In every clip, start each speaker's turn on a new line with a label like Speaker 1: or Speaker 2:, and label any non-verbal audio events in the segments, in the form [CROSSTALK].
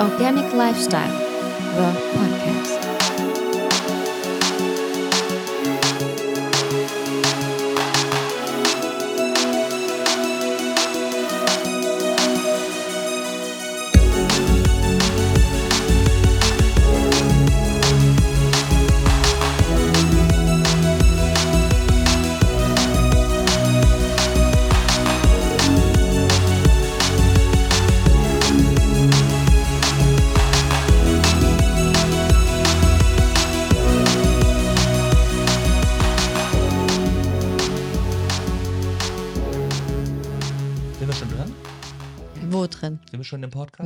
Speaker 1: Organic Lifestyle, the podcast.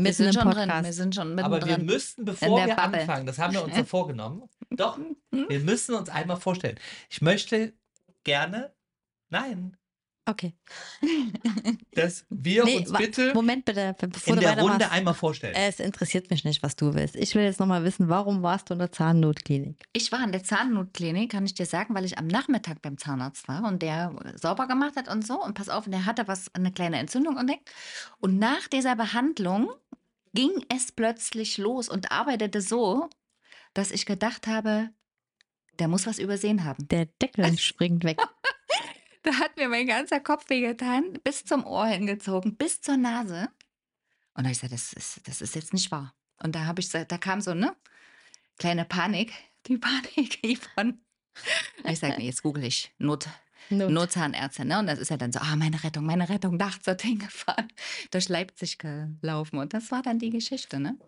Speaker 2: Im Podcast?
Speaker 3: Mit-
Speaker 4: Wir sind
Speaker 3: im
Speaker 4: schon
Speaker 3: Podcast.
Speaker 4: drin. Wir sind schon
Speaker 2: Aber wir müssten, bevor wir
Speaker 4: Bubble.
Speaker 2: anfangen, das haben wir uns ja [LAUGHS] vorgenommen, doch, wir müssen uns einmal vorstellen. Ich möchte gerne, nein,
Speaker 3: Okay.
Speaker 2: dass wir
Speaker 3: Nee,
Speaker 2: uns bitte
Speaker 3: Moment bitte, be- bevor
Speaker 2: in
Speaker 3: du
Speaker 2: der Runde einmal vorstellen.
Speaker 3: Es interessiert mich nicht, was du willst. Ich will jetzt nochmal wissen, warum warst du in der Zahnnotklinik?
Speaker 4: Ich war in der Zahnnotklinik, kann ich dir sagen, weil ich am Nachmittag beim Zahnarzt war und der sauber gemacht hat und so. Und pass auf, der hatte was, eine kleine Entzündung entdeckt. Und nach dieser Behandlung ging es plötzlich los und arbeitete so, dass ich gedacht habe, der muss was übersehen haben.
Speaker 3: Der Deckel springt weg. [LAUGHS]
Speaker 4: Da hat mir mein ganzer Kopf wehgetan, bis zum Ohr hingezogen, bis zur Nase. Und da habe ich gesagt, das ist, das ist jetzt nicht wahr. Und da habe ich gesagt, da kam so eine kleine Panik, die [LAUGHS] Panik von. Ich gesagt, nee, jetzt google ich Not,
Speaker 3: Not.
Speaker 4: Notzahnärztin. Ne? Und das ist ja dann so, ah, meine Rettung, meine Rettung, nachts dorthin [LAUGHS] gefahren, durch Leipzig gelaufen. Und das war dann die Geschichte, ne?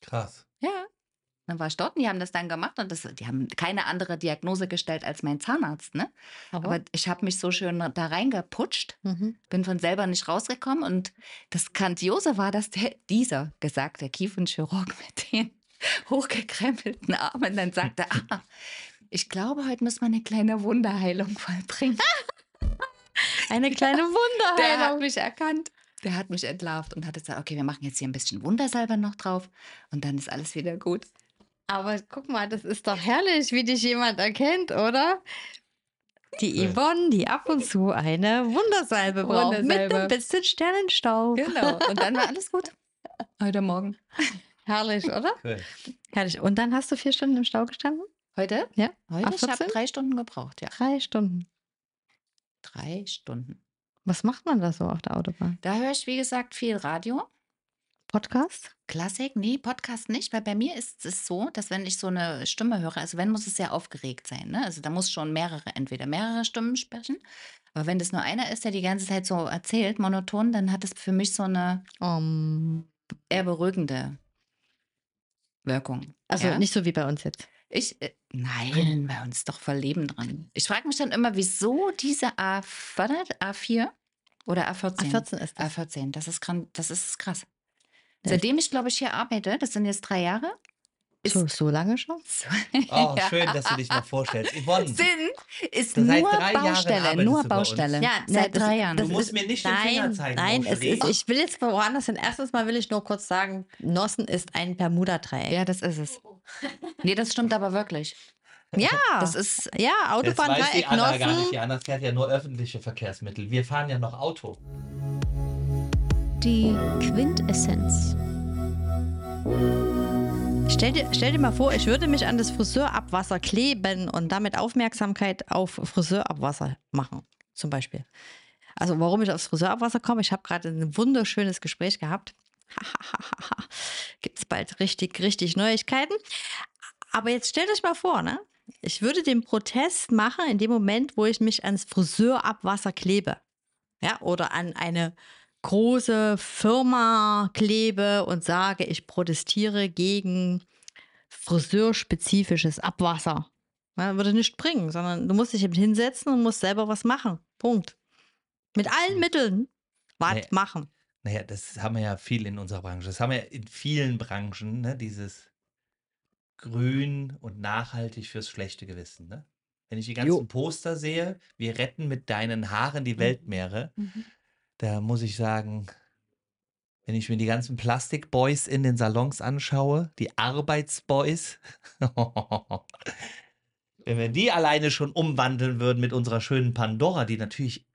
Speaker 2: Krass.
Speaker 4: Ja. Dann war ich dort und die haben das dann gemacht und das, die haben keine andere Diagnose gestellt als mein Zahnarzt, ne? Aber ich habe mich so schön da reingeputscht,
Speaker 3: Mhm.
Speaker 4: bin von selber nicht rausgekommen. Und das Grandiose war, dass der, dieser gesagte Kiefenchirurg [LAUGHS] mit den hochgekrempelten Armen dann sagte, [LAUGHS] ah, ich glaube, heute müssen wir eine kleine Wunderheilung [LAUGHS] vollbringen. [LAUGHS]
Speaker 3: Eine kleine
Speaker 4: Der hat
Speaker 3: Wunderheilung.
Speaker 4: mich erkannt. Der hat mich entlarvt und hat gesagt, okay, wir machen jetzt hier ein bisschen Wundersalbe noch drauf und dann ist alles wieder gut.
Speaker 3: Aber guck mal, das ist doch herrlich, wie dich jemand erkennt, oder? Die. Yvonne, die ab und zu eine Wundersalbe braucht. Mit ein bisschen Sternenstaub.
Speaker 4: Genau. Und dann war alles gut. [LAUGHS] Heute Morgen.
Speaker 3: Herrlich, oder?
Speaker 2: Cool.
Speaker 3: Herrlich. Und dann hast du vier Stunden im Stau gestanden?
Speaker 4: Heute?
Speaker 3: Ja.
Speaker 4: Heute? Ich habe
Speaker 3: 14?
Speaker 4: drei Stunden gebraucht, ja.
Speaker 3: Drei Stunden.
Speaker 4: Drei Stunden.
Speaker 3: Was macht man da so auf der Autobahn?
Speaker 4: Da höre ich, wie gesagt, viel Radio.
Speaker 3: Podcast?
Speaker 4: Klassik, nee, Podcast nicht, weil bei mir ist es so, dass wenn ich so eine Stimme höre, also wenn muss es sehr aufgeregt sein, ne? Also da muss schon mehrere, entweder mehrere Stimmen sprechen, aber wenn das nur einer ist, der die ganze Zeit so erzählt, monoton, dann hat es für mich so eine
Speaker 3: Um,
Speaker 4: eher beruhigende Wirkung.
Speaker 3: also
Speaker 4: ja?
Speaker 3: nicht so wie bei uns jetzt.
Speaker 4: Ich, äh, nein, bei uns doch voll Leben dran. Ich frage mich dann immer, wieso diese A, war das A4 oder A14?
Speaker 3: A14 ist das.
Speaker 4: A14, das ist, das ist krass. Seitdem ich, glaube ich, hier arbeite, das sind jetzt drei Jahre, ist
Speaker 3: So, so lange schon? [LAUGHS]
Speaker 2: Oh, schön, dass du dich noch vorstellst. Yvonne,
Speaker 4: sind, ist
Speaker 2: Seit
Speaker 4: nur Baustelle, nur. Baustelle.
Speaker 3: Ja,
Speaker 4: seit
Speaker 3: das-
Speaker 4: drei Jahren.
Speaker 2: du
Speaker 3: das
Speaker 2: musst
Speaker 3: ist-
Speaker 2: mir nicht den Finger
Speaker 3: Nein,
Speaker 2: zeigen.
Speaker 3: nein, es ist, ich will jetzt woanders hin. Erstens mal will ich nur kurz sagen, Nossen ist ein Bermuda-Dreieck.
Speaker 4: ja, das ist es. Nee, das stimmt aber wirklich.
Speaker 3: Ja,
Speaker 4: Das ist,
Speaker 3: ja,
Speaker 2: Das weiß die
Speaker 3: Autobahndreieck,
Speaker 2: Anna gar nicht. Die Anna fährt ja nur öffentliche Verkehrsmittel. Wir fahren ja noch Auto.
Speaker 1: Die Quintessenz.
Speaker 3: Stell dir, stell dir mal vor, ich würde mich an das Friseurabwasser kleben und damit Aufmerksamkeit auf Friseurabwasser machen, zum Beispiel. Also warum ich aufs Friseurabwasser komme, ich habe gerade ein wunderschönes Gespräch gehabt. [LAUGHS] Gibt es bald richtig, richtig Neuigkeiten. Aber jetzt stellt euch mal vor, ne? Ich würde den Protest machen in dem Moment, wo ich mich ans Friseurabwasser klebe. Ja, oder an eine große Firma klebe und sage, ich protestiere gegen friseurspezifisches Abwasser. Ja, würde nicht bringen, sondern du musst dich eben hinsetzen und musst selber was machen. Punkt. Mit allen Mitteln was
Speaker 2: Nee.
Speaker 3: machen.
Speaker 2: Naja, das haben wir ja viel in unserer Branche. Das haben wir ja in vielen Branchen, ne? dieses grün und nachhaltig fürs schlechte Gewissen. Ne? Wenn ich die ganzen
Speaker 3: Jo.
Speaker 2: Poster sehe, wir retten mit deinen Haaren die Weltmeere,
Speaker 4: Mhm.
Speaker 2: Da muss ich sagen, wenn ich mir die ganzen Plastikboys in den Salons anschaue, die Arbeitsboys, [LAUGHS] wenn wir die alleine schon umwandeln würden mit unserer schönen Pandora, die natürlich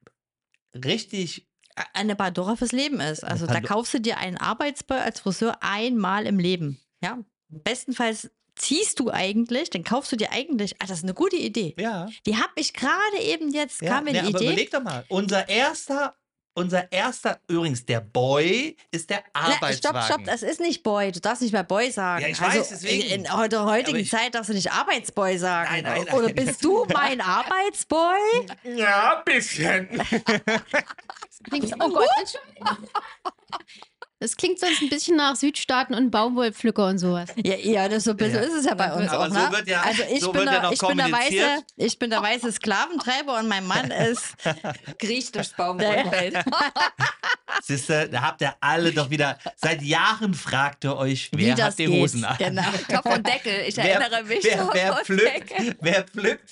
Speaker 2: richtig
Speaker 3: eine Pandora fürs Leben ist. Also da kaufst du dir einen Arbeitsboy als Friseur einmal im Leben. Ja, bestenfalls ziehst du eigentlich, dann kaufst du dir eigentlich, ah, das ist eine gute Idee.
Speaker 2: Ja.
Speaker 3: Die habe ich gerade eben jetzt,
Speaker 2: ja.
Speaker 3: kam mir
Speaker 2: ne,
Speaker 3: die
Speaker 2: aber
Speaker 3: Idee.
Speaker 2: überleg doch mal. Unser erster, unser erster, übrigens, der Boy ist der Arbeitswagen.
Speaker 3: stopp, stopp, das ist nicht Boy. Du darfst nicht mehr Boy sagen.
Speaker 2: Ja, ich
Speaker 3: also,
Speaker 2: weiß, deswegen.
Speaker 3: In, in der heutigen
Speaker 2: ich-
Speaker 3: Zeit darfst du nicht Arbeitsboy sagen.
Speaker 2: Nein, nein, nein.
Speaker 3: Oder bist du mein Arbeitsboy?
Speaker 2: ja, ein bisschen. [LAUGHS] [LAUGHS]
Speaker 5: Klingt, oh Gott. Das klingt sonst ein bisschen nach Südstaaten und Baumwollpflücker und sowas.
Speaker 3: Ja, ja das so ein bisschen
Speaker 2: Ja.
Speaker 3: ist es ja bei uns
Speaker 2: Aber
Speaker 3: auch.
Speaker 2: so
Speaker 3: ne?
Speaker 2: wird ja-
Speaker 3: also ich
Speaker 2: so
Speaker 3: bin, der,
Speaker 2: noch
Speaker 3: ich, bin der weiße,
Speaker 2: kommuniziert.
Speaker 3: ich bin der weiße Sklaventreiber und mein Mann ist [LAUGHS]
Speaker 4: Griecht durchs Baumwollfeld. [LAUGHS]
Speaker 2: Siehst du, da habt ihr alle doch wieder, seit Jahren fragt ihr euch,
Speaker 3: wie
Speaker 2: wer
Speaker 3: das
Speaker 2: hat die
Speaker 3: geht.
Speaker 2: Hosen an.
Speaker 3: Genau. [LAUGHS]
Speaker 4: Topf und Deckel, ich
Speaker 2: Wer,
Speaker 4: erinnere mich.
Speaker 2: wer, wer
Speaker 4: und
Speaker 2: pflückt,
Speaker 4: Deckel.
Speaker 2: wer pflückt.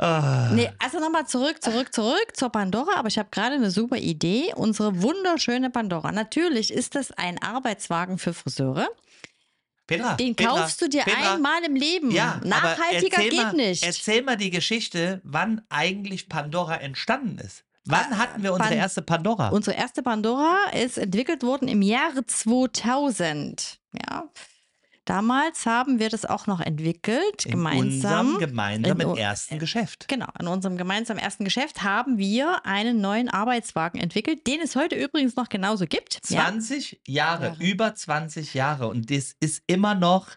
Speaker 2: Ah.
Speaker 3: Nee, also nochmal zurück, zurück, zurück zur Pandora. Aber ich habe gerade eine super Idee. Unsere wunderschöne Pandora. Natürlich ist das ein Arbeitswagen für Friseure.
Speaker 2: Petra,
Speaker 3: Den
Speaker 2: Petra,
Speaker 3: kaufst du dir
Speaker 2: Petra,
Speaker 3: einmal im Leben.
Speaker 2: Ja,
Speaker 3: Nachhaltiger geht
Speaker 2: mal,
Speaker 3: nicht.
Speaker 2: Erzähl mal die Geschichte, wann eigentlich Pandora entstanden ist. Wann hatten wir unsere
Speaker 3: Pan-
Speaker 2: erste Pandora?
Speaker 3: Unsere erste Pandora ist entwickelt worden im Jahre 2000. Ja. Damals haben wir das auch noch entwickelt,
Speaker 2: in
Speaker 3: gemeinsam.
Speaker 2: unserem gemeinsamen
Speaker 3: in
Speaker 2: ersten Geschäft.
Speaker 3: Genau, in unserem gemeinsamen ersten Geschäft haben wir einen neuen Arbeitswagen entwickelt, den es heute übrigens noch genauso gibt. Ja,
Speaker 2: 20 Jahre,
Speaker 3: Jahre.
Speaker 2: über 20 Jahre. Und das ist immer noch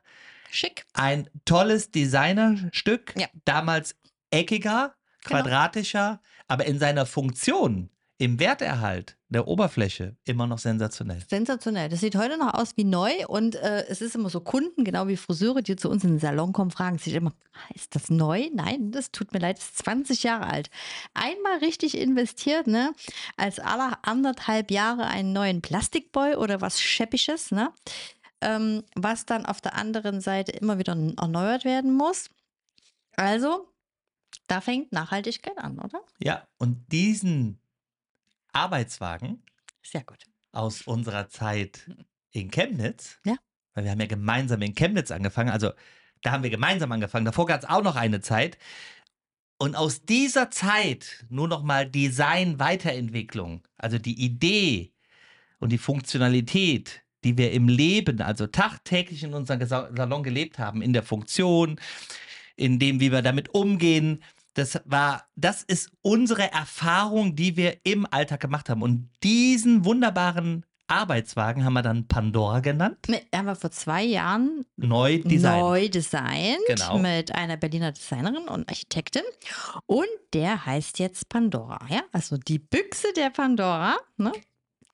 Speaker 3: schick.
Speaker 2: ein tolles Designerstück.
Speaker 3: Ja.
Speaker 2: Damals eckiger,
Speaker 3: Genau.
Speaker 2: quadratischer, aber in seiner Funktion, im Werterhalt der Oberfläche immer noch sensationell.
Speaker 3: Sensationell. Das sieht heute noch aus wie neu und äh, es ist immer so Kunden, genau wie Friseure, die zu uns in den Salon kommen, fragen sich immer, "Ah, ist das neu? Nein, das tut mir leid, das ist 20 Jahre alt. Einmal richtig investiert, ne? Als alle anderthalb Jahre einen neuen Plastikboy oder was Scheppisches, ne? Ähm, was dann auf der anderen Seite immer wieder erneuert werden muss. Also, da fängt Nachhaltigkeit an, oder?
Speaker 2: Ja, und diesen Arbeitswagen
Speaker 3: Sehr gut.
Speaker 2: aus unserer Zeit in Chemnitz,
Speaker 3: Ja.
Speaker 2: weil wir haben ja gemeinsam in Chemnitz angefangen, also da haben wir gemeinsam angefangen, davor gab es auch noch eine Zeit. Und aus dieser Zeit nur noch mal Design, Weiterentwicklung, also die Idee und die Funktionalität, die wir im Leben, also tagtäglich in unserem Salon gelebt haben, in der Funktion, in dem, wie wir damit umgehen, das war, das ist unsere Erfahrung, die wir im Alltag gemacht haben. Und diesen wunderbaren Arbeitswagen haben wir dann Pandora genannt,
Speaker 3: Mit, haben wir vor zwei Jahren
Speaker 2: neu designt.
Speaker 3: neu designt
Speaker 2: Genau.
Speaker 3: mit einer Berliner Designerin und Architektin. Und der heißt jetzt Pandora. Ja? Also die Büchse der Pandora, ne?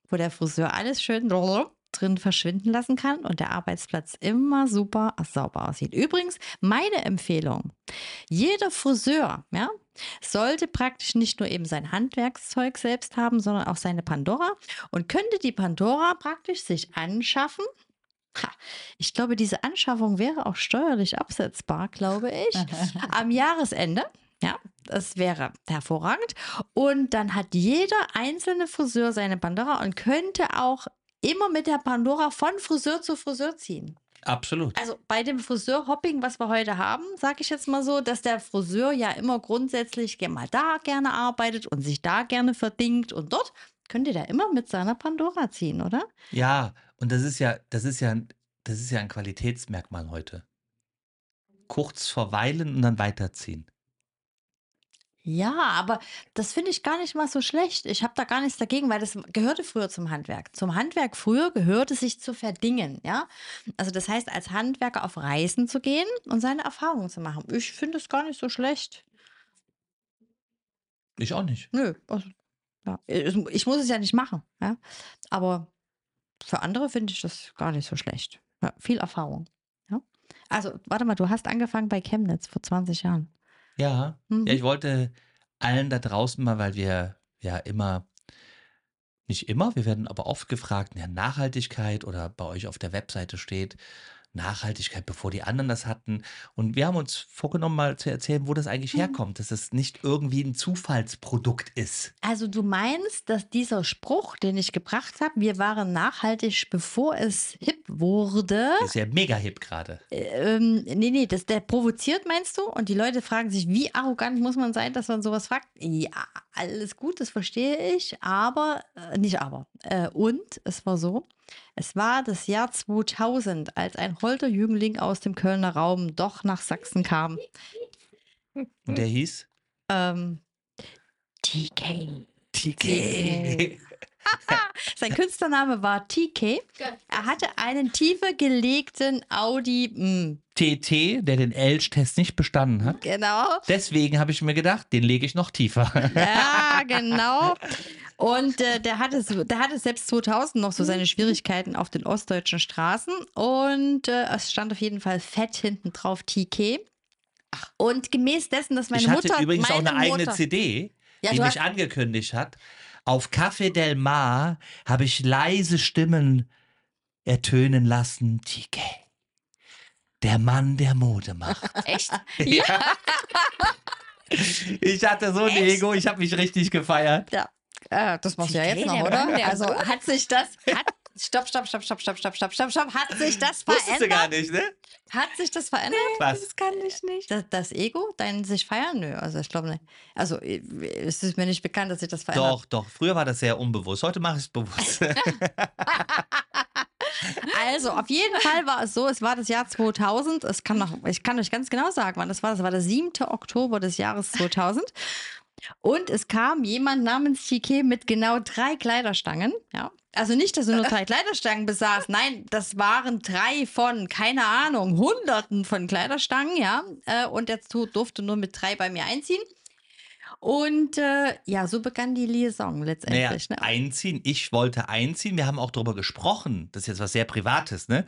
Speaker 3: wo der Friseur alles schön drin verschwinden lassen kann und der Arbeitsplatz immer super sauber aussieht. Übrigens, meine Empfehlung, jeder Friseur ja, sollte praktisch nicht nur eben sein Handwerkszeug selbst haben, sondern auch seine Pandora und könnte die Pandora praktisch sich anschaffen Ha, ich glaube, diese Anschaffung wäre auch steuerlich absetzbar, glaube ich, [LAUGHS] am Jahresende. Ja, das wäre hervorragend. Und dann hat jeder einzelne Friseur seine Pandora und könnte auch immer mit der Pandora von Friseur zu Friseur ziehen.
Speaker 2: Absolut.
Speaker 3: Also bei dem Friseurhopping, was wir heute haben, sage ich jetzt mal so, dass der Friseur ja immer grundsätzlich mal da gerne arbeitet und sich da gerne verdingt und dort könnte der immer mit seiner Pandora ziehen, oder?
Speaker 2: Ja, und das ist ja, das ist ja, das ist ja ein Qualitätsmerkmal heute. Kurz verweilen und dann weiterziehen.
Speaker 3: Ja, aber das finde ich gar nicht mal so schlecht. Ich habe da gar nichts dagegen, weil das gehörte früher zum Handwerk. Zum Handwerk früher gehörte sich zu verdingen, ja. Also das heißt, als Handwerker auf Reisen zu gehen und seine Erfahrungen zu machen. Ich finde es gar nicht so schlecht.
Speaker 2: Ich auch nicht.
Speaker 3: Nö. Also, ja. ich, muss es ja nicht machen, ja. Aber für andere finde ich das gar nicht so schlecht. Ja, viel Erfahrung. Ja. Also, warte mal, du hast angefangen bei Chemnitz vor 20 Jahren.
Speaker 2: Ja,
Speaker 3: Mhm.
Speaker 2: ja, ich wollte allen da draußen mal, weil wir ja immer, nicht immer, wir werden aber oft gefragt, ja, Nachhaltigkeit oder bei euch auf der Webseite steht Nachhaltigkeit, bevor die anderen das hatten. Und wir haben uns vorgenommen, mal zu erzählen, wo das eigentlich
Speaker 3: Mhm.
Speaker 2: herkommt, dass es nicht irgendwie ein Zufallsprodukt ist.
Speaker 3: Also du meinst, dass dieser Spruch, den ich gebracht habe, wir waren nachhaltig, bevor es hip wurde.
Speaker 2: Ist ja mega hip gerade.
Speaker 3: Ähm, nee, nee, das, der provoziert, meinst du? Und die Leute fragen sich, wie arrogant muss man sein, dass man sowas fragt? Ja, alles gut, das verstehe ich, aber, äh, nicht aber. Äh, und es war so, es war das Jahr 2000, als ein holter Jüngling aus dem Kölner Raum doch nach Sachsen kam.
Speaker 2: Und der hieß?
Speaker 3: Ähm, TK.
Speaker 2: TK. [LAUGHS] [LAUGHS]
Speaker 3: Sein Künstlername war TK. Er hatte einen tiefer gelegten Audi. mm,
Speaker 2: TT, der den Elch-Test nicht bestanden hat.
Speaker 3: genau.
Speaker 2: Deswegen habe ich mir gedacht, den lege ich noch tiefer.
Speaker 3: Ja, [LAUGHS] genau. Und äh, der, hatte der hatte selbst 2000 noch so seine Schwierigkeiten auf den ostdeutschen Straßen. Und äh, es stand auf jeden Fall fett hinten drauf TK. Und gemäß dessen, dass meine
Speaker 2: ich hatte
Speaker 3: Mutter.
Speaker 2: übrigens auch eine eigene
Speaker 3: Mutter,
Speaker 2: CD,
Speaker 3: Ja,
Speaker 2: die mich
Speaker 3: hast-
Speaker 2: angekündigt hat. Auf Café Del Mar habe ich leise Stimmen ertönen lassen. TK. Der Mann, der Mode macht. [LAUGHS]
Speaker 4: Echt?
Speaker 2: ja. Ich hatte so ein Ego, ich habe mich richtig gefeiert.
Speaker 3: Ja, äh, das machst du ja jetzt noch,
Speaker 4: der
Speaker 3: oder? Also hat sich das. Hat, stopp, stopp, stopp, stopp, stopp, stopp, stopp, stopp, stopp. Hat sich das
Speaker 2: Wusstest du gar
Speaker 3: verändert?
Speaker 2: nicht, ne?
Speaker 3: Hat sich das verändert?
Speaker 2: Was?
Speaker 4: kann ich nicht.
Speaker 3: Das, das Ego, dein sich feiern? Nö, also ich glaube nicht. Also es ist mir nicht bekannt, dass sich das verändert.
Speaker 2: Doch, doch. Früher war das sehr unbewusst. Heute mache ich es bewusst. [LAUGHS] [LAUGHS]
Speaker 3: Also auf jeden Fall war es so, es war das Jahr 2000. Es kann noch, ich kann euch ganz genau sagen, wann das war. Das war der 7. Oktober des Jahres 2000. Und es kam jemand namens TK mit genau drei Kleiderstangen. Ja. Also nicht, dass er nur drei Kleiderstangen besaß. Nein, das waren drei von, keine Ahnung, Hunderten von Kleiderstangen. Ja. Äh, Und der durfte nur mit drei bei mir einziehen. Und äh, ja, so begann die Liaison
Speaker 2: Naja,
Speaker 3: letztendlich. ne?
Speaker 2: einziehen. Ich wollte einziehen. Wir haben auch darüber gesprochen. Das ist jetzt was sehr Privates, ne?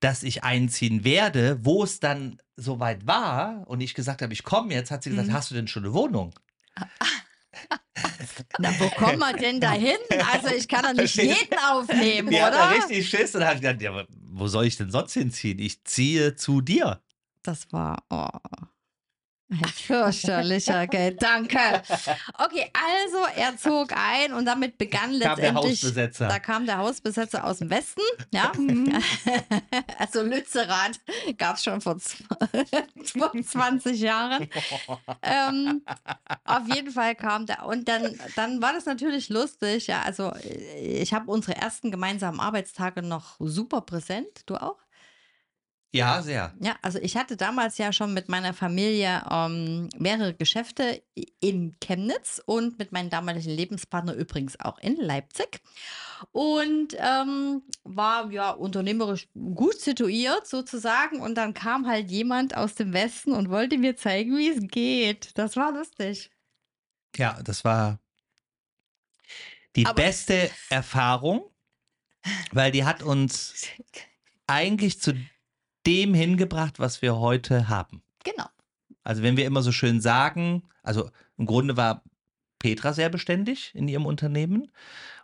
Speaker 2: Dass ich einziehen werde. Wo es dann soweit war und ich gesagt habe, ich komme jetzt, hat sie gesagt,
Speaker 3: Mhm.
Speaker 2: hast du denn schon eine Wohnung? [LAUGHS]
Speaker 3: Na, wo kommen wir denn da hin? Also ich kann doch nicht jeden aufnehmen,
Speaker 2: Die
Speaker 3: oder?
Speaker 2: richtig Schiss und hat gesagt, ja, aber wo soll ich denn sonst hinziehen? Ich ziehe zu dir.
Speaker 3: Das war oh, ein fürchterlicher [LAUGHS] Gedanke. Okay, also er zog ein und damit begann
Speaker 2: Kam der
Speaker 3: letztendlich.
Speaker 2: Hausbesetzer.
Speaker 3: Da kam der Hausbesetzer aus dem Westen, ja. [LAUGHS] [LAUGHS] also Lützerath gab es schon vor zw- vor 20 Jahren. ähm, auf jeden Fall kam der. Und dann, dann war das natürlich lustig. Ja, also ich habe unsere ersten gemeinsamen Arbeitstage noch super präsent. Du auch?
Speaker 2: Ja, sehr.
Speaker 3: Ja, also ich hatte damals ja schon mit meiner Familie ähm, mehrere Geschäfte in Chemnitz und mit meinem damaligen Lebenspartner übrigens auch in Leipzig. Und ähm, war ja unternehmerisch gut situiert sozusagen. Und dann kam halt jemand aus dem Westen und wollte mir zeigen, wie es geht. Das war lustig.
Speaker 2: Ja, das war die
Speaker 3: Aber-
Speaker 2: beste Erfahrung, weil die hat uns [LAUGHS] eigentlich zu dem hingebracht, was wir heute haben.
Speaker 3: Genau.
Speaker 2: Also wenn wir immer so schön sagen, also im Grunde war Petra sehr beständig in ihrem Unternehmen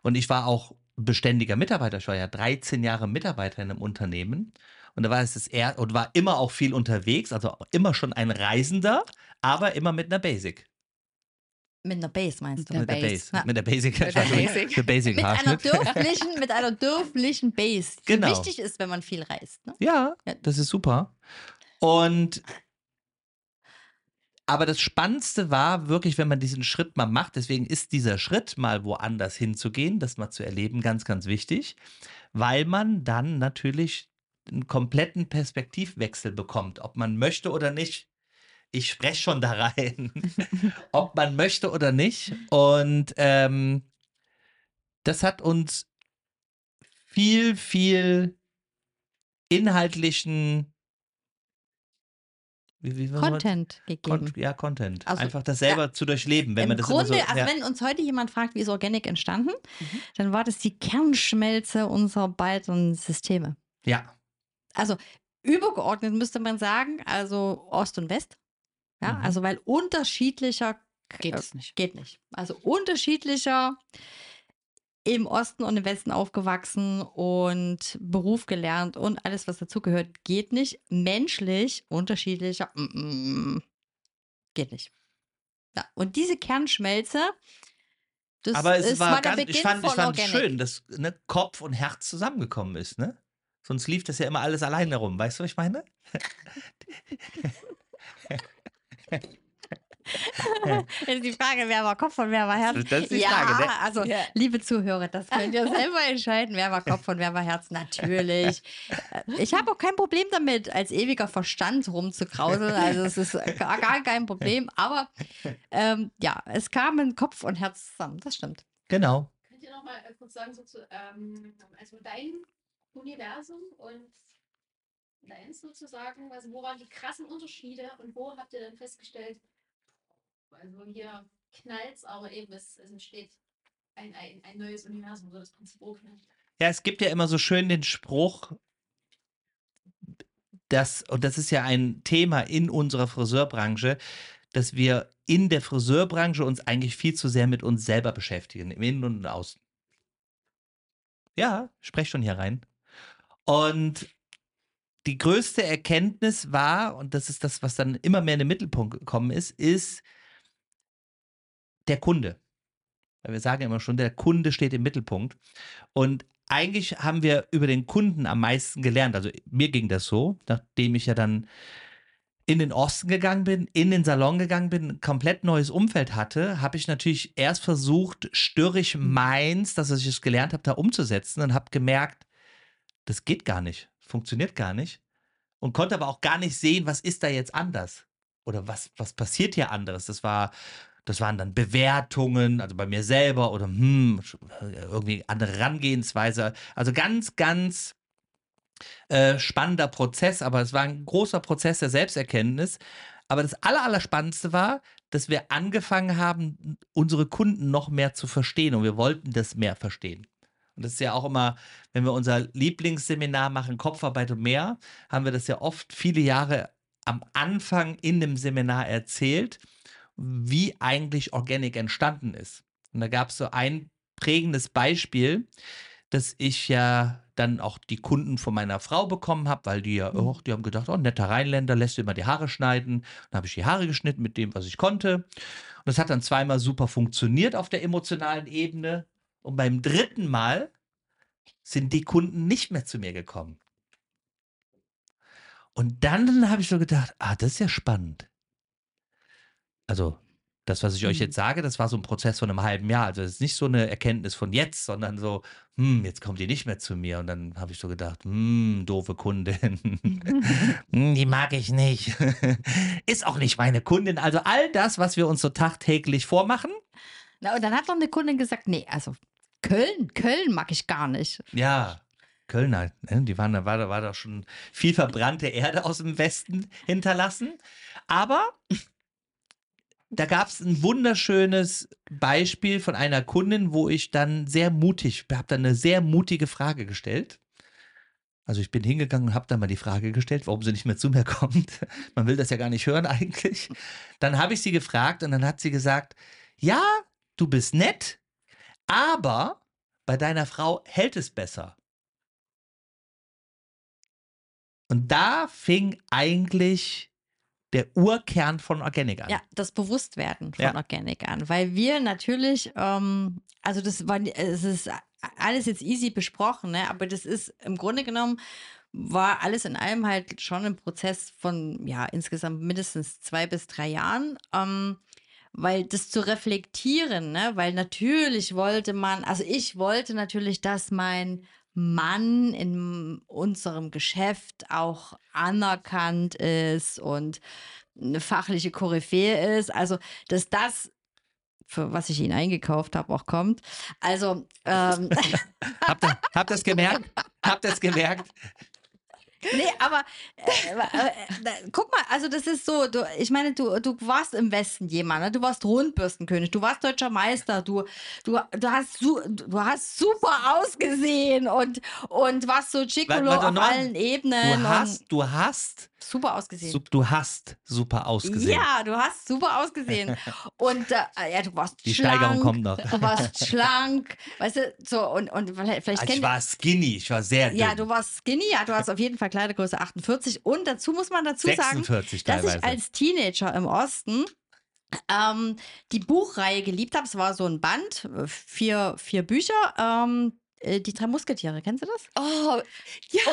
Speaker 2: und ich war auch beständiger Mitarbeiter. Ich war ja 13 Jahre Mitarbeiter in einem Unternehmen und da war es das er und war immer auch viel unterwegs, also immer schon ein Reisender, aber immer mit einer Basic.
Speaker 3: Mit einer Base meinst du?
Speaker 2: Mit der.
Speaker 3: Ja.
Speaker 2: Mit der Basic.
Speaker 4: Mit der Basic.
Speaker 2: Basic
Speaker 3: Mit einer dürflichen, mit einer dürflichen Base, die
Speaker 2: Genau.
Speaker 3: wichtig ist, wenn man viel reist. Ne?
Speaker 2: Ja,
Speaker 3: Ja.
Speaker 2: das ist super. Und aber das Spannendste war wirklich, wenn man diesen Schritt mal macht, deswegen ist dieser Schritt mal woanders hinzugehen, das mal zu erleben, ganz, ganz wichtig, weil man dann natürlich einen kompletten Perspektivwechsel bekommt, ob man möchte oder nicht. Ich spreche schon da rein, [LAUGHS] ob man möchte oder nicht. Und ähm, das hat uns viel, viel inhaltlichen wie, wie, soll man-
Speaker 3: Content gegeben.
Speaker 2: Con ja, Content.
Speaker 3: Also,
Speaker 2: Einfach das selber zu durchleben, wenn man das
Speaker 3: Grunde,
Speaker 2: so,
Speaker 3: also
Speaker 2: ja.
Speaker 3: wenn uns heute jemand fragt, wie ist Organic entstanden,
Speaker 2: Mhm.
Speaker 3: dann war das die Kernschmelze unserer beiden Systeme.
Speaker 2: ja,
Speaker 3: Also übergeordnet müsste man sagen, also Ost und West. Ja,
Speaker 2: Mhm.
Speaker 3: also weil unterschiedlicher
Speaker 4: Geht
Speaker 3: äh,
Speaker 4: es nicht.
Speaker 3: Geht nicht. Also unterschiedlicher im Osten und im Westen aufgewachsen und Beruf gelernt und alles, was dazugehört, geht nicht. Menschlich unterschiedlicher, mm, mm, geht nicht. Ja, und diese Kernschmelze, das
Speaker 2: aber es
Speaker 3: ist
Speaker 2: war
Speaker 3: der
Speaker 2: ganz,
Speaker 3: Beginn
Speaker 2: ich fand, ich fand es
Speaker 3: Organic.
Speaker 2: schön, dass ne, Kopf und Herz zusammengekommen ist, ne? Sonst lief das ja immer alles alleine rum. Weißt du, was ich meine? [LAUGHS]
Speaker 3: Jetzt die Frage, wer war Kopf und wer war Herz?
Speaker 2: Das ist die
Speaker 3: ja,
Speaker 2: Frage, ne?
Speaker 3: also liebe Zuhörer, das könnt ihr [LAUGHS] selber entscheiden, wer war Kopf und wer war Herz. Natürlich. Ich habe auch kein Problem damit, als ewiger Verstand rumzukrauseln. Also es ist gar, gar kein Problem. Aber ähm, ja, es kamen Kopf und Herz zusammen. Das stimmt.
Speaker 2: Genau.
Speaker 5: Könnt ihr noch mal kurz sagen, so zu, ähm, also dein Universum und deins sozusagen, also wo waren die krassen Unterschiede und wo habt ihr dann festgestellt, also hier knallt aber eben es, es entsteht ein, ein, ein neues Universum, so das Prinzip Urknall.
Speaker 2: Ja, es gibt ja immer so schön den Spruch, dass, und das ist ja ein Thema in unserer Friseurbranche, dass wir in der Friseurbranche uns eigentlich viel zu sehr mit uns selber beschäftigen, im Innen und im Außen. Ja, sprech schon hier rein. Und die größte Erkenntnis war, und das ist das, was dann immer mehr in den Mittelpunkt gekommen ist, ist der Kunde. Weil wir sagen immer schon, der Kunde steht im Mittelpunkt. Und eigentlich haben wir über den Kunden am meisten gelernt. Also mir ging das so, nachdem ich ja dann in den Osten gegangen bin, in den Salon gegangen bin, ein komplett neues Umfeld hatte, habe ich natürlich erst versucht, störrisch meins, dass ich es gelernt habe, da umzusetzen und habe gemerkt, das geht gar nicht, funktioniert gar nicht und konnte aber auch gar nicht sehen, was ist da jetzt anders oder was, was passiert hier anderes. Das war das waren dann Bewertungen, also bei mir selber oder hm, irgendwie andere Herangehensweise. Also ganz, ganz äh, spannender Prozess, aber es war ein großer Prozess der Selbsterkenntnis. Aber das Aller, Allerspannendste war, dass wir angefangen haben, unsere Kunden noch mehr zu verstehen und wir wollten das mehr verstehen. Und das ist ja auch immer, wenn wir unser Lieblingsseminar machen, Kopfarbeit und mehr, haben wir das ja oft viele Jahre am Anfang in dem Seminar erzählt wie eigentlich Organic entstanden ist. Und da gab es so ein prägendes Beispiel, dass ich ja dann auch die Kunden von meiner Frau bekommen habe, weil die ja, oh, die haben gedacht, oh, netter Rheinländer, lässt du immer die Haare schneiden. Dann habe ich die Haare geschnitten mit dem, was ich konnte. Und das hat dann zweimal super funktioniert auf der emotionalen Ebene. Und beim dritten Mal sind die Kunden nicht mehr zu mir gekommen. Und dann habe ich so gedacht, ah, das ist ja spannend. Also das, was ich euch
Speaker 3: Mhm.
Speaker 2: jetzt sage, das war so ein Prozess von einem halben Jahr. Also es ist nicht so eine Erkenntnis von jetzt, sondern so, hm, jetzt kommt die nicht mehr zu mir. Und dann habe ich so gedacht, hm, doofe Kundin. [LAUGHS] Hm, die mag ich nicht. [LAUGHS] ist auch nicht meine Kundin. Also all das, was wir uns so tagtäglich vormachen,
Speaker 3: Na, und dann hat noch eine Kundin gesagt, nee, also Köln, Köln mag ich gar nicht.
Speaker 2: ja. Kölner, ne, die waren, da war, da war doch schon viel verbrannte Erde aus dem Westen hinterlassen. Aber da gab es ein wunderschönes Beispiel von einer Kundin, wo ich dann sehr mutig, habe dann eine sehr mutige Frage gestellt. Also ich bin hingegangen und habe dann mal die Frage gestellt, warum sie nicht mehr zu mir kommt. [LAUGHS] Man will das ja gar nicht hören eigentlich. Dann habe ich sie gefragt und dann hat sie gesagt, ja, du bist nett, aber bei deiner Frau hält es besser. Und da fing eigentlich der Urkern von Organic an.
Speaker 3: Ja, das Bewusstwerden von
Speaker 2: Ja.
Speaker 3: Organic an, weil wir natürlich, ähm, also das war, es ist alles jetzt easy besprochen, ne? aber das ist im Grunde genommen war alles in allem halt schon ein Prozess von ja insgesamt mindestens zwei bis drei Jahren. Ähm, weil das zu reflektieren, ne? weil natürlich wollte man, also ich wollte natürlich, dass mein Mann in unserem Geschäft auch anerkannt ist und eine fachliche Koryphäe ist. Also, dass das, für was ich ihn eingekauft habe, auch kommt. Also, ähm, [LAUGHS]
Speaker 2: Habt ihr habt das gemerkt? Habt ihr es gemerkt?
Speaker 3: Nee, aber äh, äh, guck mal, also das ist so, du, ich meine, du, du warst im Westen jemand, ne? du warst Rundbürstenkönig, du warst deutscher Meister, du, du, du, hast, su du hast super ausgesehen und, und warst so Chicolo auf allen Ebenen
Speaker 2: Du hast, du hast,
Speaker 3: super ausgesehen.
Speaker 2: du hast super ausgesehen.
Speaker 3: Ja, du hast super ausgesehen. [LAUGHS] Und äh, ja, du warst
Speaker 2: Die
Speaker 3: schlank.
Speaker 2: Steigerung kommt noch.
Speaker 3: Du warst schlank, weißt du, so und, und vielleicht,
Speaker 2: Also ich war skinny, ich war sehr dünn.
Speaker 3: ja, du warst skinny, ja, du hast auf jeden Fall Kleidergröße 48 und dazu muss man dazu sagen,
Speaker 2: 46
Speaker 3: dass
Speaker 2: teilweise.
Speaker 3: ich als Teenager im Osten ähm, die Buchreihe geliebt habe. Es war so ein Band, äh, vier, vier Bücher. Ähm, äh, die drei Musketiere. Kennst du das?
Speaker 4: Oh,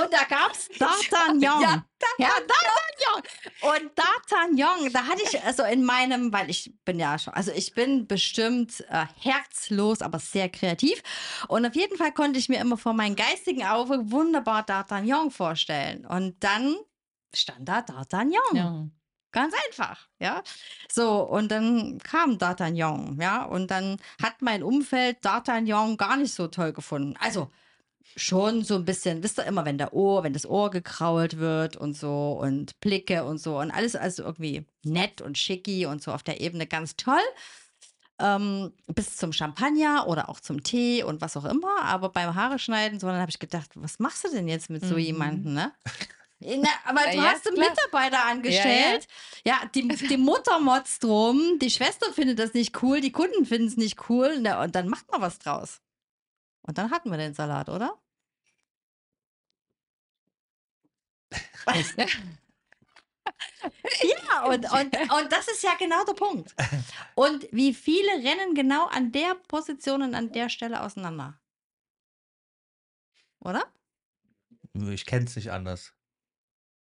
Speaker 3: Und da gab es [LAUGHS] D'Artagnan.
Speaker 4: Ja,
Speaker 3: ja, D'Artagnan. Und D'Artagnan, da hatte ich also in meinem, weil ich bin ja schon, also ich bin bestimmt äh, herzlos, aber sehr kreativ. Und auf jeden Fall konnte ich mir immer vor meinem geistigen Auge wunderbar D'Artagnan vorstellen. Und dann stand da D'Artagnan.
Speaker 4: ja.
Speaker 3: Ganz einfach, ja. So, und dann kam D'Artagnan, ja, und dann hat mein Umfeld D'Artagnan gar nicht so toll gefunden. Also schon so ein bisschen, wisst ihr immer, wenn der Ohr, wenn das Ohr gekrault wird und so und Blicke und so und alles also irgendwie nett und schicki und so auf der Ebene ganz toll. Ähm, bis zum Champagner oder auch zum Tee und was auch immer. Aber beim Haare schneiden, so, dann habe ich gedacht, was machst du denn jetzt mit so
Speaker 4: Mhm.
Speaker 3: jemandem, ne? Na, aber du
Speaker 4: Ja,
Speaker 3: hast einen
Speaker 4: klar.
Speaker 3: Mitarbeiter angestellt. Ja, die, die Mutter motzt drum, die Schwester findet das nicht cool, die Kunden finden es nicht cool. Na, und dann macht man was draus. Und dann hatten wir den Salat, oder? [LAUGHS] Ja, und, und, und das ist ja genau der Punkt. Und wie viele rennen genau an der Position und an der Stelle auseinander? Oder?
Speaker 2: Ich kenn's nicht anders.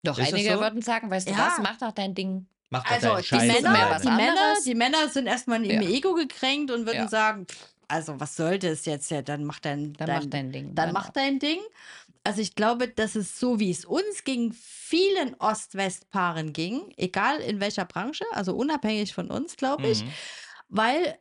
Speaker 4: Doch,
Speaker 2: Ist
Speaker 4: einige
Speaker 2: so?
Speaker 4: würden sagen, weißt du
Speaker 3: Ja.
Speaker 4: was, mach doch dein Ding.
Speaker 2: Mach doch
Speaker 3: Also die
Speaker 2: Scheiß
Speaker 3: Männer,
Speaker 4: mehr
Speaker 2: alleine.
Speaker 4: was
Speaker 3: die, Männer,
Speaker 4: anderes.
Speaker 3: die Männer sind erstmal im
Speaker 4: Ja.
Speaker 3: Ego gekränkt und würden
Speaker 4: Ja.
Speaker 3: sagen, also was sollte es jetzt? Ja, dann mach dein,
Speaker 4: Dann
Speaker 3: dein,
Speaker 4: mach dein Ding.
Speaker 3: dann
Speaker 4: genau.
Speaker 3: mach dein Ding. Also ich glaube, dass es so, wie es uns ging, vielen Ost-West-Paaren ging, egal in welcher Branche, also unabhängig von uns, glaube ich,
Speaker 2: Mhm.
Speaker 3: weil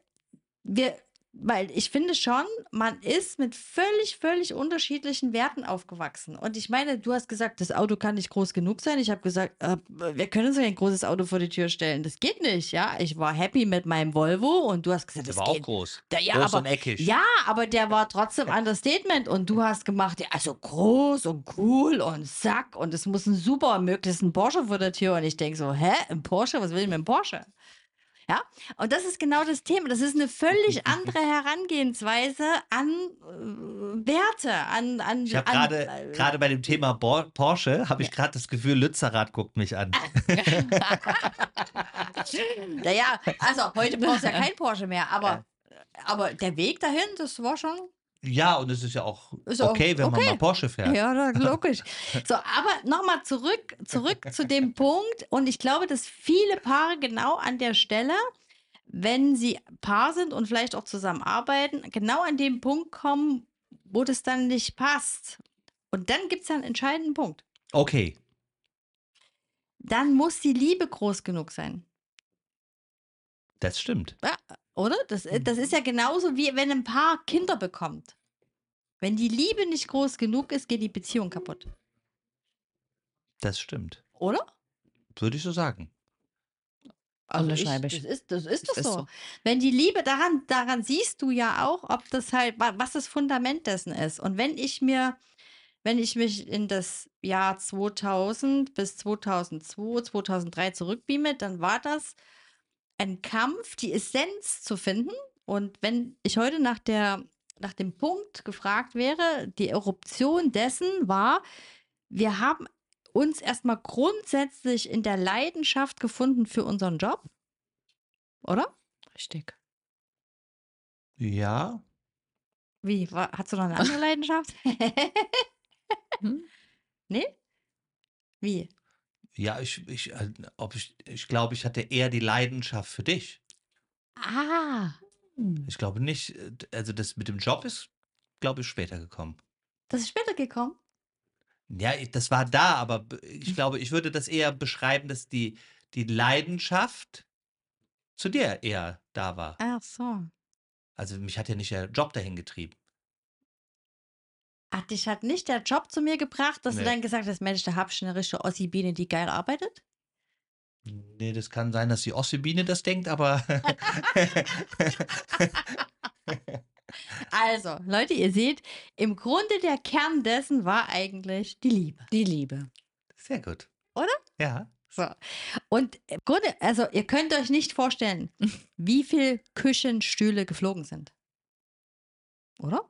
Speaker 3: wir, weil ich finde schon, man ist mit völlig, völlig unterschiedlichen Werten aufgewachsen. Und ich meine, du hast gesagt, das Auto kann nicht groß genug sein. Ich habe gesagt, äh, wir können uns ein großes Auto vor die Tür stellen. Das geht nicht, ja. Ich war happy mit meinem Volvo und du hast gesagt,
Speaker 2: Der
Speaker 3: das
Speaker 2: war auch
Speaker 3: geht.
Speaker 2: groß.
Speaker 3: Der, ja,
Speaker 2: groß
Speaker 3: aber,
Speaker 2: und eckig.
Speaker 3: ja, aber der war trotzdem Understatement und du hast gemacht, ja, also groß und cool und Sack und es muss ein super, möglichst ein Porsche vor der Tür und ich denke so, hä, ein Porsche, was will ich mit einem Porsche? Ja, und das ist genau das Thema. Das ist eine völlig [LAUGHS] andere Herangehensweise an äh, Werte, an, an
Speaker 2: Ich habe gerade
Speaker 3: äh,
Speaker 2: gerade bei dem Thema Bor Porsche habe ich gerade das Gefühl, Lützerath guckt mich an. [LAUGHS]
Speaker 3: Naja, also heute brauchst du ja kein Porsche mehr, aber, aber der Weg dahin, das war schon
Speaker 2: Ja, und es ist ja auch
Speaker 3: Ist auch
Speaker 2: okay, wenn man
Speaker 3: okay.
Speaker 2: mal Porsche fährt.
Speaker 3: Ja, [LAUGHS] logisch. So, aber nochmal zurück, zurück zu dem [LAUGHS] Punkt. Und ich glaube, dass viele Paare genau an der Stelle, wenn sie Paar sind und vielleicht auch zusammenarbeiten, genau an dem Punkt kommen, wo das dann nicht passt. Und dann gibt es einen entscheidenden Punkt.
Speaker 2: Okay.
Speaker 3: Dann muss die Liebe groß genug sein.
Speaker 2: Das stimmt.
Speaker 3: Oder? Das, äh, das ist ja genauso wie wenn ein Paar Kinder bekommt. Wenn die Liebe nicht groß genug ist, geht die Beziehung kaputt.
Speaker 2: Das stimmt.
Speaker 3: Oder?
Speaker 2: Würde ich so sagen.
Speaker 3: Also ich, das
Speaker 4: ich.
Speaker 3: ist, das ist
Speaker 4: Das
Speaker 3: doch
Speaker 4: ist
Speaker 3: so.
Speaker 4: so.
Speaker 3: Wenn die Liebe daran, daran siehst du ja auch, ob das halt, wa- was das Fundament dessen ist. Und wenn ich mir, wenn ich mich in das Jahr 2000 bis 2002, 2003 zurückbeame, dann war das ein Kampf, die Essenz zu finden. Und wenn ich heute nach der, nach dem Punkt gefragt wäre, die Eruption dessen war, wir haben uns erstmal grundsätzlich in der Leidenschaft gefunden für unseren Job. Oder?
Speaker 4: Richtig.
Speaker 2: Ja.
Speaker 3: Wie? Wa- Hast du noch eine andere [LAUGHS] Leidenschaft?
Speaker 4: Hm?
Speaker 3: nee? Wie?
Speaker 2: Ja, ich, ich, äh, ob ich, ich glaube, ich hatte eher die Leidenschaft für dich.
Speaker 3: Ah,
Speaker 2: Ich glaube nicht, äh, also das mit dem Job ist, glaube ich, später gekommen.
Speaker 3: das ist später gekommen.
Speaker 2: Ja, das war da, aber ich glaube, ich würde das eher beschreiben, dass die, die Leidenschaft zu dir eher da war.
Speaker 3: Ach so.
Speaker 2: Also mich hat ja nicht der Job dahin getrieben.
Speaker 3: Ach, dich hat nicht der Job zu mir gebracht, dass
Speaker 2: Nee.
Speaker 3: du dann gesagt hast, Mensch, da hab ich eine richtige Ossi-Biene, die geil arbeitet?
Speaker 2: Nee, das kann sein, dass die Ossebine das denkt, aber [LAUGHS]
Speaker 3: Also, Leute, ihr seht, im Grunde der Kern dessen war eigentlich die Liebe.
Speaker 4: Die Liebe.
Speaker 2: sehr gut.
Speaker 3: Oder?
Speaker 2: Ja.
Speaker 3: So. Und im Grunde, also ihr könnt euch nicht vorstellen, wie viel Küchenstühle geflogen sind. Oder?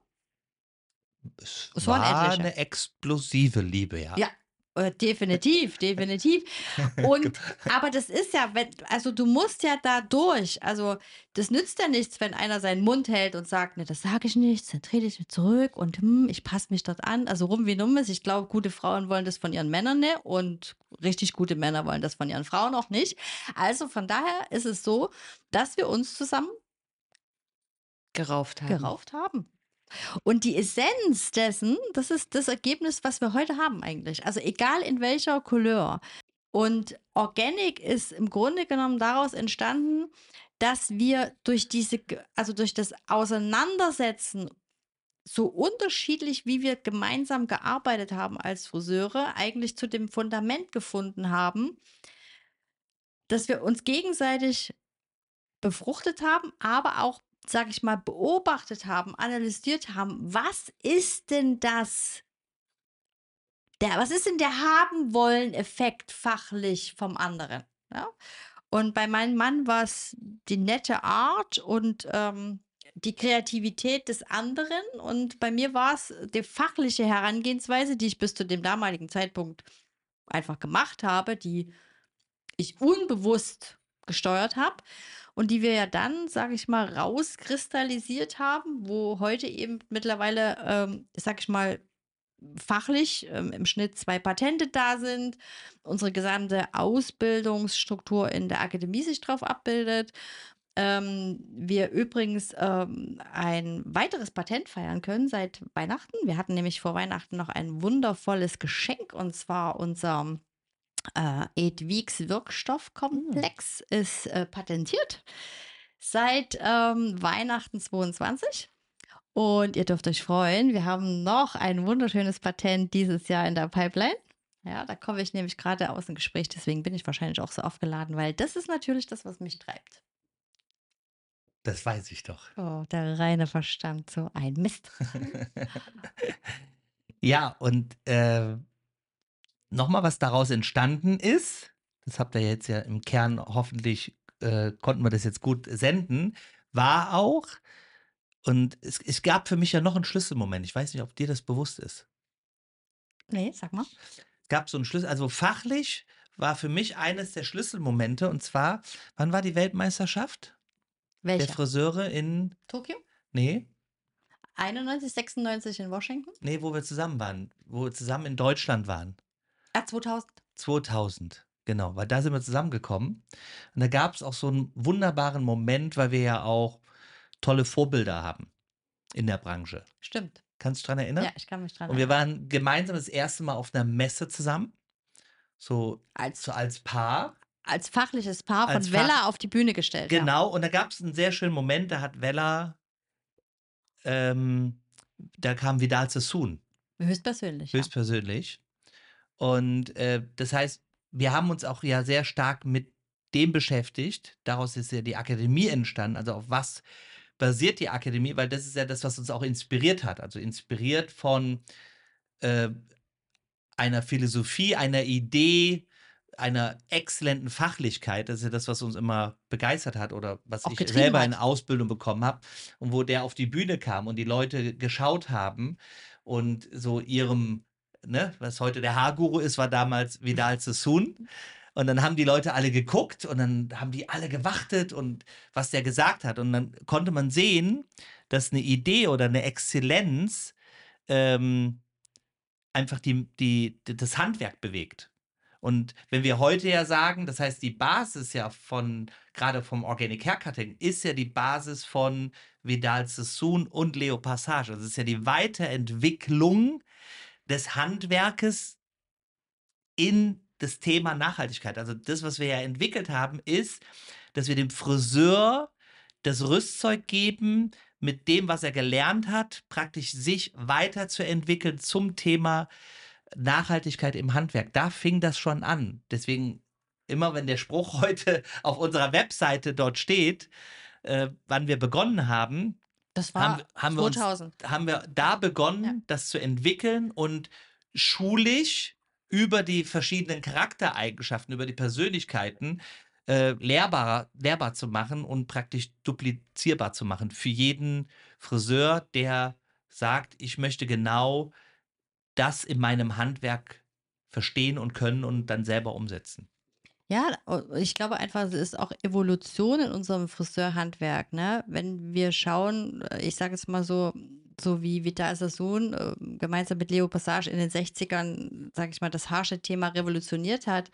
Speaker 2: Es
Speaker 3: Es
Speaker 2: war eine explosive Liebe, ja.
Speaker 3: Ja. Äh, definitiv, [LAUGHS] definitiv. Und aber das ist ja, wenn, also du musst ja da durch. Also das nützt ja nichts, wenn einer seinen Mund hält und sagt, ne, das sage ich nicht, dann trete ich mich zurück und hm, ich passe mich dort an. Also rum wie nummes. Ich glaube, gute Frauen wollen das von ihren Männern nicht und richtig gute Männer wollen das von ihren Frauen auch nicht. Also von daher ist es so, dass wir uns zusammen
Speaker 4: Gerauft haben.
Speaker 3: gerauft haben. Und die Essenz dessen, das ist das Ergebnis, was wir heute haben eigentlich. Also egal in welcher Couleur. Und Organic ist im Grunde genommen daraus entstanden, dass wir durch diese, also durch das Auseinandersetzen so unterschiedlich, wie wir gemeinsam gearbeitet haben als Friseure, eigentlich zu dem Fundament gefunden haben, dass wir uns gegenseitig befruchtet haben, aber auch, sag ich mal, beobachtet haben, analysiert haben, was ist denn das? Der, was ist denn der haben wollen Effekt fachlich vom anderen? Ja? Und bei meinem Mann war es die nette Art und ähm, die Kreativität des anderen. Und bei mir war es die fachliche Herangehensweise, die ich bis zu dem damaligen Zeitpunkt einfach gemacht habe, die ich unbewusst gesteuert habe und die wir ja dann, sage ich mal, rauskristallisiert haben, wo heute eben mittlerweile, ähm, sage ich mal, fachlich ähm, im Schnitt zwei Patente da sind, unsere gesamte Ausbildungsstruktur in der Akademie sich drauf abbildet. Ähm, wir übrigens ähm, ein weiteres Patent feiern können seit Weihnachten. Wir hatten nämlich vor Weihnachten noch ein wundervolles Geschenk und zwar unser äh, Edwigs Wirkstoffkomplex ist äh, patentiert seit ähm, Weihnachten 22. Und ihr dürft euch freuen, wir haben noch ein wunderschönes Patent dieses Jahr in der Pipeline. Ja, da komme ich nämlich gerade aus dem Gespräch, deswegen bin ich wahrscheinlich auch so aufgeladen, weil das ist natürlich das, was mich treibt.
Speaker 2: Das weiß ich doch.
Speaker 3: Oh, der reine Verstand, so ein Mist. [LAUGHS]
Speaker 2: Ja, und äh, nochmal, was daraus entstanden ist, das habt ihr jetzt ja im Kern hoffentlich, äh, konnten wir das jetzt gut senden, war auch, und es, es gab für mich ja noch einen Schlüsselmoment. Ich weiß nicht, ob dir das bewusst ist.
Speaker 3: Nee, sag mal.
Speaker 2: gab so einen Schlüssel, also fachlich war für mich eines der Schlüsselmomente und zwar, wann war die Weltmeisterschaft der
Speaker 3: Welcher?
Speaker 2: Friseure in,
Speaker 3: Tokio?
Speaker 2: nee,
Speaker 3: 91, 96 in Washington?
Speaker 2: nee, wo wir zusammen waren, wo wir zusammen in Deutschland waren.
Speaker 3: Ah, 2000.
Speaker 2: 2000, genau, weil da sind wir zusammengekommen. Und da gab es auch so einen wunderbaren Moment, weil wir ja auch tolle Vorbilder haben in der Branche.
Speaker 3: Stimmt.
Speaker 2: Kannst du dich dran erinnern?
Speaker 3: Ja, ich kann mich dran
Speaker 2: Und wir waren gemeinsam das erste Mal auf einer Messe zusammen. So,
Speaker 3: Als,
Speaker 2: so als Paar.
Speaker 3: als fachliches Paar von
Speaker 2: Als Fach-
Speaker 3: Wella auf die Bühne gestellt. Ja.
Speaker 2: Genau, und da gab es einen sehr schönen Moment, da hat Vella, ähm, da kam Vidal Sassoon,
Speaker 3: Höchstpersönlich. Ja.
Speaker 2: höchstpersönlich. Und äh, das heißt, wir haben uns auch ja sehr stark mit dem beschäftigt. Daraus ist ja die Akademie entstanden. Also auf was basiert die Akademie? Weil das ist ja das, was uns auch inspiriert hat. Also inspiriert von äh, einer Philosophie, einer Idee, einer exzellenten Fachlichkeit. Das ist ja das, was uns immer begeistert hat oder was
Speaker 3: Auch
Speaker 2: ich selber
Speaker 3: hat.
Speaker 2: in Ausbildung bekommen habe. Und wo der auf die Bühne kam und die Leute geschaut haben und so ihrem, ne, was heute der Haarguru ist, war damals Vidal Sassoon. Und dann haben die Leute alle geguckt und dann haben die alle gewartet und was der gesagt hat. Und dann konnte man sehen, dass eine Idee oder eine Exzellenz ähm, einfach die, die, das Handwerk bewegt. Und wenn wir heute ja sagen, das heißt, die Basis ja von, gerade vom Organic Haircutting, ist ja die Basis von Vidal Sassoon und Leo Passage. Es ist ja die Weiterentwicklung des Handwerkes in das Thema Nachhaltigkeit. Also das, was wir ja entwickelt haben, ist, dass wir dem Friseur das Rüstzeug geben, mit dem, was er gelernt hat, praktisch sich weiterzuentwickeln zum Thema Nachhaltigkeit im Handwerk. Da fing das schon an. Deswegen, immer wenn der Spruch [LAUGHS] heute auf unserer Webseite dort steht, äh, wann wir begonnen haben,
Speaker 3: Das war
Speaker 2: haben, haben wir uns
Speaker 3: 2000.
Speaker 2: haben wir da begonnen,
Speaker 3: Ja.
Speaker 2: das zu entwickeln und schulisch über die verschiedenen Charaktereigenschaften, über die Persönlichkeiten äh, lehrbar, lehrbar zu machen und praktisch duplizierbar zu machen für jeden Friseur, der sagt, ich möchte genau das in meinem Handwerk verstehen und können und dann selber umsetzen.
Speaker 3: Ja, ich glaube einfach, es ist auch Evolution in unserem Friseurhandwerk, ne? Wenn wir schauen, äh, ich sage es mal so, so wie Vital Sassoon äh, gemeinsam mit Leo Passage in den 60ern, sage ich mal, das Haarschnittthema revolutioniert hat,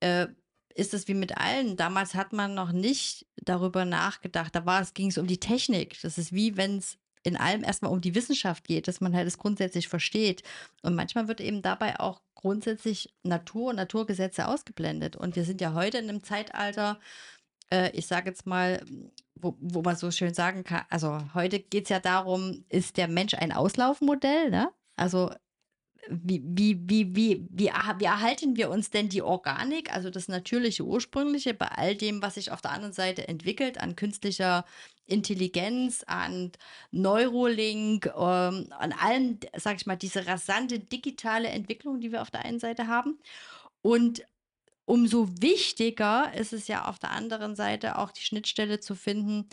Speaker 3: äh, ist es wie mit allen. Damals hat man noch nicht darüber nachgedacht. Da ging es um die Technik. Das ist wie wenn es in allem erstmal um die Wissenschaft geht, dass man halt es grundsätzlich versteht. Und manchmal wird eben dabei auch grundsätzlich Natur und Naturgesetze ausgeblendet. Und wir sind ja heute in einem Zeitalter, äh, ich sage jetzt mal, wo, wo man so schön sagen kann, also heute geht es ja darum, ist der Mensch ein Auslaufmodell, ne? Also wie, wie, wie, wie, wie, erha- wie erhalten wir uns denn die Organik, also das natürliche Ursprüngliche, bei all dem, was sich auf der anderen Seite entwickelt, an künstlicher Intelligenz, an Neurolink, ähm, an allem, sag ich mal, diese rasante digitale Entwicklung, die wir auf der einen Seite haben. Und umso wichtiger ist es ja auf der anderen Seite auch die Schnittstelle zu finden,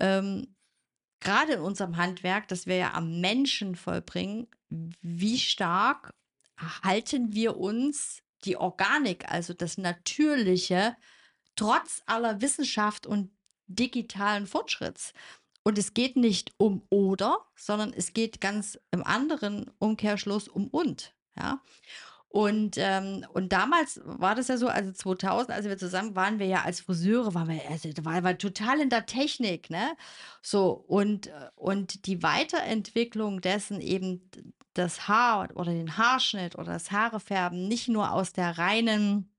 Speaker 3: ähm, gerade in unserem Handwerk, das wir ja am Menschen vollbringen, wie stark halten wir uns die Organik, also das Natürliche, trotz aller Wissenschaft und digitalen Fortschritts. Und es geht nicht um oder, sondern es geht ganz im anderen Umkehrschluss um und. Ja. Und, ähm, und damals war das ja so, also 2000, als wir zusammen waren, wir ja als Friseure, waren wir, also, waren wir total in der Technik, ne? So, und, äh, und die Weiterentwicklung dessen eben das Haar oder den Haarschnitt oder das Haarefärben nicht nur aus der reinen,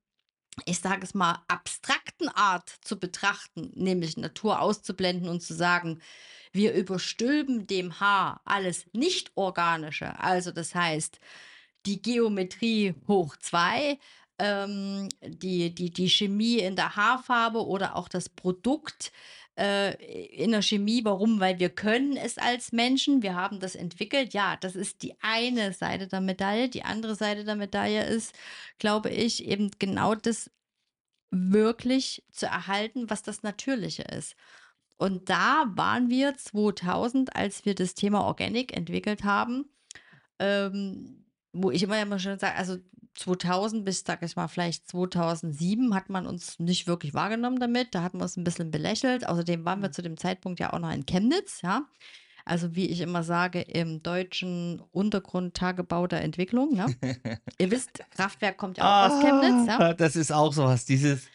Speaker 3: ich sage es mal, abstrakten Art zu betrachten, nämlich Natur auszublenden und zu sagen, wir überstülpen dem Haar alles Nicht-Organische. Also das heißt, die Geometrie hoch 2, ähm, die, die, die Chemie in der Haarfarbe oder auch das Produkt äh, in der Chemie. Warum? Weil wir können es als Menschen, wir haben das entwickelt. Ja, das ist die eine Seite der Medaille. Die andere Seite der Medaille ist, glaube ich, eben genau das wirklich zu erhalten, was das Natürliche ist. Und da waren wir 2000, als wir das Thema Organic entwickelt haben, ähm, wo ich immer immer schon sage, also 2000 bis, sag ich mal, vielleicht 2007 hat man uns nicht wirklich wahrgenommen damit. Da hatten wir uns ein bisschen belächelt. Außerdem waren wir zu dem Zeitpunkt ja auch noch in Chemnitz, ja. Also wie ich immer sage, im deutschen Untergrundtagebau der Entwicklung. Ne? [LAUGHS] Ihr wisst, Kraftwerk kommt ja auch aus Chemnitz. Ja?
Speaker 2: Ah, Das ist auch sowas, dieses,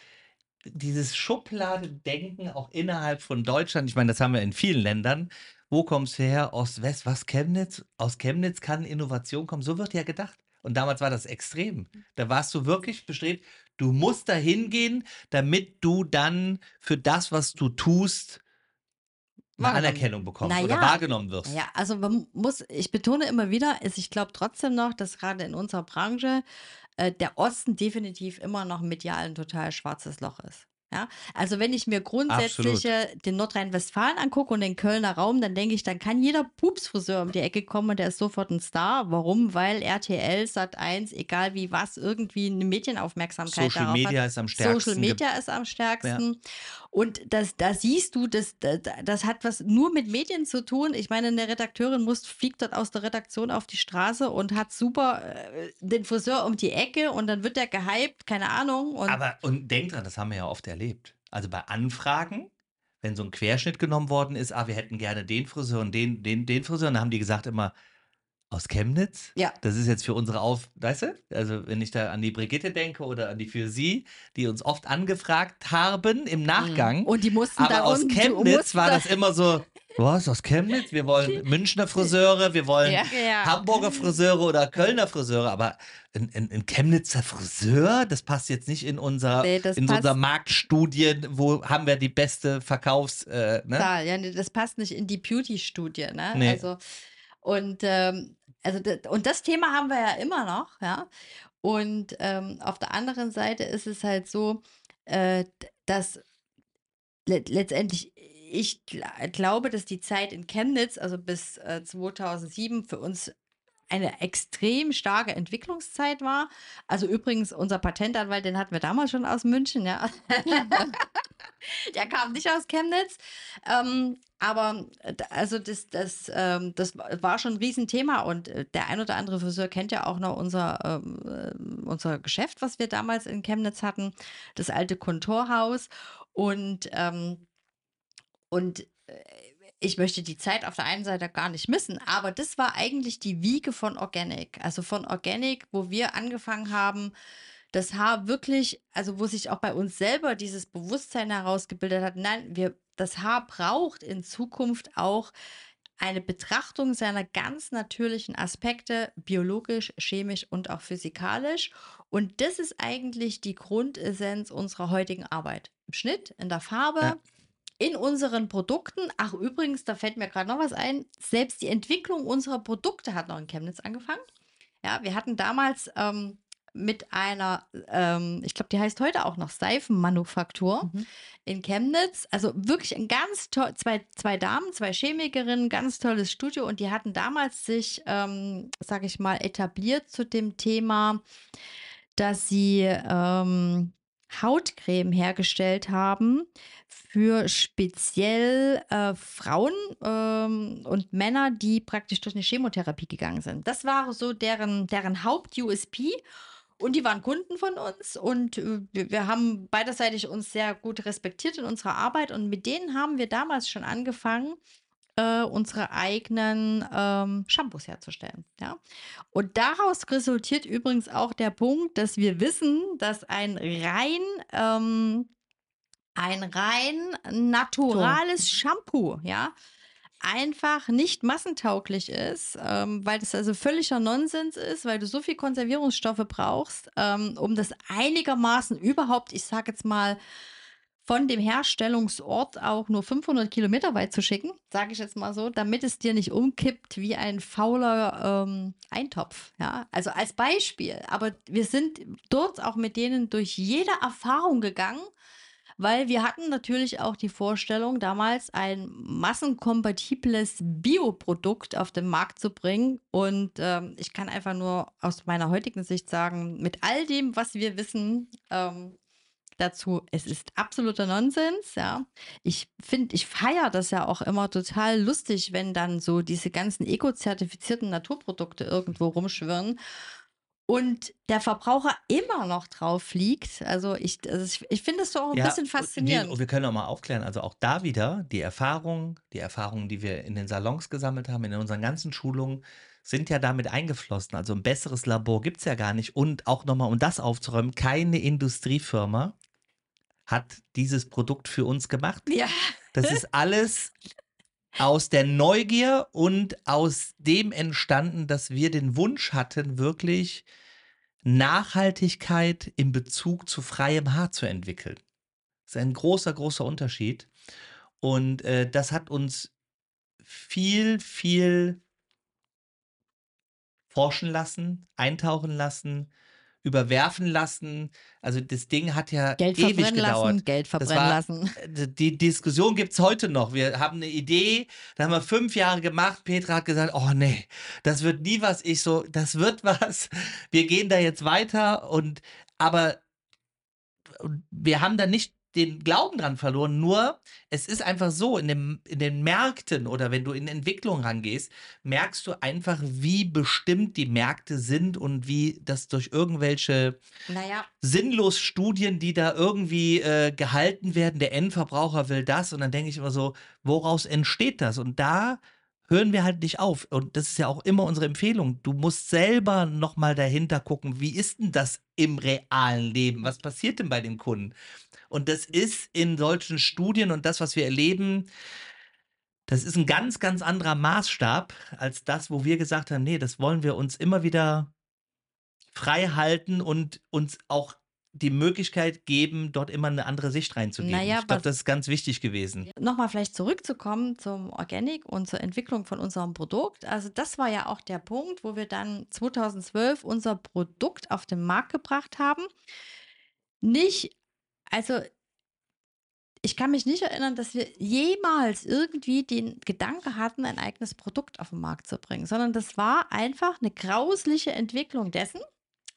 Speaker 2: dieses Schubladendenken auch innerhalb von Deutschland. Ich meine, das haben wir in vielen Ländern. Wo kommst du her? Ost, West, was? Chemnitz? Aus Chemnitz kann Innovation kommen. So wird ja gedacht. Und damals war das extrem. Da warst du wirklich bestrebt, du musst da hingehen, damit du dann für das, was du tust, eine
Speaker 3: Wahrgenommen.
Speaker 2: Anerkennung bekommst
Speaker 3: Na
Speaker 2: oder wahrgenommen wirst.
Speaker 3: Ja, also man muss, ich betone immer wieder, ist, ich glaube trotzdem noch, dass gerade in unserer Branche äh, der Osten definitiv immer noch medial ein total schwarzes Loch ist. Ja, also wenn ich mir grundsätzlich äh, den Nordrhein-Westfalen angucke und den Kölner Raum, dann denke ich, dann kann jeder Pupsfriseur um die Ecke kommen und der ist sofort ein Star. Warum? Weil RTL, Sat1, egal wie was, irgendwie eine Medienaufmerksamkeit
Speaker 2: Social
Speaker 3: darauf hat.
Speaker 2: Media ist am stärksten.
Speaker 3: Social Media ist am stärksten. Und das, da siehst du, das, das, das hat was nur mit Medien zu tun. Ich meine, eine Redakteurin muss, fliegt dort aus der Redaktion auf die Straße und hat super äh, den Friseur um die Ecke und dann wird der gehypt, keine Ahnung. Und
Speaker 2: Aber und denk dran, das haben wir ja oft erlebt. Also bei Anfragen, wenn so ein Querschnitt genommen worden ist, ah, wir hätten gerne den Friseur und den, den, den Friseur, und dann haben die gesagt immer, aus Chemnitz?
Speaker 3: Ja.
Speaker 2: Das ist jetzt für unsere Auf, weißt du? Also wenn ich da an die Brigitte denke oder an die für sie, die uns oft angefragt haben im Nachgang.
Speaker 3: und die mussten
Speaker 2: Aber
Speaker 3: da
Speaker 2: aus
Speaker 3: unten,
Speaker 2: Chemnitz war
Speaker 3: da-
Speaker 2: das immer so, was, aus Chemnitz? Wir wollen [LAUGHS] Münchner Friseure, wir wollen
Speaker 4: Ja.
Speaker 3: Ja.
Speaker 2: Hamburger Friseure oder Kölner Friseure, aber ein, ein, ein Chemnitzer Friseur, das passt jetzt nicht in unser,
Speaker 3: Nee,
Speaker 2: in
Speaker 3: passt-
Speaker 2: unserer Marktstudien, wo haben wir die beste Verkaufs, äh, ne?
Speaker 3: Zahl. Ja, nee, das passt nicht in die Beauty-Studie, ne?
Speaker 2: Nee.
Speaker 3: Also, und, ähm, also, und das Thema haben wir ja immer noch, ja. Und ähm, auf der anderen Seite ist es halt so, äh, dass le letztendlich ich gl glaube, dass die Zeit in Chemnitz, also bis äh, 2007, für uns eine extrem starke Entwicklungszeit war. Also übrigens, unser Patentanwalt, den hatten wir damals schon aus München, ja. [LAUGHS] Der kam nicht aus Chemnitz. Ähm, aber also das, das, ähm, das war schon ein Riesenthema und äh, der ein oder andere Friseur kennt ja auch noch unser, ähm, äh, unser Geschäft, was wir damals in Chemnitz hatten, das alte Kontorhaus. Und, ähm, und äh, ich möchte die Zeit auf der einen Seite gar nicht missen, aber das war eigentlich die Wiege von Organic. Also von Organic, wo wir angefangen haben, das Haar wirklich, also wo sich auch bei uns selber dieses Bewusstsein herausgebildet hat, nein, wir, das Haar braucht in Zukunft auch eine Betrachtung seiner ganz natürlichen Aspekte, biologisch, chemisch und auch physikalisch. Und das ist eigentlich die Grundessenz unserer heutigen Arbeit. Im Schnitt, in der Farbe,
Speaker 2: Ja.
Speaker 3: In unseren Produkten. Ach, übrigens, da fällt mir gerade noch was ein. Selbst die Entwicklung unserer Produkte hat noch in Chemnitz angefangen. Ja, wir hatten damals ähm, mit einer, ähm, ich glaube, die heißt heute auch noch Seifenmanufaktur
Speaker 4: Mhm.
Speaker 3: in Chemnitz. Also wirklich ein ganz toll, zwei, zwei Damen, zwei Chemikerinnen, ganz tolles Studio und die hatten damals sich, ähm, sage ich mal, etabliert zu dem Thema, dass sie ähm, Hautcreme hergestellt haben für speziell äh, Frauen ähm, und Männer, die praktisch durch eine Chemotherapie gegangen sind. Das war so deren, deren Haupt-USP. Und die waren Kunden von uns und äh, wir, haben beiderseitig uns sehr gut respektiert in unserer Arbeit und mit denen haben wir damals schon angefangen, äh, unsere eigenen ähm, Shampoos herzustellen. Ja? Und daraus resultiert übrigens auch der Punkt, dass wir wissen, dass ein rein, ähm, ein rein naturales Shampoo, ja, einfach nicht massentauglich ist, ähm, weil das also völliger Nonsens ist, weil du so viel Konservierungsstoffe brauchst, ähm, um das einigermaßen überhaupt, ich sage jetzt mal, von dem Herstellungsort auch nur 500 Kilometer weit zu schicken, sage ich jetzt mal so, damit es dir nicht umkippt wie ein fauler ähm, Eintopf. Ja, also als Beispiel. Aber wir sind dort auch mit denen durch jede Erfahrung gegangen, weil wir hatten natürlich auch die Vorstellung, damals ein massenkompatibles Bioprodukt auf den Markt zu bringen. Und ähm, ich kann einfach nur aus meiner heutigen Sicht sagen, mit all dem, was wir wissen, ähm, dazu, es ist absoluter Nonsens, ja. Ich finde, ich feiere das ja auch immer total lustig, wenn dann so diese ganzen eco-zertifizierten Naturprodukte irgendwo rumschwirren und der Verbraucher immer noch drauf liegt. Also ich, also ich, ich finde das so auch ein
Speaker 2: Ja,
Speaker 3: bisschen
Speaker 2: die-
Speaker 3: faszinierend.
Speaker 2: Und wir können auch mal aufklären, also auch da wieder die Erfahrung, die Erfahrungen, die wir in den Salons gesammelt haben, in unseren ganzen Schulungen, sind ja damit eingeflossen. Also ein besseres Labor gibt es ja gar nicht. Und auch nochmal, um das aufzuräumen, keine Industriefirma hat dieses Produkt für uns gemacht.
Speaker 3: ja,
Speaker 2: Das ist [LAUGHS] alles aus der Neugier und aus dem entstanden, dass wir den Wunsch hatten, wirklich Nachhaltigkeit in Bezug zu freiem Haar zu entwickeln. Das ist ein großer, großer Unterschied. Und äh, das hat uns viel, viel forschen lassen, eintauchen lassen, überwerfen lassen. Also das Ding hat ja
Speaker 3: Geld
Speaker 2: ewig
Speaker 3: verbrennen
Speaker 2: gedauert.
Speaker 3: lassen, Geld verbrennen
Speaker 2: war-
Speaker 3: lassen.
Speaker 2: Äh, die Diskussion gibt es heute noch. Wir haben eine Idee, da haben wir fünf Jahre gemacht. Petra hat gesagt, oh nee, das wird nie was. Ich so, das wird [LAUGHS] was. Wir gehen da jetzt weiter und aber wir haben da nicht den Glauben dran verloren. Nur es ist einfach so, in, dem, in den Märkten oder wenn du in Entwicklung rangehst, merkst du einfach, wie bestimmt die Märkte sind und wie das durch irgendwelche
Speaker 3: Naja,
Speaker 2: sinnlos Studien, die da irgendwie äh, gehalten werden. Der Endverbraucher will das und dann denke ich immer so, woraus entsteht das? Und da hören wir halt nicht auf. Und das ist ja auch immer unsere Empfehlung. Du musst selber nochmal dahinter gucken, wie ist denn das im realen Leben? Was passiert denn bei den Kunden? Und das ist in solchen Studien und das, was wir erleben, das ist ein ganz, ganz anderer Maßstab als das, wo wir gesagt haben, nee, das wollen wir uns immer wieder frei halten und uns auch die Möglichkeit geben, dort immer eine andere Sicht reinzugeben.
Speaker 3: Naja,
Speaker 2: ich glaube, das ist ganz wichtig gewesen.
Speaker 3: nochmal vielleicht zurückzukommen zum Organic und zur Entwicklung von unserem Produkt. Also das war ja auch der Punkt, wo wir dann 2012 unser Produkt auf den Markt gebracht haben. Nicht, also ich kann mich nicht erinnern, dass wir jemals irgendwie den Gedanke hatten, ein eigenes Produkt auf den Markt zu bringen, sondern das war einfach eine grausliche Entwicklung dessen,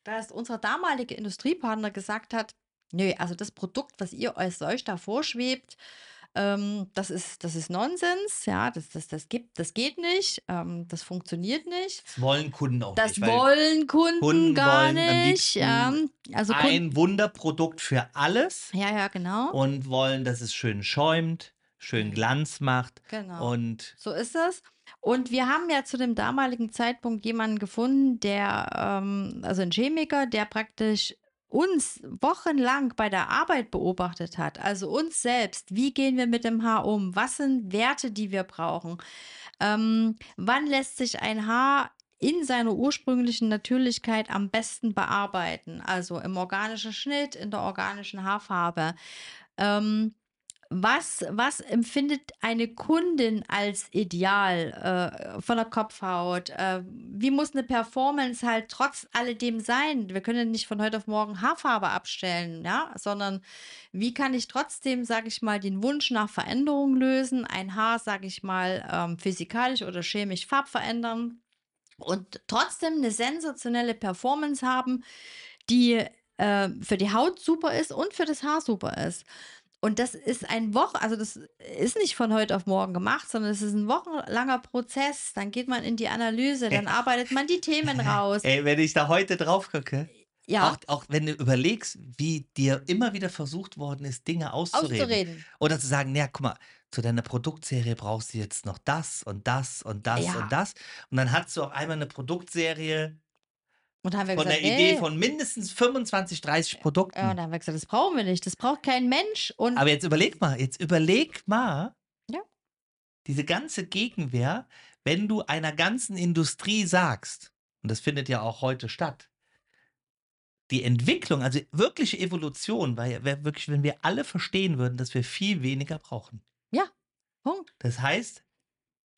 Speaker 3: dass unser damaliger Industriepartner gesagt hat, nö, also das Produkt, was ihr als solch da vorschwebt, ähm, das ist, das ist Nonsens, ja, das, das, das gibt, das geht nicht, ähm, das funktioniert nicht.
Speaker 2: Das wollen Kunden auch
Speaker 3: Das
Speaker 2: nicht. weil
Speaker 3: wollen Kunden,
Speaker 2: Kunden
Speaker 3: gar
Speaker 2: wollen
Speaker 3: nicht. Ja. Also Kunden,
Speaker 2: ein Wunderprodukt für alles
Speaker 3: ja, ja, genau.
Speaker 2: und wollen, dass es schön schäumt, schön Glanz macht
Speaker 3: genau.
Speaker 2: und
Speaker 3: So ist es. Und wir haben ja zu dem damaligen Zeitpunkt jemanden gefunden, der, ähm, also ein Chemiker, der praktisch uns wochenlang bei der Arbeit beobachtet hat, also uns selbst, wie gehen wir mit dem Haar um, was sind Werte, die wir brauchen, ähm, wann lässt sich ein Haar in seiner ursprünglichen Natürlichkeit am besten bearbeiten, also im organischen Schnitt, in der organischen Haarfarbe. Ähm, was, was empfindet eine Kundin als ideal äh, von der Kopfhaut? Äh, wie muss eine Performance halt trotz alledem sein? Wir können nicht von heute auf morgen Haarfarbe abstellen, ja, sondern wie kann ich trotzdem, sage ich mal, den Wunsch nach Veränderung lösen, ein Haar, sage ich mal, ähm, physikalisch oder chemisch farbverändern und trotzdem eine sensationelle Performance haben, die äh, für die Haut super ist und für das Haar super ist. Und das ist ein Wochen, also das ist nicht von heute auf morgen gemacht, sondern es ist ein wochenlanger Prozess. Dann geht man in die Analyse, dann arbeitet man die Themen [LAUGHS] raus.
Speaker 2: ey, wenn ich da heute drauf gucke,
Speaker 3: Ja,
Speaker 2: auch, auch wenn du überlegst, wie dir immer wieder versucht worden ist, Dinge auszureden.
Speaker 3: auszureden.
Speaker 2: Oder zu sagen, ja, guck mal, zu deiner Produktserie brauchst du jetzt noch das und das und das
Speaker 3: Ja.
Speaker 2: und das. Und dann hast du auf einmal eine Produktserie
Speaker 3: Und haben wir
Speaker 2: von
Speaker 3: gesagt,
Speaker 2: der Idee
Speaker 3: nee.
Speaker 2: von mindestens 25, 30 Produkten.
Speaker 3: Ja, und dann haben wir gesagt, das brauchen wir nicht. Das braucht kein Mensch. Und
Speaker 2: Aber jetzt überleg mal, jetzt überleg mal,
Speaker 3: Ja.
Speaker 2: diese ganze Gegenwehr, wenn du einer ganzen Industrie sagst, und das findet ja auch heute statt, die Entwicklung, also wirkliche Evolution, weil wirklich, wenn wir alle verstehen würden, dass wir viel weniger brauchen.
Speaker 3: Punkt.
Speaker 2: Das heißt,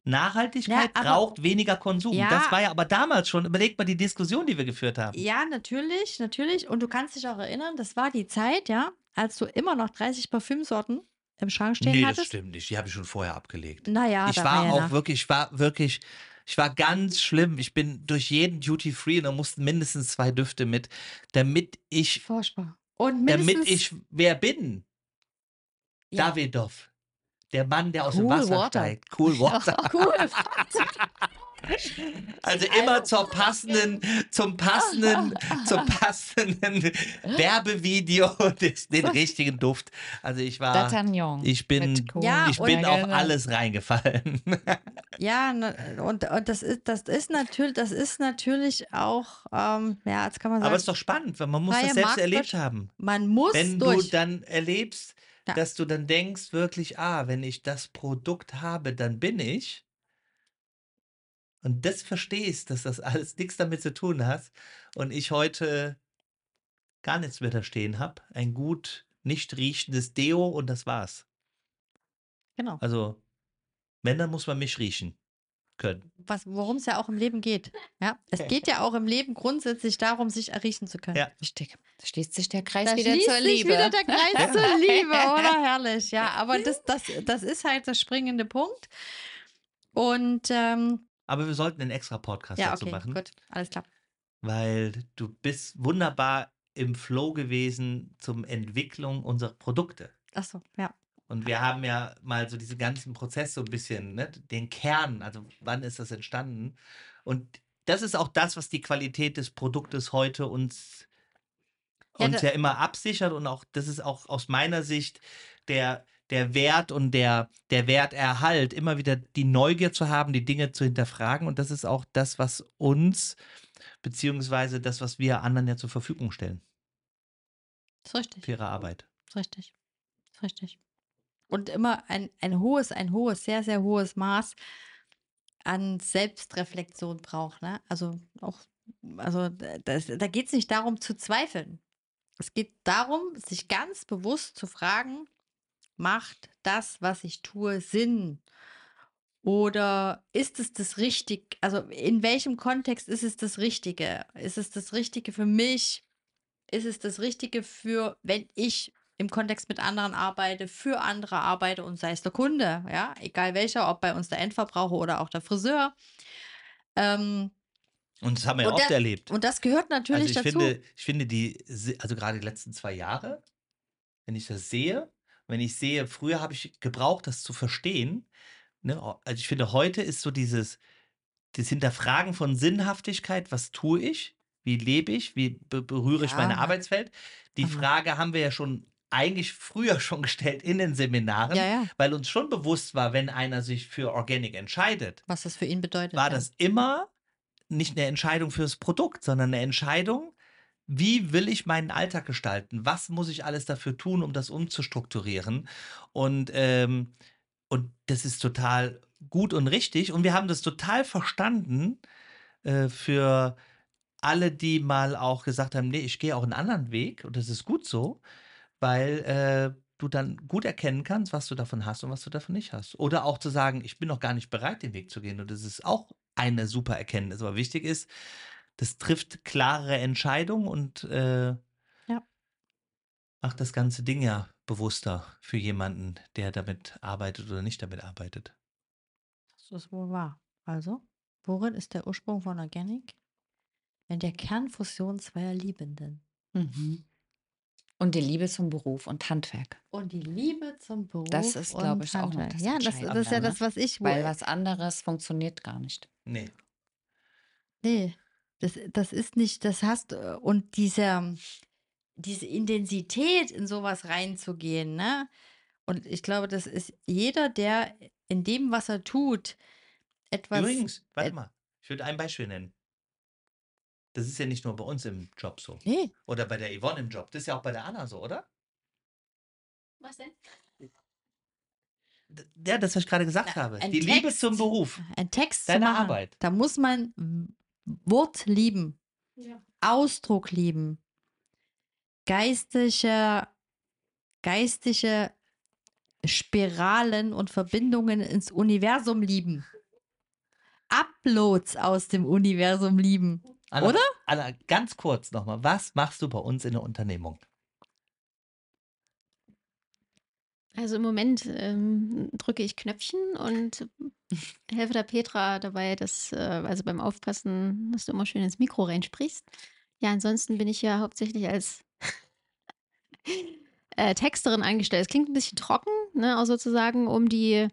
Speaker 2: Nachhaltigkeit
Speaker 3: Ja, aber-
Speaker 2: braucht weniger Konsum.
Speaker 3: Ja.
Speaker 2: Das war ja aber damals schon, überleg mal die Diskussion, die wir geführt haben.
Speaker 3: Ja, natürlich, natürlich. Und du kannst dich auch erinnern, das war die Zeit, ja, als du immer noch 30 Parfümsorten im Schrank stehen
Speaker 2: nee, das
Speaker 3: hattest.
Speaker 2: stimmt nicht. Die habe ich schon vorher abgelegt.
Speaker 3: Naja,
Speaker 2: ich war
Speaker 3: ja
Speaker 2: auch
Speaker 3: nach-
Speaker 2: wirklich, ich war wirklich, ich war ganz schlimm. Ich bin durch jeden Duty Free und da mussten mindestens zwei Düfte mit, damit ich,
Speaker 3: Furchtbar. Und mindestens,
Speaker 2: damit ich wer bin.
Speaker 3: ja,
Speaker 2: Davidoff. Der Mann, der aus dem
Speaker 4: Cool
Speaker 2: Wasser
Speaker 4: Water.
Speaker 2: steigt. Cool [LAUGHS] Water.
Speaker 3: cool.
Speaker 2: Also immer zur passenden, zum passenden, zum passenden [LAUGHS] Werbevideo des, den richtigen Duft. Also ich war,
Speaker 4: D'Artagnan.
Speaker 2: ich bin.
Speaker 3: Ja,
Speaker 2: ich bin
Speaker 4: Ja,
Speaker 2: auf
Speaker 4: genau.
Speaker 2: alles reingefallen. [LAUGHS]
Speaker 3: Ja, ne, und, und das ist, das ist natürlich, das ist natürlich auch, ähm, ja, jetzt kann man sagen,
Speaker 2: Aber es ist doch spannend, weil man muss das selbst erlebt haben.
Speaker 3: man muss
Speaker 2: Wenn
Speaker 3: durch.
Speaker 2: du dann erlebst,
Speaker 3: Ja.
Speaker 2: dass du dann denkst, wirklich, ah, wenn ich das Produkt habe, dann bin ich. Und das verstehst, dass das alles nichts damit zu tun hat. Und ich heute gar nichts mehr da stehen habe. Ein gut nicht riechendes Deo und das war's.
Speaker 3: genau.
Speaker 2: Also, wenn, dann muss man mich riechen können.
Speaker 3: Was, worum es ja auch im Leben geht. Ja, es geht ja auch im Leben grundsätzlich darum, sich erriechen zu können.
Speaker 2: Ja.
Speaker 4: Richtig. Da schließt sich der Kreis
Speaker 3: Da
Speaker 4: wieder
Speaker 3: schließt
Speaker 4: zur
Speaker 3: sich
Speaker 4: Liebe.
Speaker 3: wieder der Kreis zur Liebe, oder? Herrlich, ja. Aber das, das, das ist halt der springende Punkt. Und ähm,
Speaker 2: Aber wir sollten einen extra Podcast
Speaker 3: ja,
Speaker 2: dazu
Speaker 3: okay,
Speaker 2: machen.
Speaker 3: gut, alles klar.
Speaker 2: weil du bist wunderbar im Flow gewesen zum Entwicklung unserer Produkte.
Speaker 3: Achso, ja.
Speaker 2: Und wir haben ja mal so diese ganzen Prozesse so ein bisschen, ne, den Kern, also wann ist das entstanden? Und das ist auch das, was die Qualität des Produktes heute uns,
Speaker 3: Ja,
Speaker 2: uns ja immer absichert und auch, das ist auch aus meiner Sicht der, der Wert und der, der Werterhalt, immer wieder die Neugier zu haben, die Dinge zu hinterfragen. Und das ist auch das, was uns, beziehungsweise das, was wir anderen ja zur Verfügung stellen
Speaker 3: Ist richtig.
Speaker 2: für ihre Arbeit.
Speaker 3: Ist richtig. Ist richtig. Und immer ein, ein hohes, ein hohes, sehr, sehr hohes Maß an Selbstreflexion braucht. Ne? Also auch, also das, da geht es nicht darum zu zweifeln. Es geht darum, sich ganz bewusst zu fragen, macht das, was ich tue, Sinn? Oder ist es das richtig? Also in welchem Kontext ist es das Richtige? Ist es das Richtige für mich? Ist es das Richtige für, wenn ich im Kontext mit anderen arbeite, für andere arbeite und sei es der Kunde, ja, egal welcher, ob bei uns der Endverbraucher oder auch der Friseur. Ähm,
Speaker 2: Und das haben wir ja oft
Speaker 3: der-
Speaker 2: erlebt.
Speaker 3: und das gehört
Speaker 2: Also
Speaker 3: natürlich
Speaker 2: ich
Speaker 3: dazu.
Speaker 2: finde, ich finde die, also gerade die letzten zwei Jahre, wenn ich das sehe, wenn ich sehe, früher habe ich gebraucht, das zu verstehen. Ne? Also ich finde, heute ist so dieses, das Hinterfragen von Sinnhaftigkeit, was tue ich, wie lebe ich, wie be berühre ich meine
Speaker 3: Ja.
Speaker 2: Arbeitswelt. Die Frage haben wir ja schon eigentlich früher [LAUGHS] schon gestellt in den Seminaren,
Speaker 3: ja, ja,
Speaker 2: weil uns schon bewusst war, wenn einer sich für Organic entscheidet,
Speaker 3: was das für ihn bedeutet.
Speaker 2: war
Speaker 3: ja.
Speaker 2: das immer nicht eine Entscheidung fürs Produkt, sondern eine Entscheidung, wie will ich meinen Alltag gestalten? Was muss ich alles dafür tun, um das umzustrukturieren? Und, ähm, und das ist total gut und richtig. Und wir haben das total verstanden äh, für alle, die mal auch gesagt haben, nee, ich gehe auch einen anderen Weg. Und das ist gut so, weil äh, du dann gut erkennen kannst, was du davon hast und was du davon nicht hast. Oder auch zu sagen, ich bin noch gar nicht bereit, den Weg zu gehen. Und das ist auch eine super Erkenntnis. Aber wichtig ist, das trifft klare Entscheidungen und äh,
Speaker 3: Ja.
Speaker 2: macht das ganze Ding ja bewusster für jemanden, der damit arbeitet oder nicht damit arbeitet.
Speaker 3: Das ist wohl wahr. Also, worin ist der Ursprung von Organic? In der Kernfusion zweier Liebenden.
Speaker 4: Mhm. Und die Liebe zum Beruf und Handwerk.
Speaker 3: Und die Liebe zum Beruf.
Speaker 4: Das ist, glaube ich, auch noch
Speaker 3: Handwerk.
Speaker 4: das
Speaker 3: Ja, das, das ist ja
Speaker 4: ne?
Speaker 3: das, was ich. wo-
Speaker 4: Weil was anderes funktioniert gar nicht.
Speaker 2: Nee.
Speaker 3: Nee, das, das ist nicht, das hast äh, und diese, diese Intensität in sowas reinzugehen, ne? Und ich glaube, das ist jeder, der in dem, was er tut, etwas.
Speaker 2: Übrigens, warte mal, ich würde ein Beispiel nennen. Das ist ja nicht nur bei uns im Job so.
Speaker 3: Nee,
Speaker 2: Oder bei der Yvonne im Job. Das ist ja auch bei der Anna so, oder?
Speaker 5: Was denn?
Speaker 2: Ja, das, was ich gerade gesagt
Speaker 3: Na,
Speaker 2: habe.
Speaker 3: ein
Speaker 2: Die Liebe
Speaker 3: Text.
Speaker 2: zum Beruf.
Speaker 3: ein Text
Speaker 2: Deine
Speaker 3: zu machen,
Speaker 2: Arbeit.
Speaker 3: da muss man Wort lieben,
Speaker 5: Ja.
Speaker 3: Ausdruck lieben, geistige, geistige Spiralen und Verbindungen ins Universum lieben. Uploads aus dem Universum lieben.
Speaker 2: Anna,
Speaker 3: Oder?
Speaker 2: Anna, ganz kurz nochmal. Was machst du bei uns in der Unternehmung?
Speaker 5: Also im Moment ähm, drücke ich Knöpfchen und [LAUGHS] helfe der Petra dabei, dass, äh, also beim Aufpassen, dass du immer schön ins Mikro reinsprichst. Ja, ansonsten bin ich ja hauptsächlich als [LAUGHS] äh, Texterin angestellt. Es klingt ein bisschen trocken, ne, auch sozusagen, um die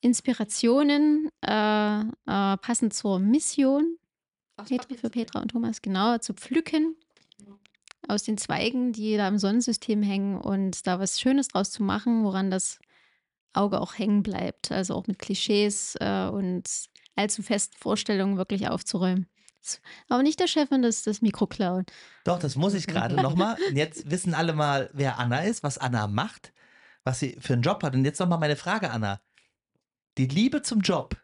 Speaker 5: Inspirationen äh, äh, passend zur Mission Petra, für Petra und Thomas genau zu pflücken aus den Zweigen, die da im Sonnensystem hängen und da was Schönes draus zu machen, woran das Auge auch hängen bleibt. Also auch mit Klischees äh, und allzu festen Vorstellungen wirklich aufzuräumen. Aber nicht der Chefin das, das Mikro klauen.
Speaker 2: Doch, das muss ich gerade nochmal. Jetzt [LAUGHS] wissen alle mal, wer Anna ist, was Anna macht, was sie für einen Job hat. Und jetzt nochmal meine Frage, Anna. Die Liebe zum Job,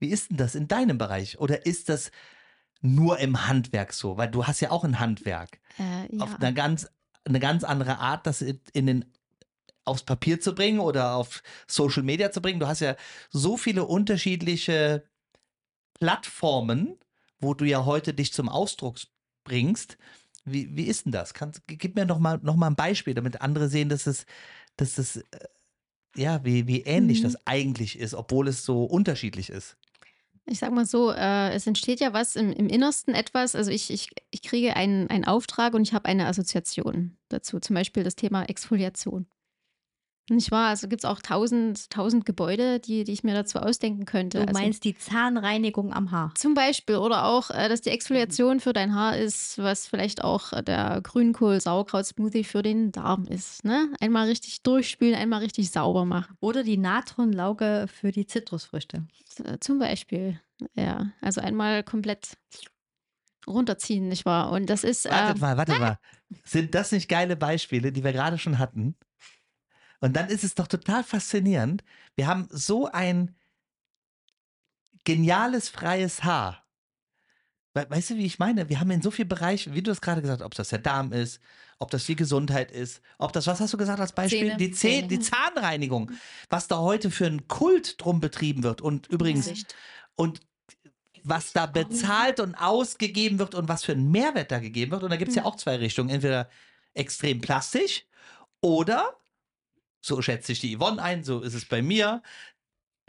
Speaker 2: wie ist denn das in deinem Bereich? Oder ist das nur im Handwerk so? Weil du hast ja auch ein Handwerk.
Speaker 5: Äh,
Speaker 2: Auf
Speaker 5: ja.
Speaker 2: eine ganz, eine ganz andere Art, das in in den, aufs Papier zu bringen oder auf Social Media zu bringen. Du hast ja so viele unterschiedliche Plattformen, wo du ja heute dich zum Ausdruck bringst. Wie, wie ist denn das? Kannst, gib mir noch mal, noch mal ein Beispiel, damit andere sehen, dass es, dass es äh, ja, wie, wie ähnlich
Speaker 5: Mhm.
Speaker 2: das eigentlich ist, obwohl es so unterschiedlich ist.
Speaker 5: Ich sag mal so, äh, es entsteht ja was im, im Innersten etwas. Also ich, ich, ich kriege einen, einen Auftrag und ich habe eine Assoziation dazu. Zum Beispiel das Thema Exfoliation. Nicht wahr? Also gibt es auch tausend, tausend Gebäude, die, die ich mir dazu ausdenken könnte.
Speaker 3: Du
Speaker 5: also,
Speaker 3: meinst die Zahnreinigung am Haar.
Speaker 5: Zum Beispiel. Oder auch, äh, dass die Exfoliation für dein Haar ist, was vielleicht auch äh, der Grünkohl-Sauerkraut-Smoothie für den Darm ist. Ne? Einmal richtig durchspülen, einmal richtig sauber machen.
Speaker 3: Oder die Natronlauge für die Zitrusfrüchte.
Speaker 5: Äh, Zum Beispiel. Ja. Also einmal komplett runterziehen, nicht wahr? Und das ist.
Speaker 2: Wartet
Speaker 5: ähm,
Speaker 2: mal, wartet mal. Sind das nicht geile Beispiele, die wir gerade schon hatten? Und dann ist es doch total faszinierend. Wir haben so ein geniales, freies Haar. We weißt du, wie ich meine? Wir haben in so vielen Bereichen, wie du es gerade gesagt hast, ob das der Darm ist, ob das die Gesundheit ist, ob das, was hast du gesagt als Beispiel?
Speaker 4: Zähne.
Speaker 2: Die, Zähne, die Zahnreinigung. Was da heute für ein Kult drum betrieben wird. Und übrigens,
Speaker 4: Gesicht.
Speaker 2: und was da bezahlt und ausgegeben wird und was für einen Mehrwert da gegeben wird. Und da gibt es ja auch zwei Richtungen. Entweder extrem plastisch Oder, so schätze ich die Yvonne ein, so ist es bei mir.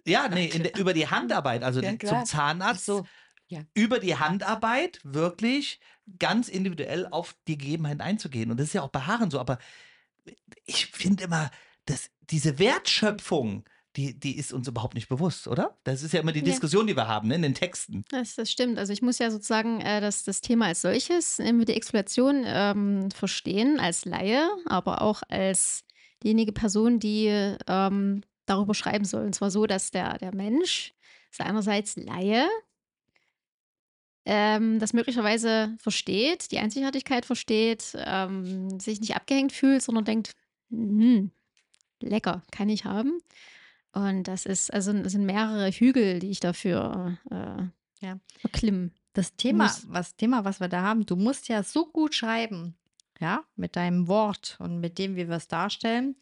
Speaker 2: Ja, nee, in der, über die Handarbeit, also
Speaker 4: Ja,
Speaker 2: zum Zahnarzt,
Speaker 4: so. Ja.
Speaker 2: über die Handarbeit wirklich ganz individuell auf die Gegebenheiten einzugehen. Und das ist ja auch bei Haaren so, aber ich finde immer, dass diese Wertschöpfung, die, die ist uns überhaupt nicht bewusst, oder? Das ist ja immer die
Speaker 5: Ja.
Speaker 2: Diskussion, die wir haben ne, in den Texten.
Speaker 5: Das, das stimmt. Also ich muss ja sozusagen äh, das, das Thema als solches, nämlich die Exploration, ähm, verstehen als Laie, aber auch als diejenige Person, die ähm, darüber schreiben soll. Und zwar so, dass der, der Mensch seinerseits Laie ähm, das möglicherweise versteht, die Einzigartigkeit versteht, ähm, sich nicht abgehängt fühlt, sondern denkt, hm, lecker, kann ich haben. Und das ist, also es sind mehrere Hügel, die ich dafür äh,
Speaker 3: Ja.
Speaker 5: verklimmen.
Speaker 3: Das Thema,
Speaker 5: Muss.
Speaker 3: was Thema, was wir da haben, du musst ja so gut schreiben, ja, mit deinem Wort und mit dem, wie wir es darstellen,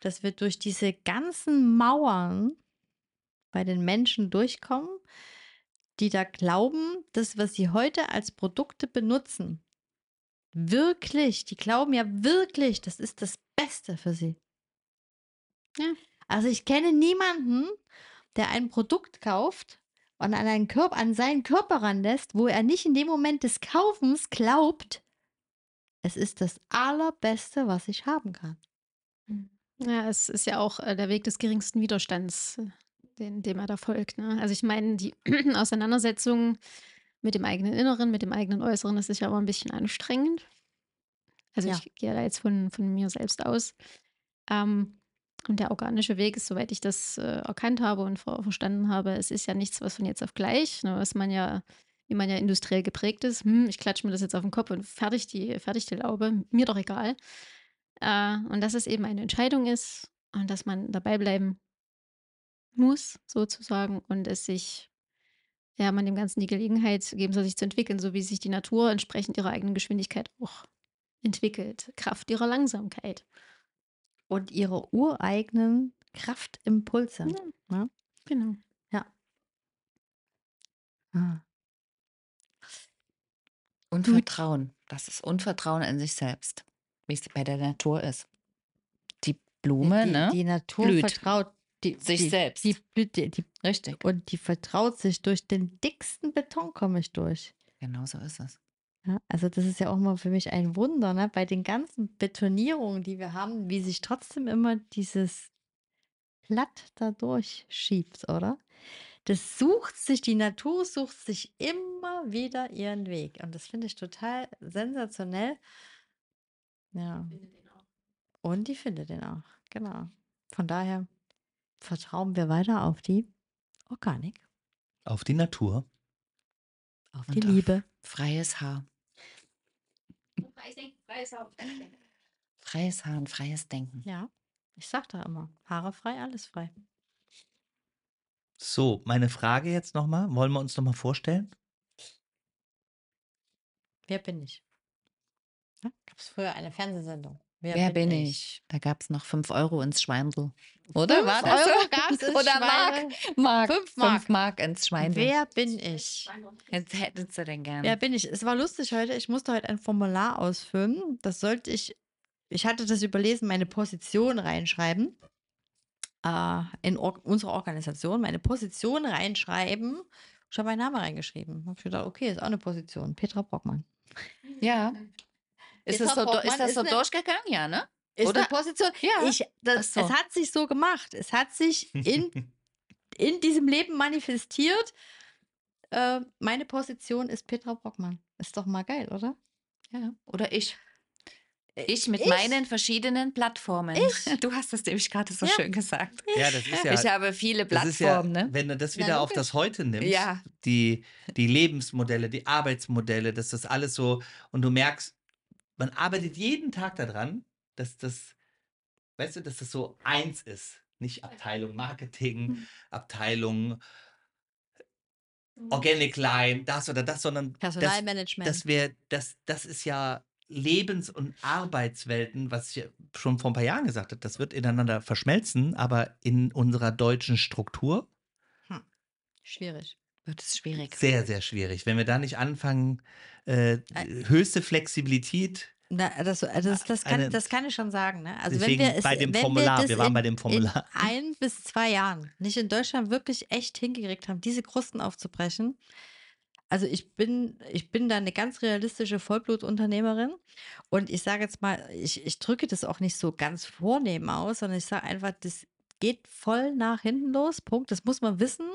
Speaker 3: dass wir durch diese ganzen Mauern bei den Menschen durchkommen, die da glauben, dass was sie heute als Produkte benutzen, wirklich, die glauben ja wirklich, das ist das Beste für sie.
Speaker 5: Ja.
Speaker 3: Also ich kenne niemanden, der ein Produkt kauft und an, einen Körper, an seinen Körper ranlässt, wo er nicht in dem Moment des Kaufens glaubt, es ist das Allerbeste, was ich haben kann.
Speaker 5: Ja, es ist ja auch äh, der Weg des geringsten Widerstands, äh, den, dem er da folgt. Ne? Also ich meine, die [CLEARS THROAT] Auseinandersetzung mit dem eigenen Inneren, mit dem eigenen Äußeren, das ist ja immer ein bisschen anstrengend. Also
Speaker 3: Ja.
Speaker 5: ich gehe da jetzt von, von mir selbst aus. Ähm, und der organische Weg ist, soweit ich das äh, erkannt habe und ver verstanden habe, es ist ja nichts, was von jetzt auf gleich, ne, was man ja, wie man ja industriell geprägt ist, hm, ich klatsche mir das jetzt auf den Kopf und fertig die, fertig die Laube, mir doch egal. Äh, und dass es eben eine Entscheidung ist und dass man dabei bleiben muss, sozusagen, und es sich, ja, man dem Ganzen die Gelegenheit geben soll, sich zu entwickeln, so wie sich die Natur entsprechend ihrer eigenen Geschwindigkeit auch entwickelt, Kraft ihrer Langsamkeit.
Speaker 3: Und ihre ureigenen Kraftimpulse.
Speaker 5: Ja.
Speaker 3: Ja.
Speaker 5: Genau.
Speaker 3: Ah.
Speaker 4: Und Vertrauen. Das ist Unvertrauen in sich selbst, wie es bei der Natur ist. Die Blume,
Speaker 3: die,
Speaker 4: ne?
Speaker 3: die Natur
Speaker 4: blüht.
Speaker 3: vertraut die,
Speaker 4: Sich
Speaker 3: die,
Speaker 4: selbst.
Speaker 3: Die, blüht, die, die,
Speaker 4: Richtig.
Speaker 3: und die vertraut sich durch den dicksten Beton, komme ich durch.
Speaker 4: Genau so ist es.
Speaker 3: Ja, also das ist ja auch mal für mich ein Wunder, ne? bei den ganzen Betonierungen, die wir haben, wie sich trotzdem immer dieses Blatt da durchschiebt, oder? Das sucht sich, die Natur sucht sich immer wieder ihren Weg. Und das finde ich total sensationell. Ja. Und die findet den auch, genau. Von daher vertrauen wir weiter auf die Organik,
Speaker 2: Auf die Natur.
Speaker 3: auf
Speaker 4: Und
Speaker 3: die
Speaker 4: auf
Speaker 3: Liebe.
Speaker 4: Freies Haar.
Speaker 6: Freies Denken, freies Haupt.
Speaker 4: Freies Haar und freies Denken.
Speaker 3: Ja, ich sag da immer, Haare frei, alles frei.
Speaker 2: So, meine Frage jetzt nochmal. Wollen wir uns nochmal vorstellen?
Speaker 3: Wer bin ich? Gab es früher eine Fernsehsendung?
Speaker 4: Wer, bin ich? Da gab es noch 5 Euro ins Schweindel. Oder?
Speaker 3: Fünf
Speaker 4: War das
Speaker 3: Euro gab's ins
Speaker 4: Oder. Mark? Mark.
Speaker 3: Fünf Mark.
Speaker 4: 5 Mark ins Schweindel.
Speaker 3: Wer bin ich?
Speaker 4: Jetzt hättest du denn gerne.
Speaker 3: Wer bin ich? Es war lustig heute. Ich musste heute ein Formular ausfüllen. Das sollte ich, ich hatte das überlesen, meine Position reinschreiben. Äh, in or unsere Organisation, meine Position reinschreiben. Ich habe meinen Namen reingeschrieben. Habe ich gedacht, okay, ist auch eine Position. Petra Brockmann.
Speaker 4: Ja. Ist
Speaker 3: Petra
Speaker 4: das so,
Speaker 3: Brockmann
Speaker 4: ist das
Speaker 3: ist
Speaker 4: so
Speaker 3: eine-
Speaker 4: durchgegangen? Ja, ne?
Speaker 3: Ist
Speaker 4: Oder?
Speaker 3: eine Position.
Speaker 4: Ja.
Speaker 3: Ich, das,
Speaker 4: so.
Speaker 3: Es hat sich so gemacht. Es hat sich in, [LAUGHS] in diesem Leben manifestiert. Äh, meine Position ist Petra Brockmann. Ist doch mal geil, oder?
Speaker 4: Ja. Oder ich. Ich mit
Speaker 3: Ich?
Speaker 4: meinen verschiedenen Plattformen. [LAUGHS] Du hast das nämlich gerade so
Speaker 3: Ja.
Speaker 4: schön gesagt.
Speaker 2: Ja, das ist ja.
Speaker 4: ich habe viele
Speaker 2: das ist ja,
Speaker 4: Plattformen, ne?
Speaker 2: wenn du das
Speaker 3: Na,
Speaker 2: wieder auf
Speaker 3: logisch.
Speaker 2: das Heute nimmst,
Speaker 4: Ja.
Speaker 2: die, die Lebensmodelle, die Arbeitsmodelle, dass das alles so, und du merkst, man arbeitet jeden Tag daran, dass das, weißt du, dass das so eins ist. Nicht Abteilung Marketing,
Speaker 3: Hm.
Speaker 2: Abteilung Organic Line, das oder das, sondern das,
Speaker 3: Personalmanagement.
Speaker 2: dass wir, das, das ist ja Lebens- und Arbeitswelten, was ich schon vor ein paar Jahren gesagt habe, das wird ineinander verschmelzen, aber in unserer deutschen Struktur
Speaker 3: Schwierig.
Speaker 4: Wird es schwierig.
Speaker 2: sehr, sehr schwierig. Wenn wir da nicht anfangen, äh, höchste Flexibilität
Speaker 3: Na, das, das, das, kann,
Speaker 2: Eine-
Speaker 3: das kann ich schon sagen. Ne? Also
Speaker 2: Deswegen
Speaker 3: wenn wir es,
Speaker 2: bei dem Formular,
Speaker 3: wir,
Speaker 2: wir waren
Speaker 3: in,
Speaker 2: bei dem Formular.
Speaker 3: in ein bis zwei Jahren nicht in Deutschland wirklich echt hingekriegt haben, diese Krusten aufzubrechen. Also ich bin, ich bin da eine ganz realistische Vollblutunternehmerin und ich sage jetzt mal, ich, ich drücke das auch nicht so ganz vornehm aus, sondern ich sage einfach, das geht voll nach hinten los. Punkt. Das muss man wissen.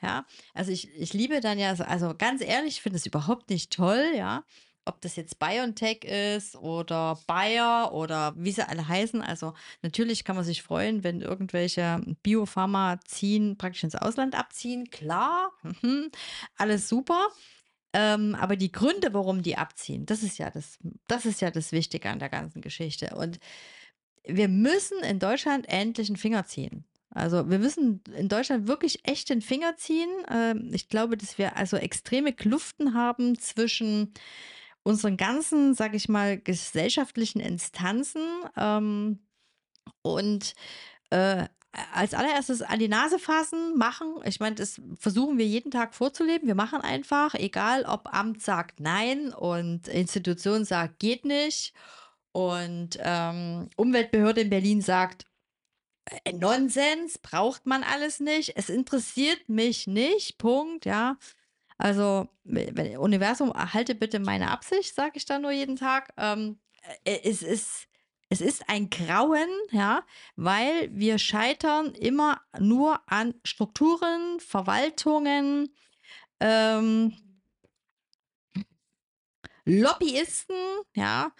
Speaker 3: Ja, also ich, ich liebe dann ja, so- also ganz ehrlich, ich finde es überhaupt nicht toll, ja. Ob das jetzt BioNTech ist oder Bayer oder wie sie alle heißen. Also natürlich kann man sich freuen, wenn irgendwelche Biopharmazien praktisch ins Ausland abziehen. Klar, mhm, alles super. Ähm, aber die Gründe, warum die abziehen, das ist ja das, das ist ja das Wichtige an der ganzen Geschichte. Und wir müssen in Deutschland endlich einen Finger ziehen. Also wir müssen in Deutschland wirklich echt den Finger ziehen. Ähm, ich glaube, dass wir also extreme Kluften haben zwischen unseren ganzen, sag ich mal, gesellschaftlichen Instanzen ähm, und äh, als allererstes an die Nase fassen, machen. Ich meine, das versuchen wir jeden Tag vorzuleben. Wir machen einfach, egal ob Amt sagt nein und Institution sagt geht nicht und ähm, Umweltbehörde in Berlin sagt äh, Nonsens, braucht man alles nicht. Es interessiert mich nicht. Punkt, ja. Also, Universum, erhalte bitte meine Absicht, sage ich da nur jeden Tag. Ähm, äh, es ist. Es ist ein Grauen, ja, weil wir scheitern immer nur an Strukturen, Verwaltungen, ähm, Lobbyisten, ja,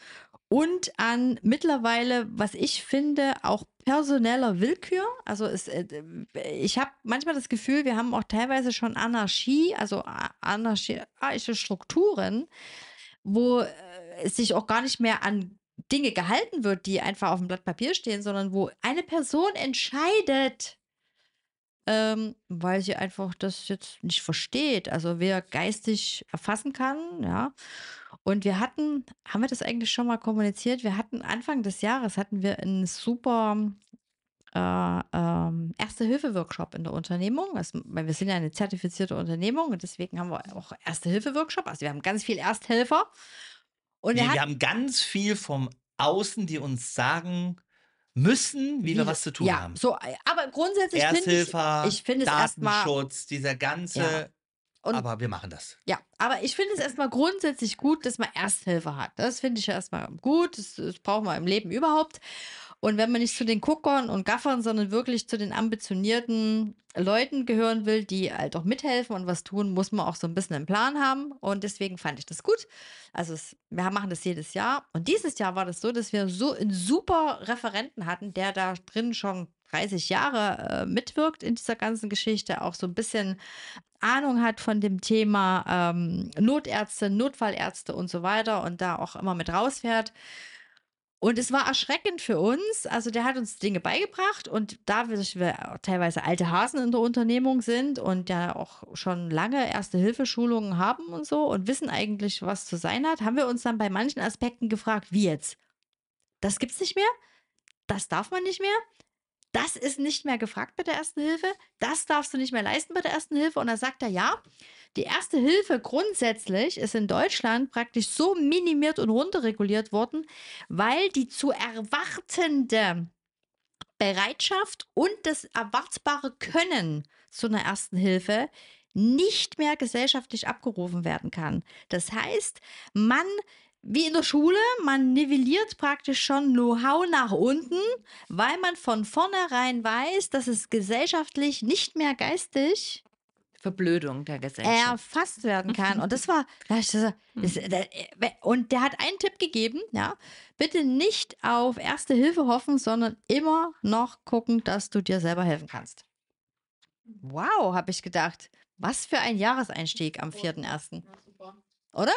Speaker 3: und an mittlerweile, was ich finde, auch personeller Willkür. Also es, äh, ich habe manchmal das Gefühl, wir haben auch teilweise schon Anarchie, also anarchische Strukturen, wo äh, es sich auch gar nicht mehr an Dinge gehalten wird, die einfach auf dem Blatt Papier stehen, sondern wo eine Person entscheidet, ähm, weil sie einfach das jetzt nicht versteht, also wer geistig erfassen kann, ja. Und wir hatten, haben wir das eigentlich schon mal kommuniziert? Wir hatten Anfang des Jahres hatten wir einen super äh, ähm, Erste-Hilfe-Workshop in der Unternehmung. Also, weil wir sind ja eine zertifizierte Unternehmung und deswegen haben wir auch Erste-Hilfe-Workshop. Also wir haben ganz viel Ersthelfer. Und wir
Speaker 2: Wir, wir haben ganz viel vom Außen, die uns sagen müssen, wie, wir was zu tun
Speaker 3: ja,
Speaker 2: haben.
Speaker 3: So, aber grundsätzlich finde ich, ich finde es erstmal
Speaker 2: Datenschutz, dieser ganze.
Speaker 3: Ja. Und-
Speaker 2: aber wir machen das.
Speaker 3: Ja, aber ich finde es erstmal grundsätzlich gut, dass man Ersthilfe hat. Das finde ich erstmal gut. Das, das braucht man im Leben überhaupt. Und wenn man nicht zu den Guckern und Gaffern, sondern wirklich zu den ambitionierten Leuten gehören will, die halt auch mithelfen und was tun, muss man auch so ein bisschen einen Plan haben. Und deswegen fand ich das gut. Also es, wir machen das jedes Jahr. Und dieses Jahr war das so, dass wir so einen super Referenten hatten, der da drin schon 30 Jahre äh, mitwirkt in dieser ganzen Geschichte, auch so ein bisschen Ahnung hat von dem Thema ähm, Notärzte, Notfallärzte und so weiter und da auch immer mit rausfährt. Und es war erschreckend für uns. Also der hat uns Dinge beigebracht und da wir teilweise alte Hasen in der Unternehmung sind und ja auch schon lange Erste-Hilfe-Schulungen haben und so und wissen eigentlich, was zu sein hat, haben wir uns dann bei manchen Aspekten gefragt, wie jetzt? Das gibt's nicht mehr? Das darf man nicht mehr? Das ist nicht mehr gefragt bei der Ersten Hilfe? Das darfst du nicht mehr leisten bei der Ersten Hilfe? Und da sagt er, ja, die Erste Hilfe grundsätzlich ist in Deutschland praktisch so minimiert und runterreguliert worden, weil die zu erwartende Bereitschaft und das erwartbare Können zu einer Ersten Hilfe nicht mehr gesellschaftlich abgerufen werden kann. Das heißt, man wie in der Schule, man nivelliert praktisch schon Know-how nach unten, weil man von vornherein weiß, dass es gesellschaftlich nicht mehr geistig
Speaker 4: Verblödung der Gesellschaft.
Speaker 3: erfasst werden [LAUGHS] kann. Und das war, das, da- und der hat einen Tipp gegeben, ja, bitte nicht auf Erste Hilfe hoffen, sondern immer noch gucken, dass du dir selber helfen kannst. Wow, habe ich gedacht. Was für ein Jahreseinstieg am 4.1.
Speaker 5: Ja, super.
Speaker 3: Oder?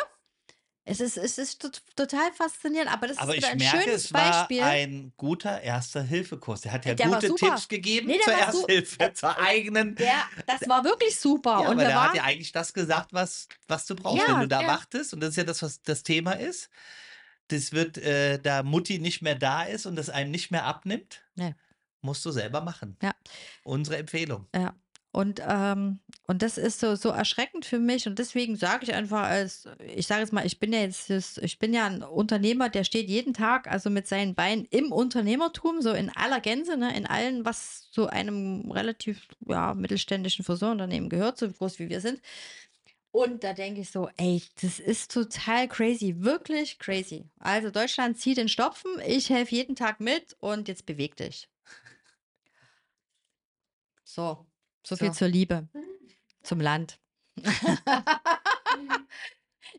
Speaker 3: Es ist, es ist tot- total faszinierend, aber das
Speaker 2: Aber
Speaker 3: ist
Speaker 2: ich
Speaker 3: ein
Speaker 2: merke,
Speaker 3: schönes
Speaker 2: es war
Speaker 3: Beispiel.
Speaker 2: ein guter Erster-Hilfe-Kurs. Der hat ja
Speaker 3: Der war
Speaker 2: gute. Tipps gegeben
Speaker 3: Nee, der
Speaker 2: zur
Speaker 3: war
Speaker 2: Ersthilfe, [LAUGHS] zur eigenen.
Speaker 3: der, das war wirklich super.
Speaker 2: Ja,
Speaker 3: und
Speaker 2: aber
Speaker 3: wir
Speaker 2: der hat
Speaker 3: waren,
Speaker 2: ja eigentlich das gesagt, was, was du brauchst,
Speaker 3: Ja,
Speaker 2: wenn du da
Speaker 3: ja.
Speaker 2: wartest. Und das ist ja das, was das Thema ist. Das wird, äh, da Mutti nicht mehr da ist und das einem nicht mehr abnimmt,
Speaker 3: Nee.
Speaker 2: musst du selber machen.
Speaker 3: Ja.
Speaker 2: Unsere Empfehlung.
Speaker 3: Und, ähm, und das ist so, so erschreckend für mich. Und deswegen sage ich einfach als, ich sage jetzt mal, ich bin ja jetzt, ich bin ja ein Unternehmer, der steht jeden Tag also mit seinen Beinen im Unternehmertum, so in aller Gänze, ne, in allen, was zu einem relativ ja, mittelständischen Friseurunternehmen gehört, so groß wie wir sind. Und da denke ich so, ey, das ist total crazy, wirklich crazy. Also Deutschland zieht den Stopfen, ich helfe jeden Tag mit und jetzt beweg dich. So, so viel
Speaker 4: So.
Speaker 3: zur Liebe zum Land. [LAUGHS]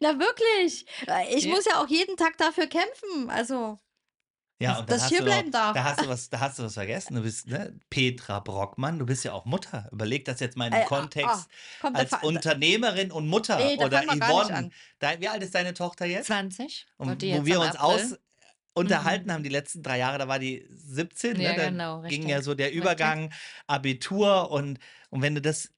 Speaker 3: Na wirklich, ich
Speaker 4: Ja.
Speaker 3: muss ja auch jeden Tag dafür kämpfen. Also,
Speaker 2: Ja,
Speaker 3: dass-
Speaker 2: und
Speaker 3: dass
Speaker 2: da hast
Speaker 3: hier bleiben darf.
Speaker 2: Da hast du was, [LAUGHS] da hast du was vergessen. Du bist ne? Petra Brockmann, du bist ja auch Mutter. Überleg das jetzt mal im
Speaker 3: Äh, ah,
Speaker 2: Kontext
Speaker 3: ah, komm,
Speaker 2: als Unternehmerin und Mutter
Speaker 3: Nee,
Speaker 2: oder Yvonne. Dein, wie alt ist deine Tochter jetzt?
Speaker 4: 20.
Speaker 2: Und wo wir uns
Speaker 4: April.
Speaker 2: aus unterhalten haben die letzten drei Jahre, da war die 17,
Speaker 4: Ja,
Speaker 2: ne? da
Speaker 4: genau,
Speaker 2: ging
Speaker 4: richtig.
Speaker 2: ja so der Übergang Abitur und, und wenn du das,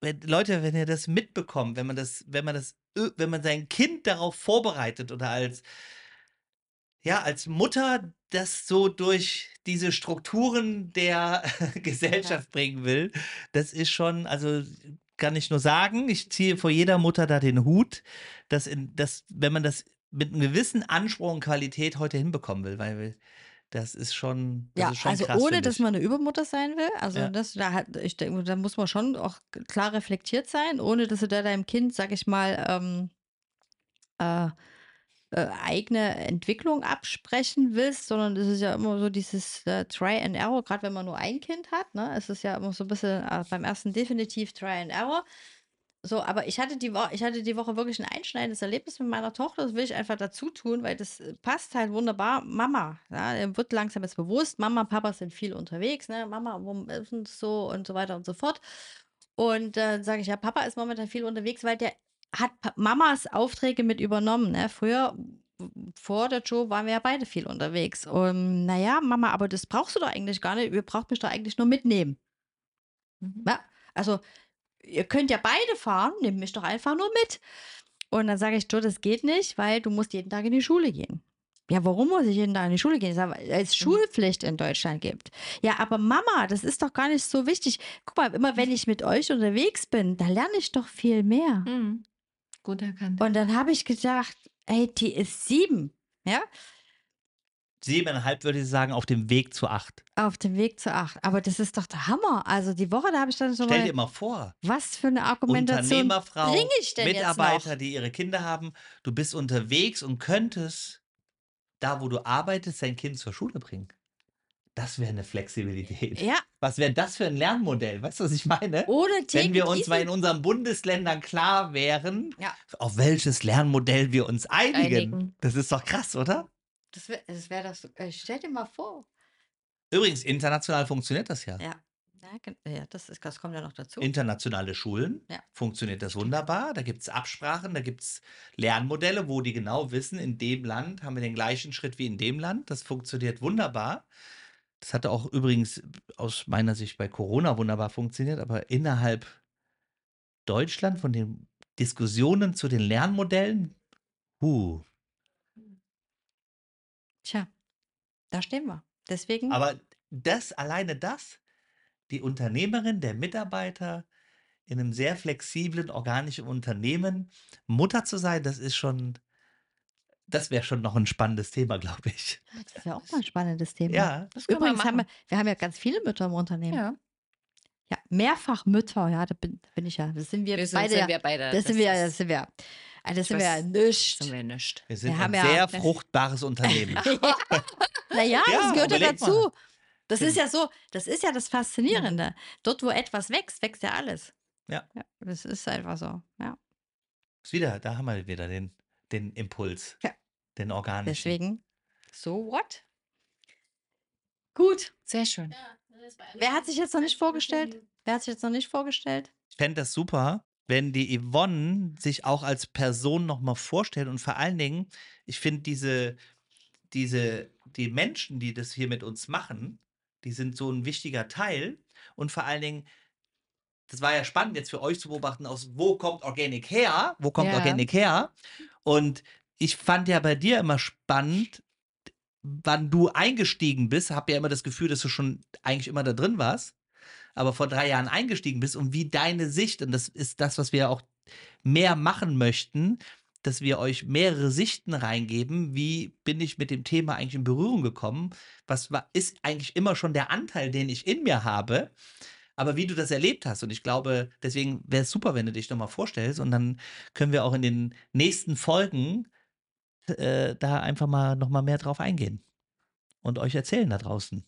Speaker 2: wenn, Leute, wenn ihr das mitbekommt, wenn man das, wenn man das, wenn man sein Kind darauf vorbereitet oder als, ja, als Mutter das so durch diese Strukturen der [LAUGHS] Gesellschaft bringen will, das ist schon, also kann ich nur sagen, ich ziehe vor jeder Mutter da den Hut, dass, in, dass wenn man das mit einem gewissen Anspruch und Qualität heute hinbekommen will, weil das ist schon, das
Speaker 3: Ja,
Speaker 2: ist schon
Speaker 3: also
Speaker 2: krass,
Speaker 3: ohne, dass man eine Übermutter sein will. Also
Speaker 2: Ja.
Speaker 3: das, da hat, ich denke, da muss man schon auch klar reflektiert sein, ohne dass du da deinem Kind, sag ich mal, ähm, äh, äh, eigene Entwicklung absprechen willst, sondern es ist ja immer so dieses äh, Try and Error, gerade wenn man nur ein Kind hat, ne? Es ist ja immer so ein bisschen äh, beim ersten definitiv Try and Error. So, aber ich hatte die Woche, ich hatte die Woche wirklich ein einschneidendes Erlebnis mit meiner Tochter. Das will ich einfach dazu tun, weil das äh, passt halt wunderbar. Mama, ja, wird langsam jetzt bewusst. Mama, Papa sind viel unterwegs, ne? Mama, wo ist denn so und so weiter und so fort. Und dann sage ich, ja, Papa ist momentan viel unterwegs, weil der hat Mamas Aufträge mit übernommen. Ne? Früher, vor der Joe, waren wir ja beide viel unterwegs. Und naja, Mama, aber das brauchst du doch eigentlich gar nicht. Ihr braucht mich doch eigentlich nur mitnehmen.
Speaker 4: Mhm.
Speaker 3: Ja, also, ihr könnt ja beide fahren, nehmt mich doch einfach nur mit. Und dann sage ich, Joe, das geht nicht, weil du musst jeden Tag in die Schule gehen. Ja, warum muss ich jeden Tag in die Schule gehen? Ich sage, weil es Schulpflicht in Deutschland gibt. Ja, aber Mama, das ist doch gar nicht so wichtig. Guck mal, immer wenn ich mit euch unterwegs bin, da lerne ich doch viel mehr.
Speaker 4: Mhm. Gut erkannt.
Speaker 3: Und dann habe ich gedacht, ey, die ist sieben, ja,
Speaker 2: Siebeneinhalb würde ich sagen, auf dem Weg zu acht.
Speaker 3: auf dem Weg zu acht. Aber das ist doch der Hammer. Also die Woche, da habe ich dann so
Speaker 2: Stell dir
Speaker 3: mal,
Speaker 2: mal vor,
Speaker 3: was für eine Argumentation
Speaker 2: Unternehmerfrau,
Speaker 3: bringe ich denn
Speaker 2: Mitarbeiter,
Speaker 3: jetzt noch?
Speaker 2: die ihre Kinder haben, du bist unterwegs und könntest da, wo du arbeitest, dein Kind zur Schule bringen. Das wäre eine Flexibilität.
Speaker 3: Ja,
Speaker 2: Was wäre das für ein Lernmodell? Weißt du, was ich meine?
Speaker 3: ohne
Speaker 2: Wenn wir uns mal in unseren Bundesländern klar wären,
Speaker 3: Ja.
Speaker 2: auf welches Lernmodell wir uns einigen.
Speaker 4: Einigen.
Speaker 2: Das ist doch krass, oder?
Speaker 3: Das wäre das, wär das äh, stell dir mal vor.
Speaker 2: Übrigens, international funktioniert das ja.
Speaker 3: Ja, ja, das, ist, das kommt ja noch dazu.
Speaker 2: Internationale Schulen
Speaker 3: Ja.
Speaker 2: funktioniert das wunderbar. Da gibt es Absprachen, da gibt es Lernmodelle, wo die genau wissen, in dem Land haben wir den gleichen Schritt wie in dem Land. Das funktioniert wunderbar. Das hatte auch übrigens aus meiner Sicht bei Corona wunderbar funktioniert, aber innerhalb Deutschland von den Diskussionen zu den Lernmodellen, huh.
Speaker 3: Tja, da stehen wir. Deswegen,
Speaker 2: Aber das, alleine das, die Unternehmerin, der Mitarbeiter in einem sehr flexiblen, organischen Unternehmen, Mutter zu sein, das ist schon, das wäre schon noch ein spannendes Thema, [LAUGHS] glaube ich.
Speaker 3: das ja auch mal ein spannendes Thema.
Speaker 2: Ja,
Speaker 4: Das können wir
Speaker 3: Übrigens haben wir, wir haben ja ganz viele Mütter im Unternehmen. Ja,
Speaker 4: Ja.
Speaker 3: mehrfach Mütter, ja, da bin, da bin ich ja. Das sind wir,
Speaker 4: Wir sind,
Speaker 3: beide.
Speaker 4: sind
Speaker 3: ja.
Speaker 4: wir beide.
Speaker 3: das, sind wir, das sind wir. Ah, Das sind wir ja nicht.
Speaker 4: sind wir nicht.
Speaker 2: wir sind
Speaker 3: haben
Speaker 2: ein
Speaker 3: ja-
Speaker 2: sehr fruchtbares Unternehmen. [LAUGHS] [LAUGHS]
Speaker 3: naja,
Speaker 2: Ja,
Speaker 3: das gehört ja dazu.
Speaker 2: mal.
Speaker 3: Das
Speaker 2: Genau.
Speaker 3: ist ja so, das ist ja das Faszinierende. Dort, wo etwas wächst, wächst ja alles.
Speaker 2: Ja.
Speaker 3: das ist einfach so. Ja.
Speaker 2: Ist wieder, da haben wir wieder den, den Impuls,
Speaker 3: Ja.
Speaker 2: den organischen.
Speaker 3: Deswegen, so what? Gut.
Speaker 4: Sehr schön.
Speaker 5: Ja,
Speaker 3: Wer hat sich jetzt noch nicht vorgestellt? Wer hat sich jetzt noch nicht vorgestellt?
Speaker 2: Ich fände das super, wenn die Yvonne sich auch als Person nochmal vorstellt und vor allen Dingen, ich finde diese, diese, die Menschen, die das hier mit uns machen, die sind so ein wichtiger Teil und vor allen Dingen, das war ja spannend jetzt für euch zu beobachten, aus wo kommt Organic her, wo kommt
Speaker 4: Ja.
Speaker 2: Organic her und ich fand ja bei dir immer spannend, wann du eingestiegen bist, habe ja immer das Gefühl, dass du schon eigentlich immer da drin warst. Aber vor drei Jahren eingestiegen bist und wie deine Sicht, und das ist das, was wir auch mehr machen möchten, dass wir euch mehrere Sichten reingeben. Wie bin ich mit dem Thema eigentlich in Berührung gekommen? Was war, ist eigentlich immer schon der Anteil, den ich in mir habe? Aber wie du das erlebt hast, und ich glaube, deswegen wäre es super, wenn du dich nochmal vorstellst, und dann können wir auch in den nächsten Folgen äh, da einfach mal nochmal mehr drauf eingehen und euch erzählen da draußen.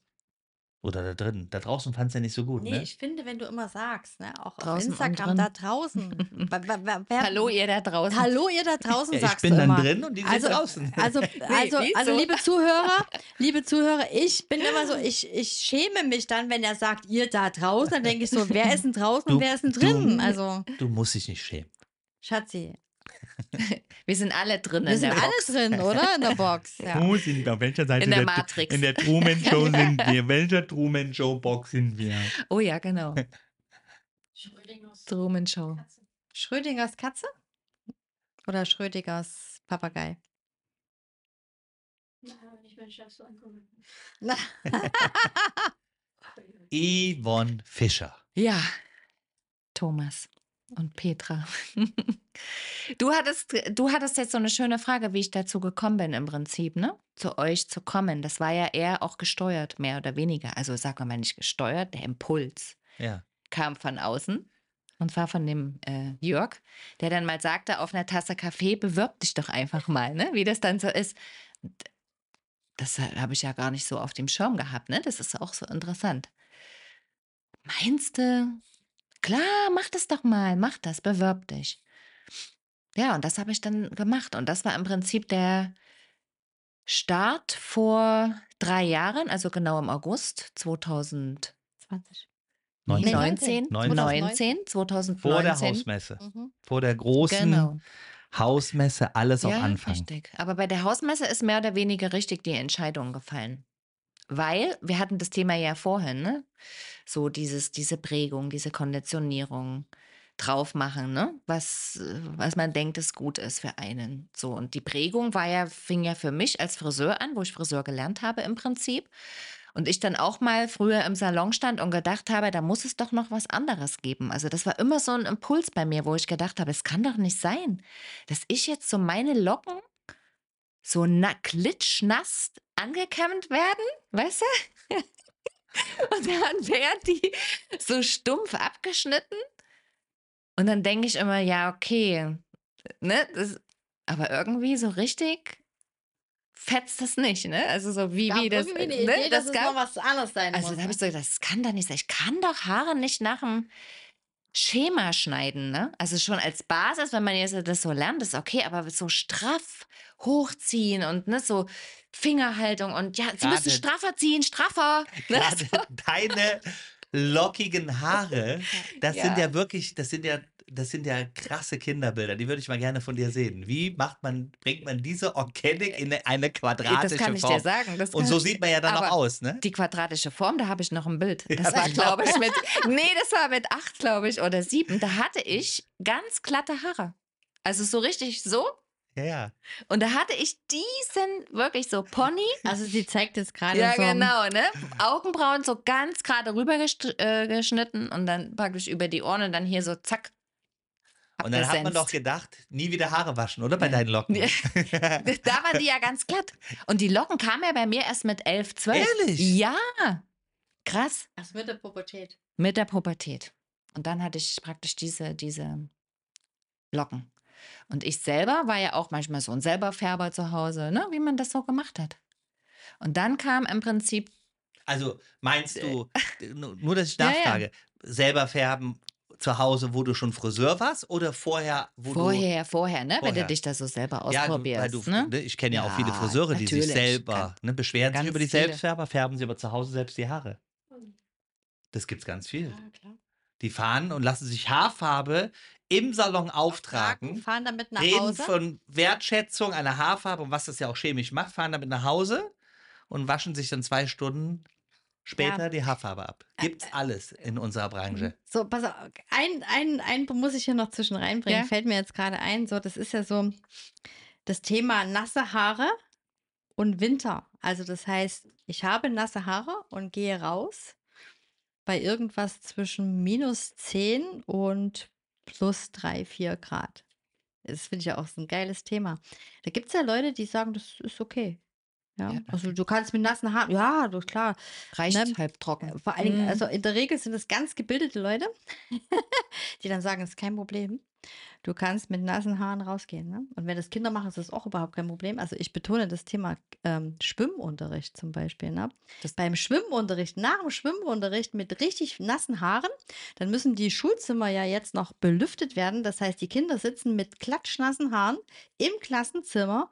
Speaker 2: Oder da drin. Da draußen fand es ja nicht so gut,
Speaker 3: Nee,
Speaker 2: ne?
Speaker 3: ich finde, wenn du immer sagst, ne, auch
Speaker 4: Draußen
Speaker 3: auf Instagram, da draußen. wer, wer, wer, wer,
Speaker 4: Hallo, ihr da draußen.
Speaker 3: Hallo, ihr da draußen,
Speaker 2: Ja, ich
Speaker 3: sagst
Speaker 2: bin
Speaker 3: du
Speaker 2: dann
Speaker 3: immer.
Speaker 2: drin und die sind
Speaker 3: Also,
Speaker 2: draußen. [LAUGHS]
Speaker 3: also, also,
Speaker 4: wieso?
Speaker 3: also, liebe Zuhörer, [LAUGHS] liebe Zuhörer, ich bin immer so, ich, ich schäme mich dann, wenn er sagt, ihr da draußen, dann denke ich so, wer ist denn draußen
Speaker 2: Du-
Speaker 3: und wer ist denn
Speaker 2: du-
Speaker 3: drin? Also,
Speaker 2: Du musst dich nicht schämen.
Speaker 3: Schatzi, [LAUGHS]
Speaker 4: Wir sind alle drin
Speaker 3: wir
Speaker 4: in
Speaker 3: sind
Speaker 4: der
Speaker 3: alle
Speaker 4: Box.
Speaker 3: drin, oder? In der Box. [LAUGHS] Ja.
Speaker 2: Wo sind wir? Auf welcher Seite
Speaker 4: In der Matrix.
Speaker 2: In der Truman Show [LAUGHS] sind wir. Welcher Truman Show Box sind wir?
Speaker 4: Oh ja, genau. [LAUGHS]
Speaker 5: Schrödingers
Speaker 4: Truman Show.
Speaker 5: Katze.
Speaker 3: Schrödingers Katze? Oder Schrödingers Papagei?
Speaker 5: Na, wenn ich meinen Chef so angucke.
Speaker 3: Na,
Speaker 2: Yvonne Fischer.
Speaker 4: Ja, Thomas und Petra. [LAUGHS] Du hattest, du hattest jetzt so eine schöne Frage, wie ich dazu gekommen bin im Prinzip, ne? Zu euch zu kommen. Das war ja eher auch gesteuert, mehr oder weniger. Also sagen wir mal nicht gesteuert, der Impuls
Speaker 2: Ja.
Speaker 4: kam von außen. Und zwar von dem äh, Jörg, der dann mal sagte, auf einer Tasse Kaffee, bewirb dich doch einfach mal, ne? Wie das dann so ist. Das habe ich ja gar nicht so auf dem Schirm gehabt, ne? Das ist auch so interessant. Meinst du? Klar, mach das doch mal, mach das, bewirb dich. Ja, und das habe ich dann gemacht. Und das war im Prinzip der Start vor drei Jahren, also genau im August 2019.
Speaker 3: 20.
Speaker 2: 19.
Speaker 3: 19.
Speaker 4: 19, 2019.
Speaker 2: Vor der Hausmesse.
Speaker 3: Mhm.
Speaker 2: Vor der großen
Speaker 4: Genau.
Speaker 2: Hausmesse alles auf
Speaker 4: ja,
Speaker 2: Anfang.
Speaker 4: richtig. Aber bei der Hausmesse ist mehr oder weniger richtig die Entscheidung gefallen. Weil wir hatten das Thema ja vorhin, ne? So dieses, diese Prägung, diese Konditionierung drauf machen, ne? Was, was man denkt, es gut ist für einen. So. Und die Prägung war ja, fing ja für mich als Friseur an, wo ich Friseur gelernt habe im Prinzip. Und ich dann auch mal früher im Salon stand und gedacht habe, da muss es doch noch was anderes geben. Also das war immer so ein Impuls bei mir, wo ich gedacht habe, es kann doch nicht sein, dass ich jetzt so meine Locken so na, klitschnass angekämmt werden, weißt du? [LAUGHS] und dann werden die so stumpf abgeschnitten. Und dann denke ich immer, ja, okay, ne? Das, aber irgendwie so richtig fetzt das nicht, ne? Also so wie, wie das.
Speaker 3: eine
Speaker 4: ne?
Speaker 3: Idee, dass
Speaker 4: das
Speaker 3: es
Speaker 4: gab,
Speaker 3: noch was anderes sein
Speaker 4: also
Speaker 3: muss.
Speaker 4: da habe
Speaker 3: ne?
Speaker 4: ich so das kann doch nicht sein. Ich kann doch Haare nicht nach dem Schema schneiden, ne? Also schon als Basis, wenn man jetzt das so lernt, ist okay, aber so straff hochziehen und ne, so Fingerhaltung und ja, sie müssen
Speaker 2: Gerade-
Speaker 4: straffer ziehen, straffer. Ne?
Speaker 2: Gerade [LAUGHS] deine lockigen Haare, [LAUGHS] das
Speaker 4: Ja.
Speaker 2: sind ja wirklich, das sind ja, das sind ja krasse Kinderbilder. Die würde ich mal gerne von dir sehen. Wie macht man, bringt man diese Organic in eine quadratische
Speaker 4: Das kann ich
Speaker 2: Form?
Speaker 4: dir sagen. Das
Speaker 2: Und so sieht man ja dann auch aus, ne?
Speaker 4: Die quadratische Form, da habe ich noch ein Bild. Das
Speaker 2: Ja,
Speaker 4: war,
Speaker 2: das
Speaker 4: glaube ich, mit. [LAUGHS] Nee, das war mit acht, glaube ich, oder sieben. Da hatte ich ganz glatte Haare. Also so richtig so.
Speaker 2: Ja, ja.
Speaker 4: Und da hatte ich diesen wirklich so Pony.
Speaker 3: Also sie zeigt jetzt gerade
Speaker 4: Ja,
Speaker 3: so.
Speaker 4: genau, ne? Augenbrauen so ganz gerade rüber gest- äh, geschnitten und dann praktisch über die Ohren und dann hier so zack.
Speaker 2: Und dann hat man doch gedacht, nie wieder Haare waschen, oder? Bei deinen Locken.
Speaker 4: Ja. [LAUGHS] Da waren die ja ganz glatt. Und die Locken kamen ja bei mir erst mit 11, 12.
Speaker 2: Ehrlich?
Speaker 4: Ja. Krass.
Speaker 3: Erst mit der Pubertät.
Speaker 4: Mit der Pubertät. Und dann hatte ich praktisch diese, diese Locken. Und ich selber war ja auch manchmal so ein Selberfärber zu Hause, ne? wie man das so gemacht hat. Und dann kam im Prinzip,
Speaker 2: Also meinst du, [LAUGHS] nur dass ich
Speaker 4: Ja, ja.
Speaker 2: nachfrage, selber färben zu Hause, wo du schon Friseur warst oder vorher, wo du
Speaker 4: vorher, vorher, ne? wenn du
Speaker 2: Vorher.
Speaker 4: dich da so selber
Speaker 2: Ja, du-
Speaker 4: ausprobierst.
Speaker 2: du,
Speaker 4: ne?
Speaker 2: ne? ich kenne ja, auch viele
Speaker 4: Ja,
Speaker 2: Friseure, die sich selber ne, beschweren sich über die
Speaker 4: viele.
Speaker 2: Selbstfärber, färben sie aber zu Hause selbst die Haare. Das gibt's ganz viel.
Speaker 3: klar.
Speaker 2: Die fahren und lassen sich Haarfarbe im Salon auftragen,
Speaker 3: Fahren damit nach
Speaker 2: reden
Speaker 3: Hause.
Speaker 2: von Wertschätzung einer Haarfarbe und was das ja auch chemisch macht, fahren damit nach Hause und waschen sich dann zwei Stunden später
Speaker 3: Ja.
Speaker 2: die Haarfarbe ab. Gibt's alles in unserer Branche.
Speaker 3: So, pass auf, ein, ein, ein muss ich hier noch zwischen reinbringen,
Speaker 4: Ja.
Speaker 3: fällt mir jetzt gerade ein. So, das ist ja so das Thema nasse Haare und Winter. Also das heißt, ich habe nasse Haare und gehe raus bei irgendwas zwischen minus 10 und plus 3, 4 Grad. Das finde ich ja auch so ein geiles Thema. Da gibt es ja Leute, die sagen, das ist okay. Ja,
Speaker 4: Ja,
Speaker 3: also du kannst mit nassen Haaren, ja, du, klar.
Speaker 4: Reicht
Speaker 3: Ne?
Speaker 4: halb trocken.
Speaker 3: Vor allen Dingen,
Speaker 4: Mhm.
Speaker 3: also in der Regel sind es ganz gebildete Leute, [LAUGHS] die dann sagen, es ist kein Problem. Du kannst mit nassen Haaren rausgehen. Ne? Und wenn das Kinder machen, ist das auch überhaupt kein Problem. Also ich betone das Thema ähm, Schwimmunterricht zum Beispiel. Ne?
Speaker 4: Das-
Speaker 3: Beim Schwimmunterricht, nach dem Schwimmunterricht mit richtig nassen Haaren, dann müssen die Schulzimmer ja jetzt noch belüftet werden. Das heißt, die Kinder sitzen mit klatschnassen Haaren im Klassenzimmer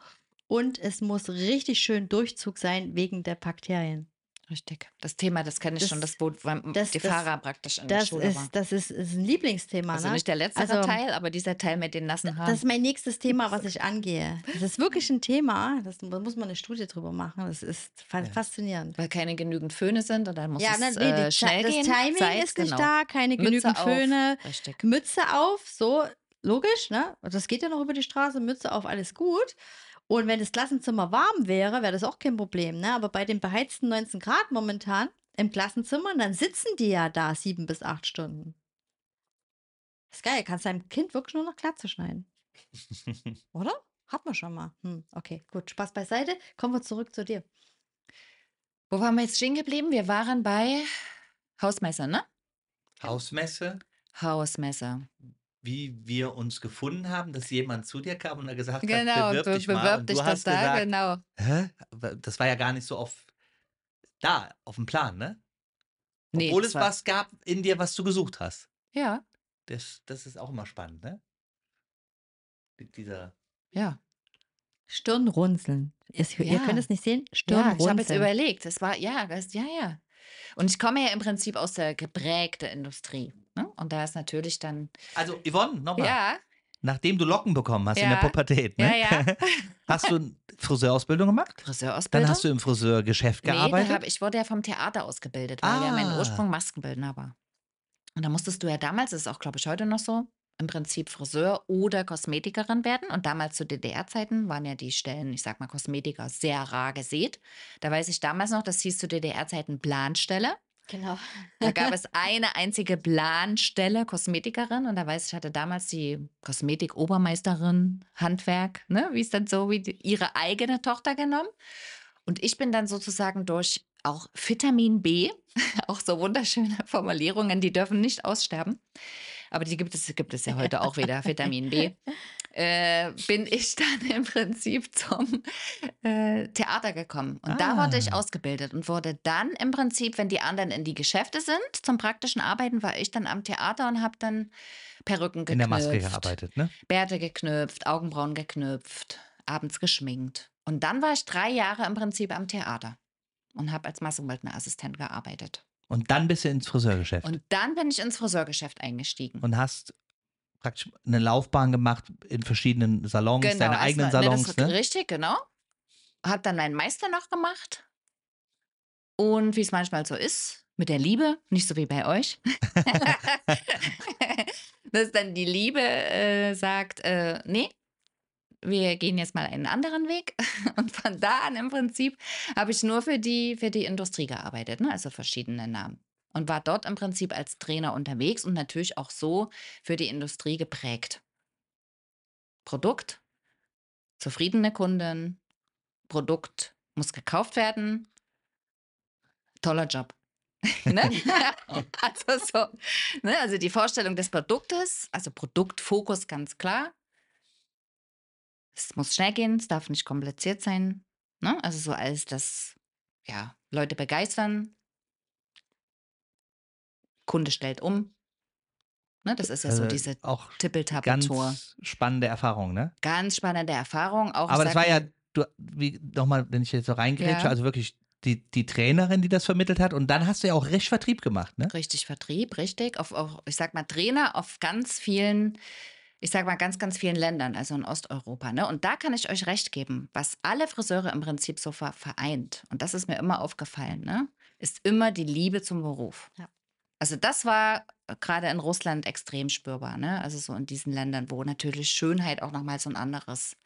Speaker 3: und es muss richtig schön Durchzug sein wegen der Bakterien.
Speaker 4: Richtig. Das Thema, das kenne ich
Speaker 3: Das-
Speaker 4: schon, das wo
Speaker 3: das-
Speaker 4: die
Speaker 3: das-
Speaker 4: Fahrer praktisch in der
Speaker 3: Das
Speaker 4: Schule
Speaker 3: ist,
Speaker 4: waren.
Speaker 3: das ist, ist ein Lieblingsthema.
Speaker 4: Also
Speaker 3: ne?
Speaker 4: nicht der letzte
Speaker 3: Also-
Speaker 4: Teil, aber dieser Teil mit den nassen Haaren.
Speaker 3: Das ist mein nächstes Thema, was ich [LAUGHS] angehe. Das ist wirklich ein Thema. Das, da muss man eine Studie drüber machen. Das ist fa
Speaker 2: Ja.
Speaker 3: faszinierend.
Speaker 4: weil keine genügend Föhne sind und dann muss
Speaker 3: Ja,
Speaker 4: es
Speaker 3: ne, nee,
Speaker 4: äh, schnell
Speaker 3: das
Speaker 4: gehen.
Speaker 3: Timing
Speaker 4: Zeit,
Speaker 3: ist nicht
Speaker 4: genau.
Speaker 3: da, keine
Speaker 4: Mütze
Speaker 3: genügend
Speaker 4: auf.
Speaker 3: Föhne,
Speaker 4: Richtig.
Speaker 3: Mütze auf, so logisch, ne? Das geht ja noch über die Straße, Mütze auf, alles gut. Und wenn das Klassenzimmer warm wäre, wäre das auch kein Problem, ne? Aber bei den beheizten 19 Grad momentan im Klassenzimmer, dann sitzen die ja da sieben bis acht Stunden. Das ist geil, kannst deinem Kind wirklich nur noch Glatze schneiden. [LAUGHS] Oder? Hat man schon mal. Hm, okay, gut. Spaß beiseite. Kommen wir zurück zu dir.
Speaker 4: Wo waren wir jetzt stehen geblieben? Wir waren bei Hausmesser, ne?
Speaker 2: Hausmesse,
Speaker 4: Hausmesser.
Speaker 2: Wie wir uns gefunden haben, dass jemand zu dir kam und er gesagt hat,
Speaker 4: Genau,
Speaker 2: bewirb
Speaker 4: be
Speaker 2: dich mal.
Speaker 4: bewirb
Speaker 2: und
Speaker 4: dich
Speaker 2: du
Speaker 4: doch
Speaker 2: hast
Speaker 4: da,
Speaker 2: gesagt,
Speaker 4: genau.
Speaker 2: hä? Das war ja gar nicht so auf da, auf dem Plan, ne?
Speaker 4: Nee,
Speaker 2: Obwohl
Speaker 4: das
Speaker 2: es
Speaker 4: war-
Speaker 2: was gab in dir, was du gesucht hast.
Speaker 4: Ja,
Speaker 2: Das, das ist auch immer spannend, ne? Mit Dieser
Speaker 4: ja.
Speaker 3: Stirnrunzeln. Ihr, ihr
Speaker 4: Ja.
Speaker 3: könnt es nicht sehen.
Speaker 4: Ja, ich
Speaker 3: Stirnrunzeln.
Speaker 4: habe jetzt überlegt. Es war, ja, das, ja, ja. Und ich komme ja im Prinzip aus der geprägten Industrie. Ne? Und da ist natürlich dann,
Speaker 2: Also, Yvonne, nochmal.
Speaker 4: ja,
Speaker 2: Nachdem du Locken bekommen hast in der
Speaker 4: Ja.
Speaker 2: Pubertät, ne?
Speaker 4: Ja, ja. [LAUGHS]
Speaker 2: hast du eine Friseurausbildung gemacht?
Speaker 4: Friseurausbildung.
Speaker 2: Dann hast du im Friseurgeschäft
Speaker 4: Nee,
Speaker 2: gearbeitet?
Speaker 4: hab, ich wurde ja vom Theater ausgebildet, weil ja mein
Speaker 2: Ah.
Speaker 4: Ursprung Maskenbildner war. Und da musstest du ja damals, das ist auch, glaube ich, heute noch so, im Prinzip Friseur oder Kosmetikerin werden. Und damals zu DDR-Zeiten waren ja die Stellen, ich sag mal, Kosmetiker sehr rar gesät. Da weiß ich damals noch, das hieß zu DDR-Zeiten Planstelle.
Speaker 3: Genau. [LAUGHS]
Speaker 4: Da gab es eine einzige Planstelle, Kosmetikerin. Und da weiß ich, hatte damals die Kosmetik-Obermeisterin Handwerk, ne, wie es dann so, wie die, ihre eigene Tochter genommen. Und ich bin dann sozusagen durch auch Vitamin B, [LAUGHS] auch so wunderschöne Formulierungen, die dürfen nicht aussterben. Aber die gibt es, gibt es ja heute auch wieder, Vitamin B. [LAUGHS] Äh, bin ich [LAUGHS] dann im Prinzip zum äh, Theater gekommen. Und da wurde ich
Speaker 2: Ah.
Speaker 4: ausgebildet und wurde dann im Prinzip, wenn die anderen in die Geschäfte sind, zum praktischen Arbeiten, war ich dann am Theater und habe dann Perücken geknüpft.
Speaker 2: in der Maske gearbeitet, ne?
Speaker 4: Bärte geknüpft, Augenbrauen geknüpft, abends geschminkt. Und dann war ich drei Jahre im Prinzip am Theater und habe als Maskenbildnerassistent gearbeitet.
Speaker 2: Und dann bist du ins Friseurgeschäft.
Speaker 4: Und dann bin ich ins Friseurgeschäft eingestiegen.
Speaker 2: und hast praktisch eine Laufbahn gemacht in verschiedenen Salons, deine
Speaker 4: erst
Speaker 2: eigenen
Speaker 4: ne,
Speaker 2: Salons,
Speaker 4: das,
Speaker 2: ne?
Speaker 4: Richtig, genau. Hab dann meinen Meister noch gemacht. Und wie es manchmal so ist, mit der Liebe, nicht so wie bei euch. [LAUGHS] [LAUGHS] Dass dann die Liebe äh, sagt, äh, nee, wir gehen jetzt mal einen anderen Weg. [LAUGHS] Und von da an im Prinzip habe ich nur für die, für die Industrie gearbeitet, ne? also verschiedene Namen. Und war dort im Prinzip als Trainer unterwegs und natürlich auch so für die Industrie geprägt. Produkt, zufriedene Kunden, Produkt muss gekauft werden, toller Job. [LAUGHS] ne? [LAUGHS] also so, ne? also die Vorstellung des Produktes, also Produktfokus ganz klar. Es muss schnell gehen, es darf nicht kompliziert sein. Ne? Also so alles das, ja, Leute begeistern. Kunde stellt um. Ne? Das ist ja so
Speaker 2: Also
Speaker 4: diese
Speaker 2: auch
Speaker 4: Tippeltappeltour.
Speaker 2: ganz spannende Erfahrung, ne?
Speaker 4: Ganz spannende Erfahrung. Auch,
Speaker 2: Aber das war ja,
Speaker 4: mal,
Speaker 2: du, wie nochmal, wenn ich jetzt so reingrätsche,
Speaker 4: Ja.
Speaker 2: also wirklich die, die Trainerin, die das vermittelt hat. Und dann hast du ja auch recht Vertrieb gemacht, ne?
Speaker 4: richtig Vertrieb, richtig. Auf, auf, ich sag mal, Trainer auf ganz vielen, ich sag mal, ganz, ganz vielen Ländern, also in Osteuropa. Ne? Und da kann ich euch recht geben, was alle Friseure im Prinzip so ver vereint, und das ist mir immer aufgefallen, ne? ist immer die Liebe zum Beruf.
Speaker 3: Ja.
Speaker 4: Also das war äh, gerade in Russland extrem spürbar, ne? Also so in diesen Ländern, wo natürlich Schönheit auch nochmal so ein anderes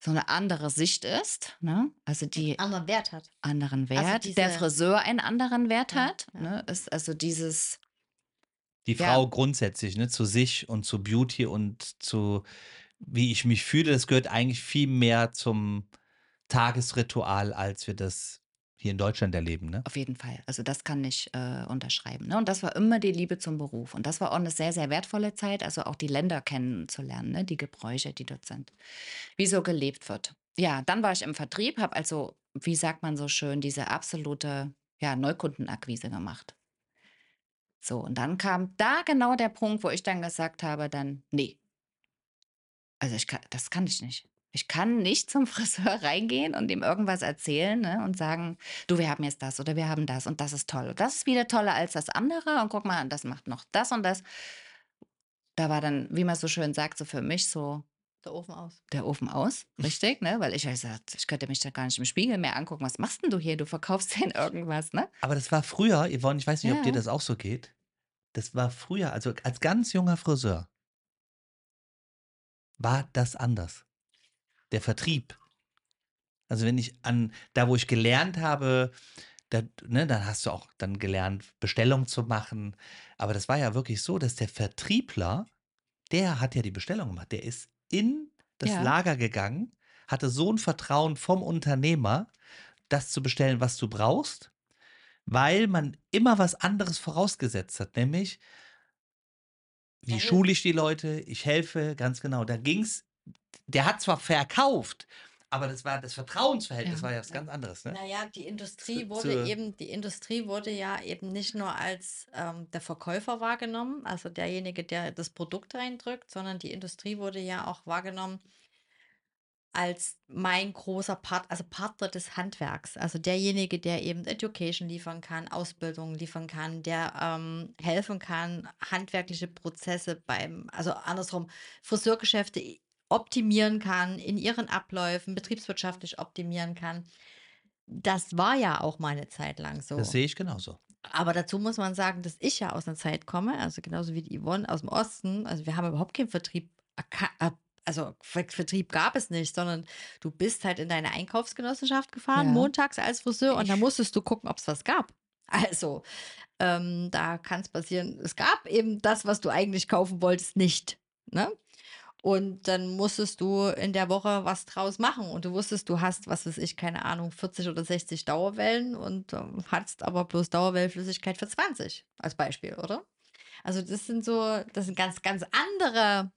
Speaker 4: so eine andere Sicht ist, ne? Also die
Speaker 3: Anderen Wert hat.
Speaker 4: anderen
Speaker 3: Also
Speaker 4: Wert, der
Speaker 3: diese-
Speaker 4: Friseur einen anderen Wert
Speaker 3: Ja,
Speaker 4: hat,
Speaker 3: ja.
Speaker 4: ne? Ist also dieses
Speaker 2: Die
Speaker 4: Ja.
Speaker 2: Frau grundsätzlich, ne, zu sich und zu Beauty und zu wie ich mich fühle, das gehört eigentlich viel mehr zum Tagesritual, als wir das hier in Deutschland erleben, ne?
Speaker 4: Auf jeden Fall. Also das kann ich äh, unterschreiben. Ne? Und das war immer die Liebe zum Beruf. Und das war auch eine sehr, sehr wertvolle Zeit, also auch die Länder kennenzulernen, ne? die Gebräuche, die dort sind, wie so gelebt wird. Ja, dann war ich im Vertrieb, habe also, wie sagt man so schön, diese absolute ja, Neukundenakquise gemacht. So, und dann kam da genau der Punkt, wo ich dann gesagt habe, dann, nee, also ich kann, das kann ich nicht. Ich kann nicht zum Friseur [LAUGHS] reingehen und ihm irgendwas erzählen ne, und sagen, du, wir haben jetzt das oder wir haben das und das ist toll. Das ist wieder toller als das andere und guck mal, das macht noch das und das. Da war dann, wie man so schön sagt, so für mich so
Speaker 3: Der Ofen aus.
Speaker 4: der Ofen aus, richtig, ne? Weil ich habe gesagt, ich könnte mich da gar nicht im Spiegel mehr angucken. Was machst denn du hier? Du verkaufst [LAUGHS] denen irgendwas, ne?
Speaker 2: Aber das war früher, Yvonne, ich weiß nicht, ob dir
Speaker 4: Ja.
Speaker 2: das auch so geht. Das war früher, also als ganz junger Friseur, war das anders. Der Vertrieb. Also wenn ich an, da wo ich gelernt habe, da, ne, dann hast du auch dann gelernt, Bestellung zu machen. Aber das war ja wirklich so, dass der Vertriebler, der hat ja die Bestellung gemacht. Der ist in das
Speaker 4: Ja.
Speaker 2: Lager gegangen, hatte so ein Vertrauen vom Unternehmer, das zu bestellen, was du brauchst, weil man immer was anderes vorausgesetzt hat, nämlich wie schule ich die Leute, ich helfe, ganz genau. Da ging's, der hat zwar verkauft, aber das war das Vertrauensverhältnis
Speaker 4: Ja.
Speaker 2: war ja was ganz anderes, ne?
Speaker 3: Naja, die Industrie
Speaker 2: Zu-
Speaker 3: wurde
Speaker 2: zu-
Speaker 3: eben, die Industrie wurde ja eben nicht nur als ähm, der Verkäufer wahrgenommen, also derjenige, der das Produkt reindrückt, sondern die Industrie wurde ja auch wahrgenommen als mein großer Part, also Partner des Handwerks, also derjenige, der eben Education liefern kann, Ausbildung liefern kann, der ähm, helfen kann, handwerkliche Prozesse beim, also andersrum, Friseurgeschäfte optimieren kann, in ihren Abläufen, betriebswirtschaftlich optimieren kann. Das war ja auch mal eine Zeit lang so.
Speaker 2: Das sehe ich genauso.
Speaker 3: Aber dazu muss man sagen, dass ich ja aus einer Zeit komme, also genauso wie die Yvonne aus dem Osten. Also wir haben überhaupt keinen Vertrieb, äh, also Ver- Vertrieb gab es nicht, sondern du bist halt in deine Einkaufsgenossenschaft gefahren,
Speaker 4: Ja.
Speaker 3: montags als Friseur, und da musstest du gucken, ob es was gab. Also, ähm, da kann es passieren, es gab eben das, was du eigentlich kaufen wolltest, nicht. Ne? Und dann musstest du in der Woche was draus machen. Und du wusstest, du hast, was weiß ich, keine Ahnung, 40 oder 60 Dauerwellen und ähm, hattest aber bloß Dauerwellenflüssigkeit für 20 als Beispiel, oder? Also das sind so, das sind ganz, ganz andere,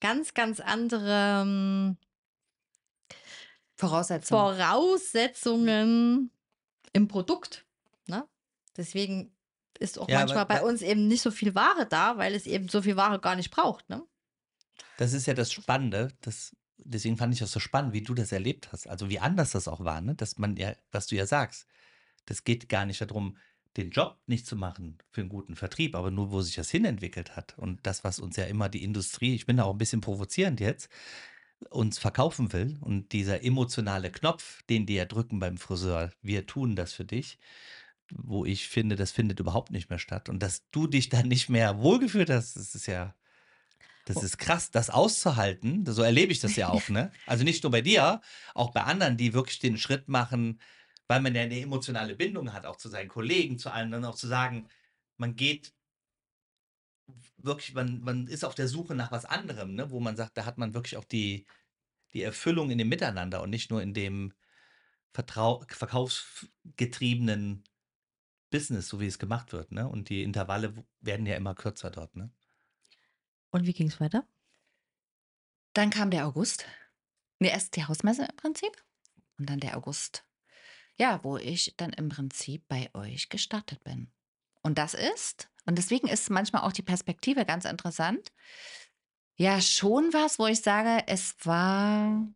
Speaker 3: ganz, ganz andere ähm,
Speaker 4: Voraussetzung.
Speaker 3: Voraussetzungen im Produkt. Ne? Deswegen ist auch
Speaker 2: Ja,
Speaker 3: manchmal bei uns eben nicht so viel Ware da, weil es eben so viel Ware gar nicht braucht. Ne?
Speaker 2: Das ist ja das Spannende. Das, deswegen fand ich das so spannend, wie du das erlebt hast. Also wie anders das auch war, ne? Dass man ja, was du ja sagst, das geht gar nicht darum, den Job nicht zu machen für einen guten Vertrieb, aber nur, wo sich das hinentwickelt hat. Und das, was uns ja immer die Industrie, ich bin da auch ein bisschen provozierend jetzt, uns verkaufen will. Und dieser emotionale Knopf, den die ja drücken beim Friseur, wir tun das für dich, wo ich finde, das findet überhaupt nicht mehr statt. Und dass du dich da nicht mehr wohlgefühlt hast, das ist ja, das ist krass, das auszuhalten. So erlebe ich das ja auch, ne? [LAUGHS] Also nicht nur bei dir, auch bei anderen, die wirklich den Schritt machen, weil man ja eine emotionale Bindung hat, auch zu seinen Kollegen, zu allen, dann auch zu sagen, man geht wirklich, man, man ist auf der Suche nach was anderem, ne? wo man sagt, da hat man wirklich auch die, die Erfüllung in dem Miteinander und nicht nur in dem Vertrau verkaufsgetriebenen Business, so wie es gemacht wird. Ne? Und die Intervalle werden ja immer kürzer dort. Ne?
Speaker 3: Und wie ging es weiter?
Speaker 4: Dann kam der August. Nee, erst die Hausmesse im Prinzip. Und dann der August. Ja, wo ich dann im Prinzip bei euch gestartet bin. Und das ist, und deswegen ist manchmal auch die Perspektive ganz interessant. Ja, schon was, wo ich sage, es war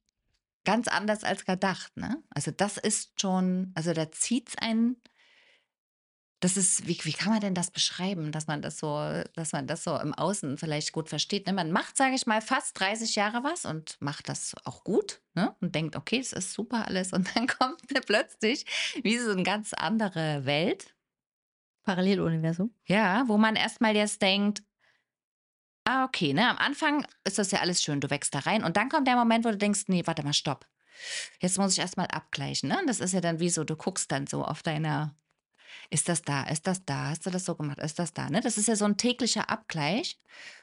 Speaker 4: ganz anders als gedacht. Ne? Also das ist schon, also da zieht es einen. Das ist, wie, wie kann man denn das beschreiben, dass man das so, dass man das so im Außen vielleicht gut versteht? Ne? Man macht, sage ich mal, fast 30 Jahre was und macht das auch gut ne? und denkt, okay, es ist super alles. Und dann [LAUGHS] kommt plötzlich wie so eine ganz andere Welt,
Speaker 3: Paralleluniversum.
Speaker 4: ja, wo man erstmal jetzt denkt, Ah, okay, ne? Am Anfang ist das ja alles schön, du wächst da rein und dann kommt der Moment, wo du denkst, nee, warte mal, stopp. Jetzt muss ich erstmal abgleichen, ne? Das ist ja dann wie so, du guckst dann so auf deiner, ist das da, ist das da, hast du das so gemacht, ist das da, ne? Das ist ja so ein täglicher Abgleich,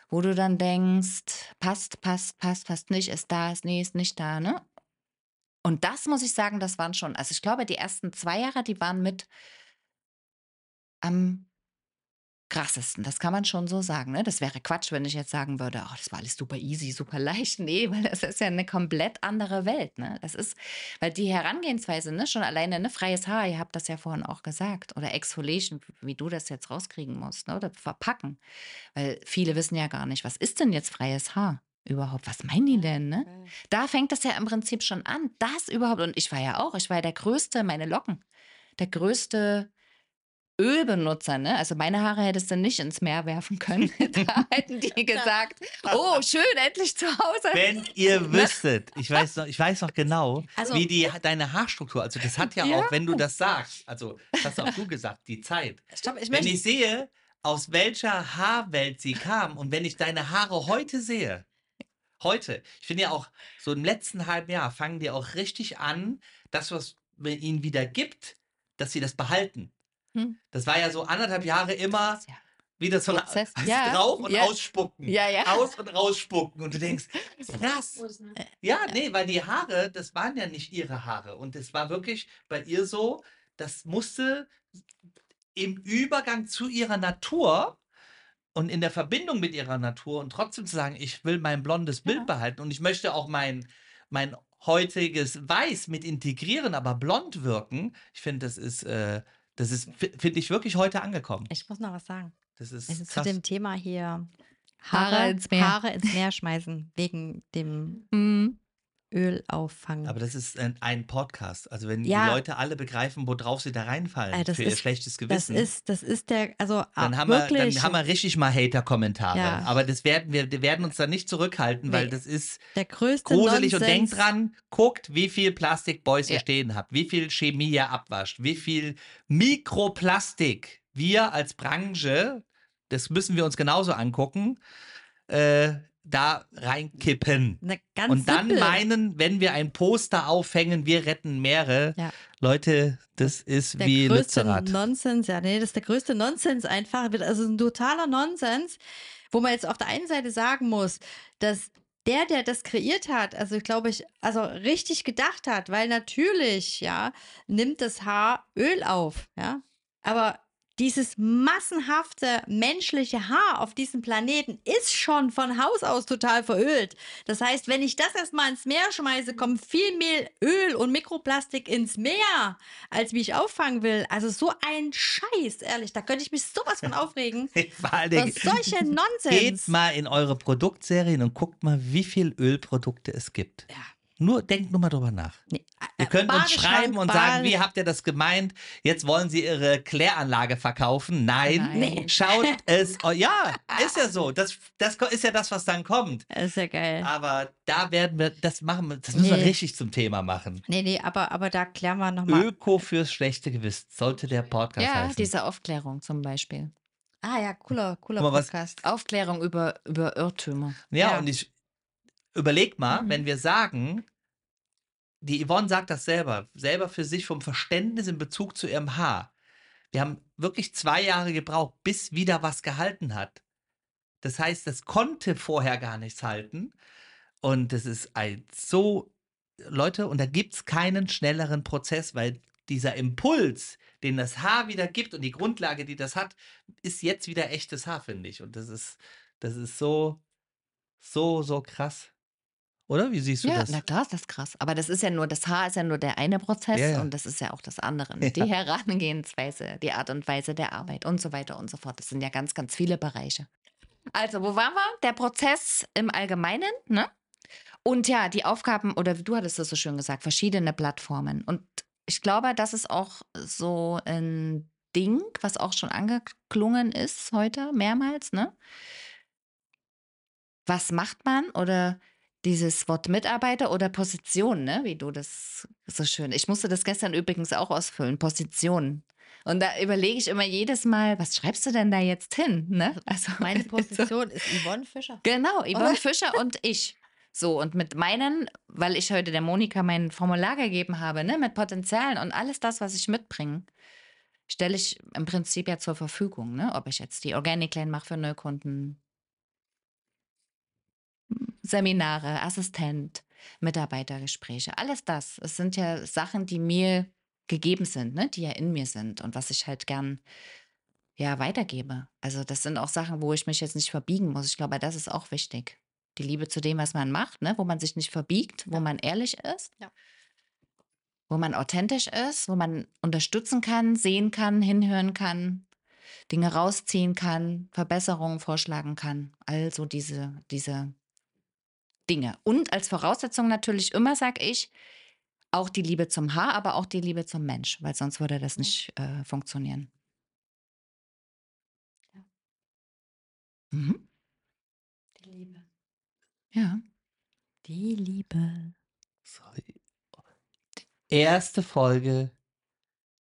Speaker 4: wo du dann denkst, passt, passt, passt, passt nicht, ist da, ist nee, ist nicht da, ne? Und das muss ich sagen, das waren schon, also ich glaube, die ersten zwei Jahre, die waren mit am krassesten. Das kann man schon so sagen. Ne? Das wäre Quatsch, wenn ich jetzt sagen würde, oh, das war alles super easy, super [LAUGHS] leicht. Nee, weil das ist ja eine komplett andere Welt. Ne? Das ist, weil die Herangehensweise, ne, schon alleine ne, freies Haar, ihr habt das ja vorhin auch gesagt, oder Exfoliation, wie du das jetzt rauskriegen musst, ne? oder verpacken. Weil viele wissen ja gar nicht, was ist denn jetzt freies Haar? Überhaupt, was meinen die denn, ne? Da fängt das ja im Prinzip schon an. Das überhaupt, und ich war ja auch, ich war ja der größte, meine Locken, der größte Ölbenutzer, ne? Also meine Haare hättest du nicht ins Meer werfen können. [LAUGHS] da hätten die [LAUGHS] gesagt, oh, schön, endlich zu Hause.
Speaker 2: Wenn ihr [LAUGHS] wüsstet, ich weiß noch, ich weiß noch genau,
Speaker 3: Also-
Speaker 2: wie die, deine Haarstruktur, also das hat ja,
Speaker 4: Ja.
Speaker 2: auch, wenn du das sagst, also das hast auch du gesagt, die Zeit.
Speaker 3: Stopp, ich
Speaker 2: Wenn ich sehe, aus welcher Haarwelt sie kam und wenn ich deine Haare heute sehe, heute, ich finde ja auch, so im letzten halben Jahr fangen die auch richtig an, das, was man ihnen wieder gibt, dass sie das behalten.
Speaker 4: Hm.
Speaker 2: Das war ja so anderthalb Jahre immer
Speaker 4: Ja.
Speaker 2: wieder so ein.
Speaker 4: Ja,
Speaker 2: drauf und
Speaker 4: ja.
Speaker 2: ausspucken.
Speaker 4: Ja, ja.
Speaker 2: Aus und rausspucken. Und du denkst, [LAUGHS] krass.
Speaker 5: Ne?
Speaker 2: Ja, nee, weil die Haare, das waren ja nicht ihre Haare. Und es war wirklich bei ihr so, das musste im Übergang zu ihrer Natur und in der Verbindung mit ihrer Natur und trotzdem zu sagen, ich will mein blondes Bild
Speaker 4: Ja.
Speaker 2: behalten und ich möchte auch mein, mein heutiges Weiß mit integrieren, aber blond wirken. Ich finde, das ist, äh, das ist, fi- finde ich wirklich heute angekommen.
Speaker 3: Ich muss noch was sagen.
Speaker 2: Das ist
Speaker 3: Also zu
Speaker 2: krass.
Speaker 3: dem Thema hier
Speaker 4: Haare
Speaker 3: Haare,
Speaker 4: ins Meer.
Speaker 3: Haare ins Meer schmeißen, wegen dem
Speaker 4: Mhm.
Speaker 3: Öl auffangen.
Speaker 2: Aber das ist ein, ein Podcast. Also wenn
Speaker 3: Ja.
Speaker 2: die Leute alle begreifen, worauf sie da reinfallen
Speaker 3: das
Speaker 2: für ihr
Speaker 3: ist-
Speaker 2: schlechtes
Speaker 3: das
Speaker 2: Gewissen,
Speaker 3: ist, das ist der, also
Speaker 2: dann,
Speaker 3: ah,
Speaker 2: haben wir,
Speaker 3: wirklich,
Speaker 2: dann haben wir richtig mal Hater-Kommentare.
Speaker 3: Ja.
Speaker 2: Aber das werden wir, wir werden uns da nicht zurückhalten, weil
Speaker 3: Nee.
Speaker 2: das ist
Speaker 3: der größte
Speaker 2: gruselig und
Speaker 3: Nonsens.
Speaker 2: denkt dran, guckt, wie viel Plastikboys ihr
Speaker 4: Ja.
Speaker 2: stehen habt, wie viel Chemie ihr abwascht, wie viel Mikroplastik wir als Branche, das müssen wir uns genauso angucken, äh, da reinkippen. Und dann
Speaker 3: simpel.
Speaker 2: meinen, wenn wir ein Poster aufhängen, wir retten Meere.
Speaker 3: Ja.
Speaker 2: Leute, das ist
Speaker 3: der
Speaker 2: wie
Speaker 3: größte
Speaker 2: Lützerath.
Speaker 3: Nonsens, ja, nee, das ist der größte Nonsens einfach. Also ein totaler Nonsens, wo man jetzt auf der einen Seite sagen muss, dass der, der das kreiert hat, also glaube ich, also richtig gedacht hat, weil natürlich, ja, nimmt das Haar Öl auf, ja, aber dieses massenhafte menschliche Haar auf diesem Planeten ist schon von Haus aus total verölt. Das heißt, wenn ich das erstmal ins Meer schmeiße, kommt viel mehr Öl und Mikroplastik ins Meer, als wie ich auffangen will. Also so ein Scheiß, ehrlich, da könnte ich mich sowas von [LAUGHS] aufregen.
Speaker 2: Vor allen Dingen,
Speaker 3: solche [LAUGHS]
Speaker 2: Geht
Speaker 3: Nonsens.
Speaker 2: mal in eure Produktserien und guckt mal, wie viel Ölprodukte es gibt.
Speaker 3: Ja.
Speaker 2: Nur denkt nur mal drüber nach.
Speaker 3: Nee,
Speaker 2: Ihr
Speaker 3: äh,
Speaker 2: könnt uns
Speaker 3: Badeschrank,
Speaker 2: schreiben und sagen,
Speaker 3: Bade-
Speaker 2: wie habt ihr das gemeint? Jetzt wollen sie ihre Kläranlage verkaufen. Nein,
Speaker 4: Nein.
Speaker 2: Schaut [LAUGHS] es. Oh, ja, ist ja so. Das, das ist ja das, was dann kommt.
Speaker 3: Ist ja geil.
Speaker 2: Aber da werden wir, das machen wir, das müssen wir
Speaker 3: Nee.
Speaker 2: richtig zum Thema machen.
Speaker 3: Nee, nee, aber, aber da klären wir nochmal.
Speaker 2: Öko fürs schlechte Gewissen sollte der Podcast
Speaker 4: Ja,
Speaker 2: heißen.
Speaker 4: diese Aufklärung zum Beispiel.
Speaker 3: Ah ja, cooler, cooler Podcast.
Speaker 4: Aufklärung über, über Irrtümer.
Speaker 2: Ja,
Speaker 3: Ja.
Speaker 2: und ich überleg mal,
Speaker 3: Mhm.
Speaker 2: wenn wir sagen, die Yvonne sagt das selber, selber für sich vom Verständnis in Bezug zu ihrem Haar. Wir haben wirklich zwei Jahre gebraucht, bis wieder was gehalten hat. Das heißt, das konnte vorher gar nichts halten. Und das ist ein so, Leute, und da gibt es keinen schnelleren Prozess, weil dieser Impuls, den das Haar wieder gibt und die Grundlage, die das hat, ist jetzt wieder echtes Haar, finde ich. Und das ist, das ist so, so, so krass. Oder? Wie siehst du
Speaker 4: Ja,
Speaker 2: das?
Speaker 4: na klar ist das krass. Aber das ist ja nur, das Haar ist ja nur der eine Prozess
Speaker 2: Ja, ja.
Speaker 4: und das ist ja auch das andere. [LAUGHS]
Speaker 2: Ja.
Speaker 4: Die Herangehensweise, die Art und Weise der Arbeit und so weiter und so fort. Das sind ja ganz, ganz viele Bereiche. Also, wo waren wir? Der Prozess im Allgemeinen, ne? Und ja, die Aufgaben, oder du hattest es so schön gesagt, verschiedene Plattformen. Und ich glaube, das ist auch so ein Ding, was auch schon angeklungen ist heute mehrmals, ne? Was macht man oder dieses Wort Mitarbeiter oder Position, ne? Wie du das so schön. Ich musste das gestern übrigens auch ausfüllen. Position. Und da überlege ich immer jedes Mal, was schreibst du denn da jetzt hin? Ne? Also [LAUGHS]
Speaker 3: Meine [LAUGHS]
Speaker 4: so.
Speaker 3: Position ist Yvonne Fischer.
Speaker 4: Genau, Yvonne
Speaker 3: Oder? [LAUGHS]
Speaker 4: Fischer und ich. So, und mit meinen, weil ich heute der Monika mein Formular gegeben habe, ne, mit Potenzialen und alles das, was ich mitbringe, stelle ich im Prinzip ja zur Verfügung. Ne? Ob ich jetzt die Organic Lane mache für Neukunden, Seminare, Assistent, Mitarbeitergespräche, alles das. Es sind ja Sachen, die mir gegeben sind, ne? die ja in mir sind und was ich halt gern ja, weitergebe. Also das sind auch Sachen, wo ich mich jetzt nicht verbiegen muss. Ich glaube, das ist auch wichtig. Die Liebe zu dem, was man macht, ne? wo man sich nicht verbiegt, wo
Speaker 3: Ja.
Speaker 4: man ehrlich ist,
Speaker 3: Ja.
Speaker 4: wo man authentisch ist, wo man unterstützen kann, sehen kann, hinhören kann, Dinge rausziehen kann, Verbesserungen vorschlagen kann. Also diese, diese Dinge. Und als Voraussetzung natürlich immer, sag ich, auch die Liebe zum Haar, aber auch die Liebe zum Mensch, weil sonst würde das
Speaker 3: Ja.
Speaker 4: nicht äh, funktionieren.
Speaker 3: Ja.
Speaker 4: Mhm.
Speaker 3: Die Liebe.
Speaker 4: Ja.
Speaker 3: Die Liebe.
Speaker 2: So. Erste Folge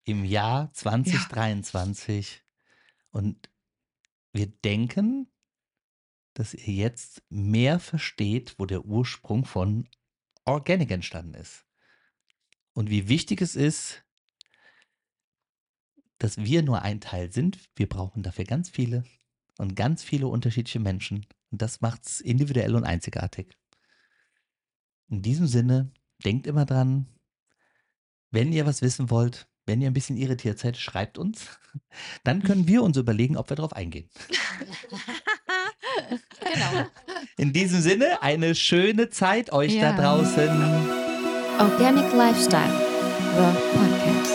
Speaker 2: im Jahr 2023. Und wir denken, dass ihr jetzt mehr versteht, wo der Ursprung von Organic entstanden ist. Und wie wichtig es ist, dass wir nur ein Teil sind. Wir brauchen dafür ganz viele und ganz viele unterschiedliche Menschen. Und das macht es individuell und einzigartig. In diesem Sinne, denkt immer dran, wenn ihr was wissen wollt, wenn ihr ein bisschen irritiert seid, schreibt uns. Dann können [LAUGHS] wir uns überlegen, ob wir darauf eingehen. [LAUGHS]
Speaker 3: Genau.
Speaker 2: In diesem Sinne, eine schöne Zeit euch
Speaker 4: Ja.
Speaker 2: da draußen.
Speaker 7: Organic Lifestyle, the podcast.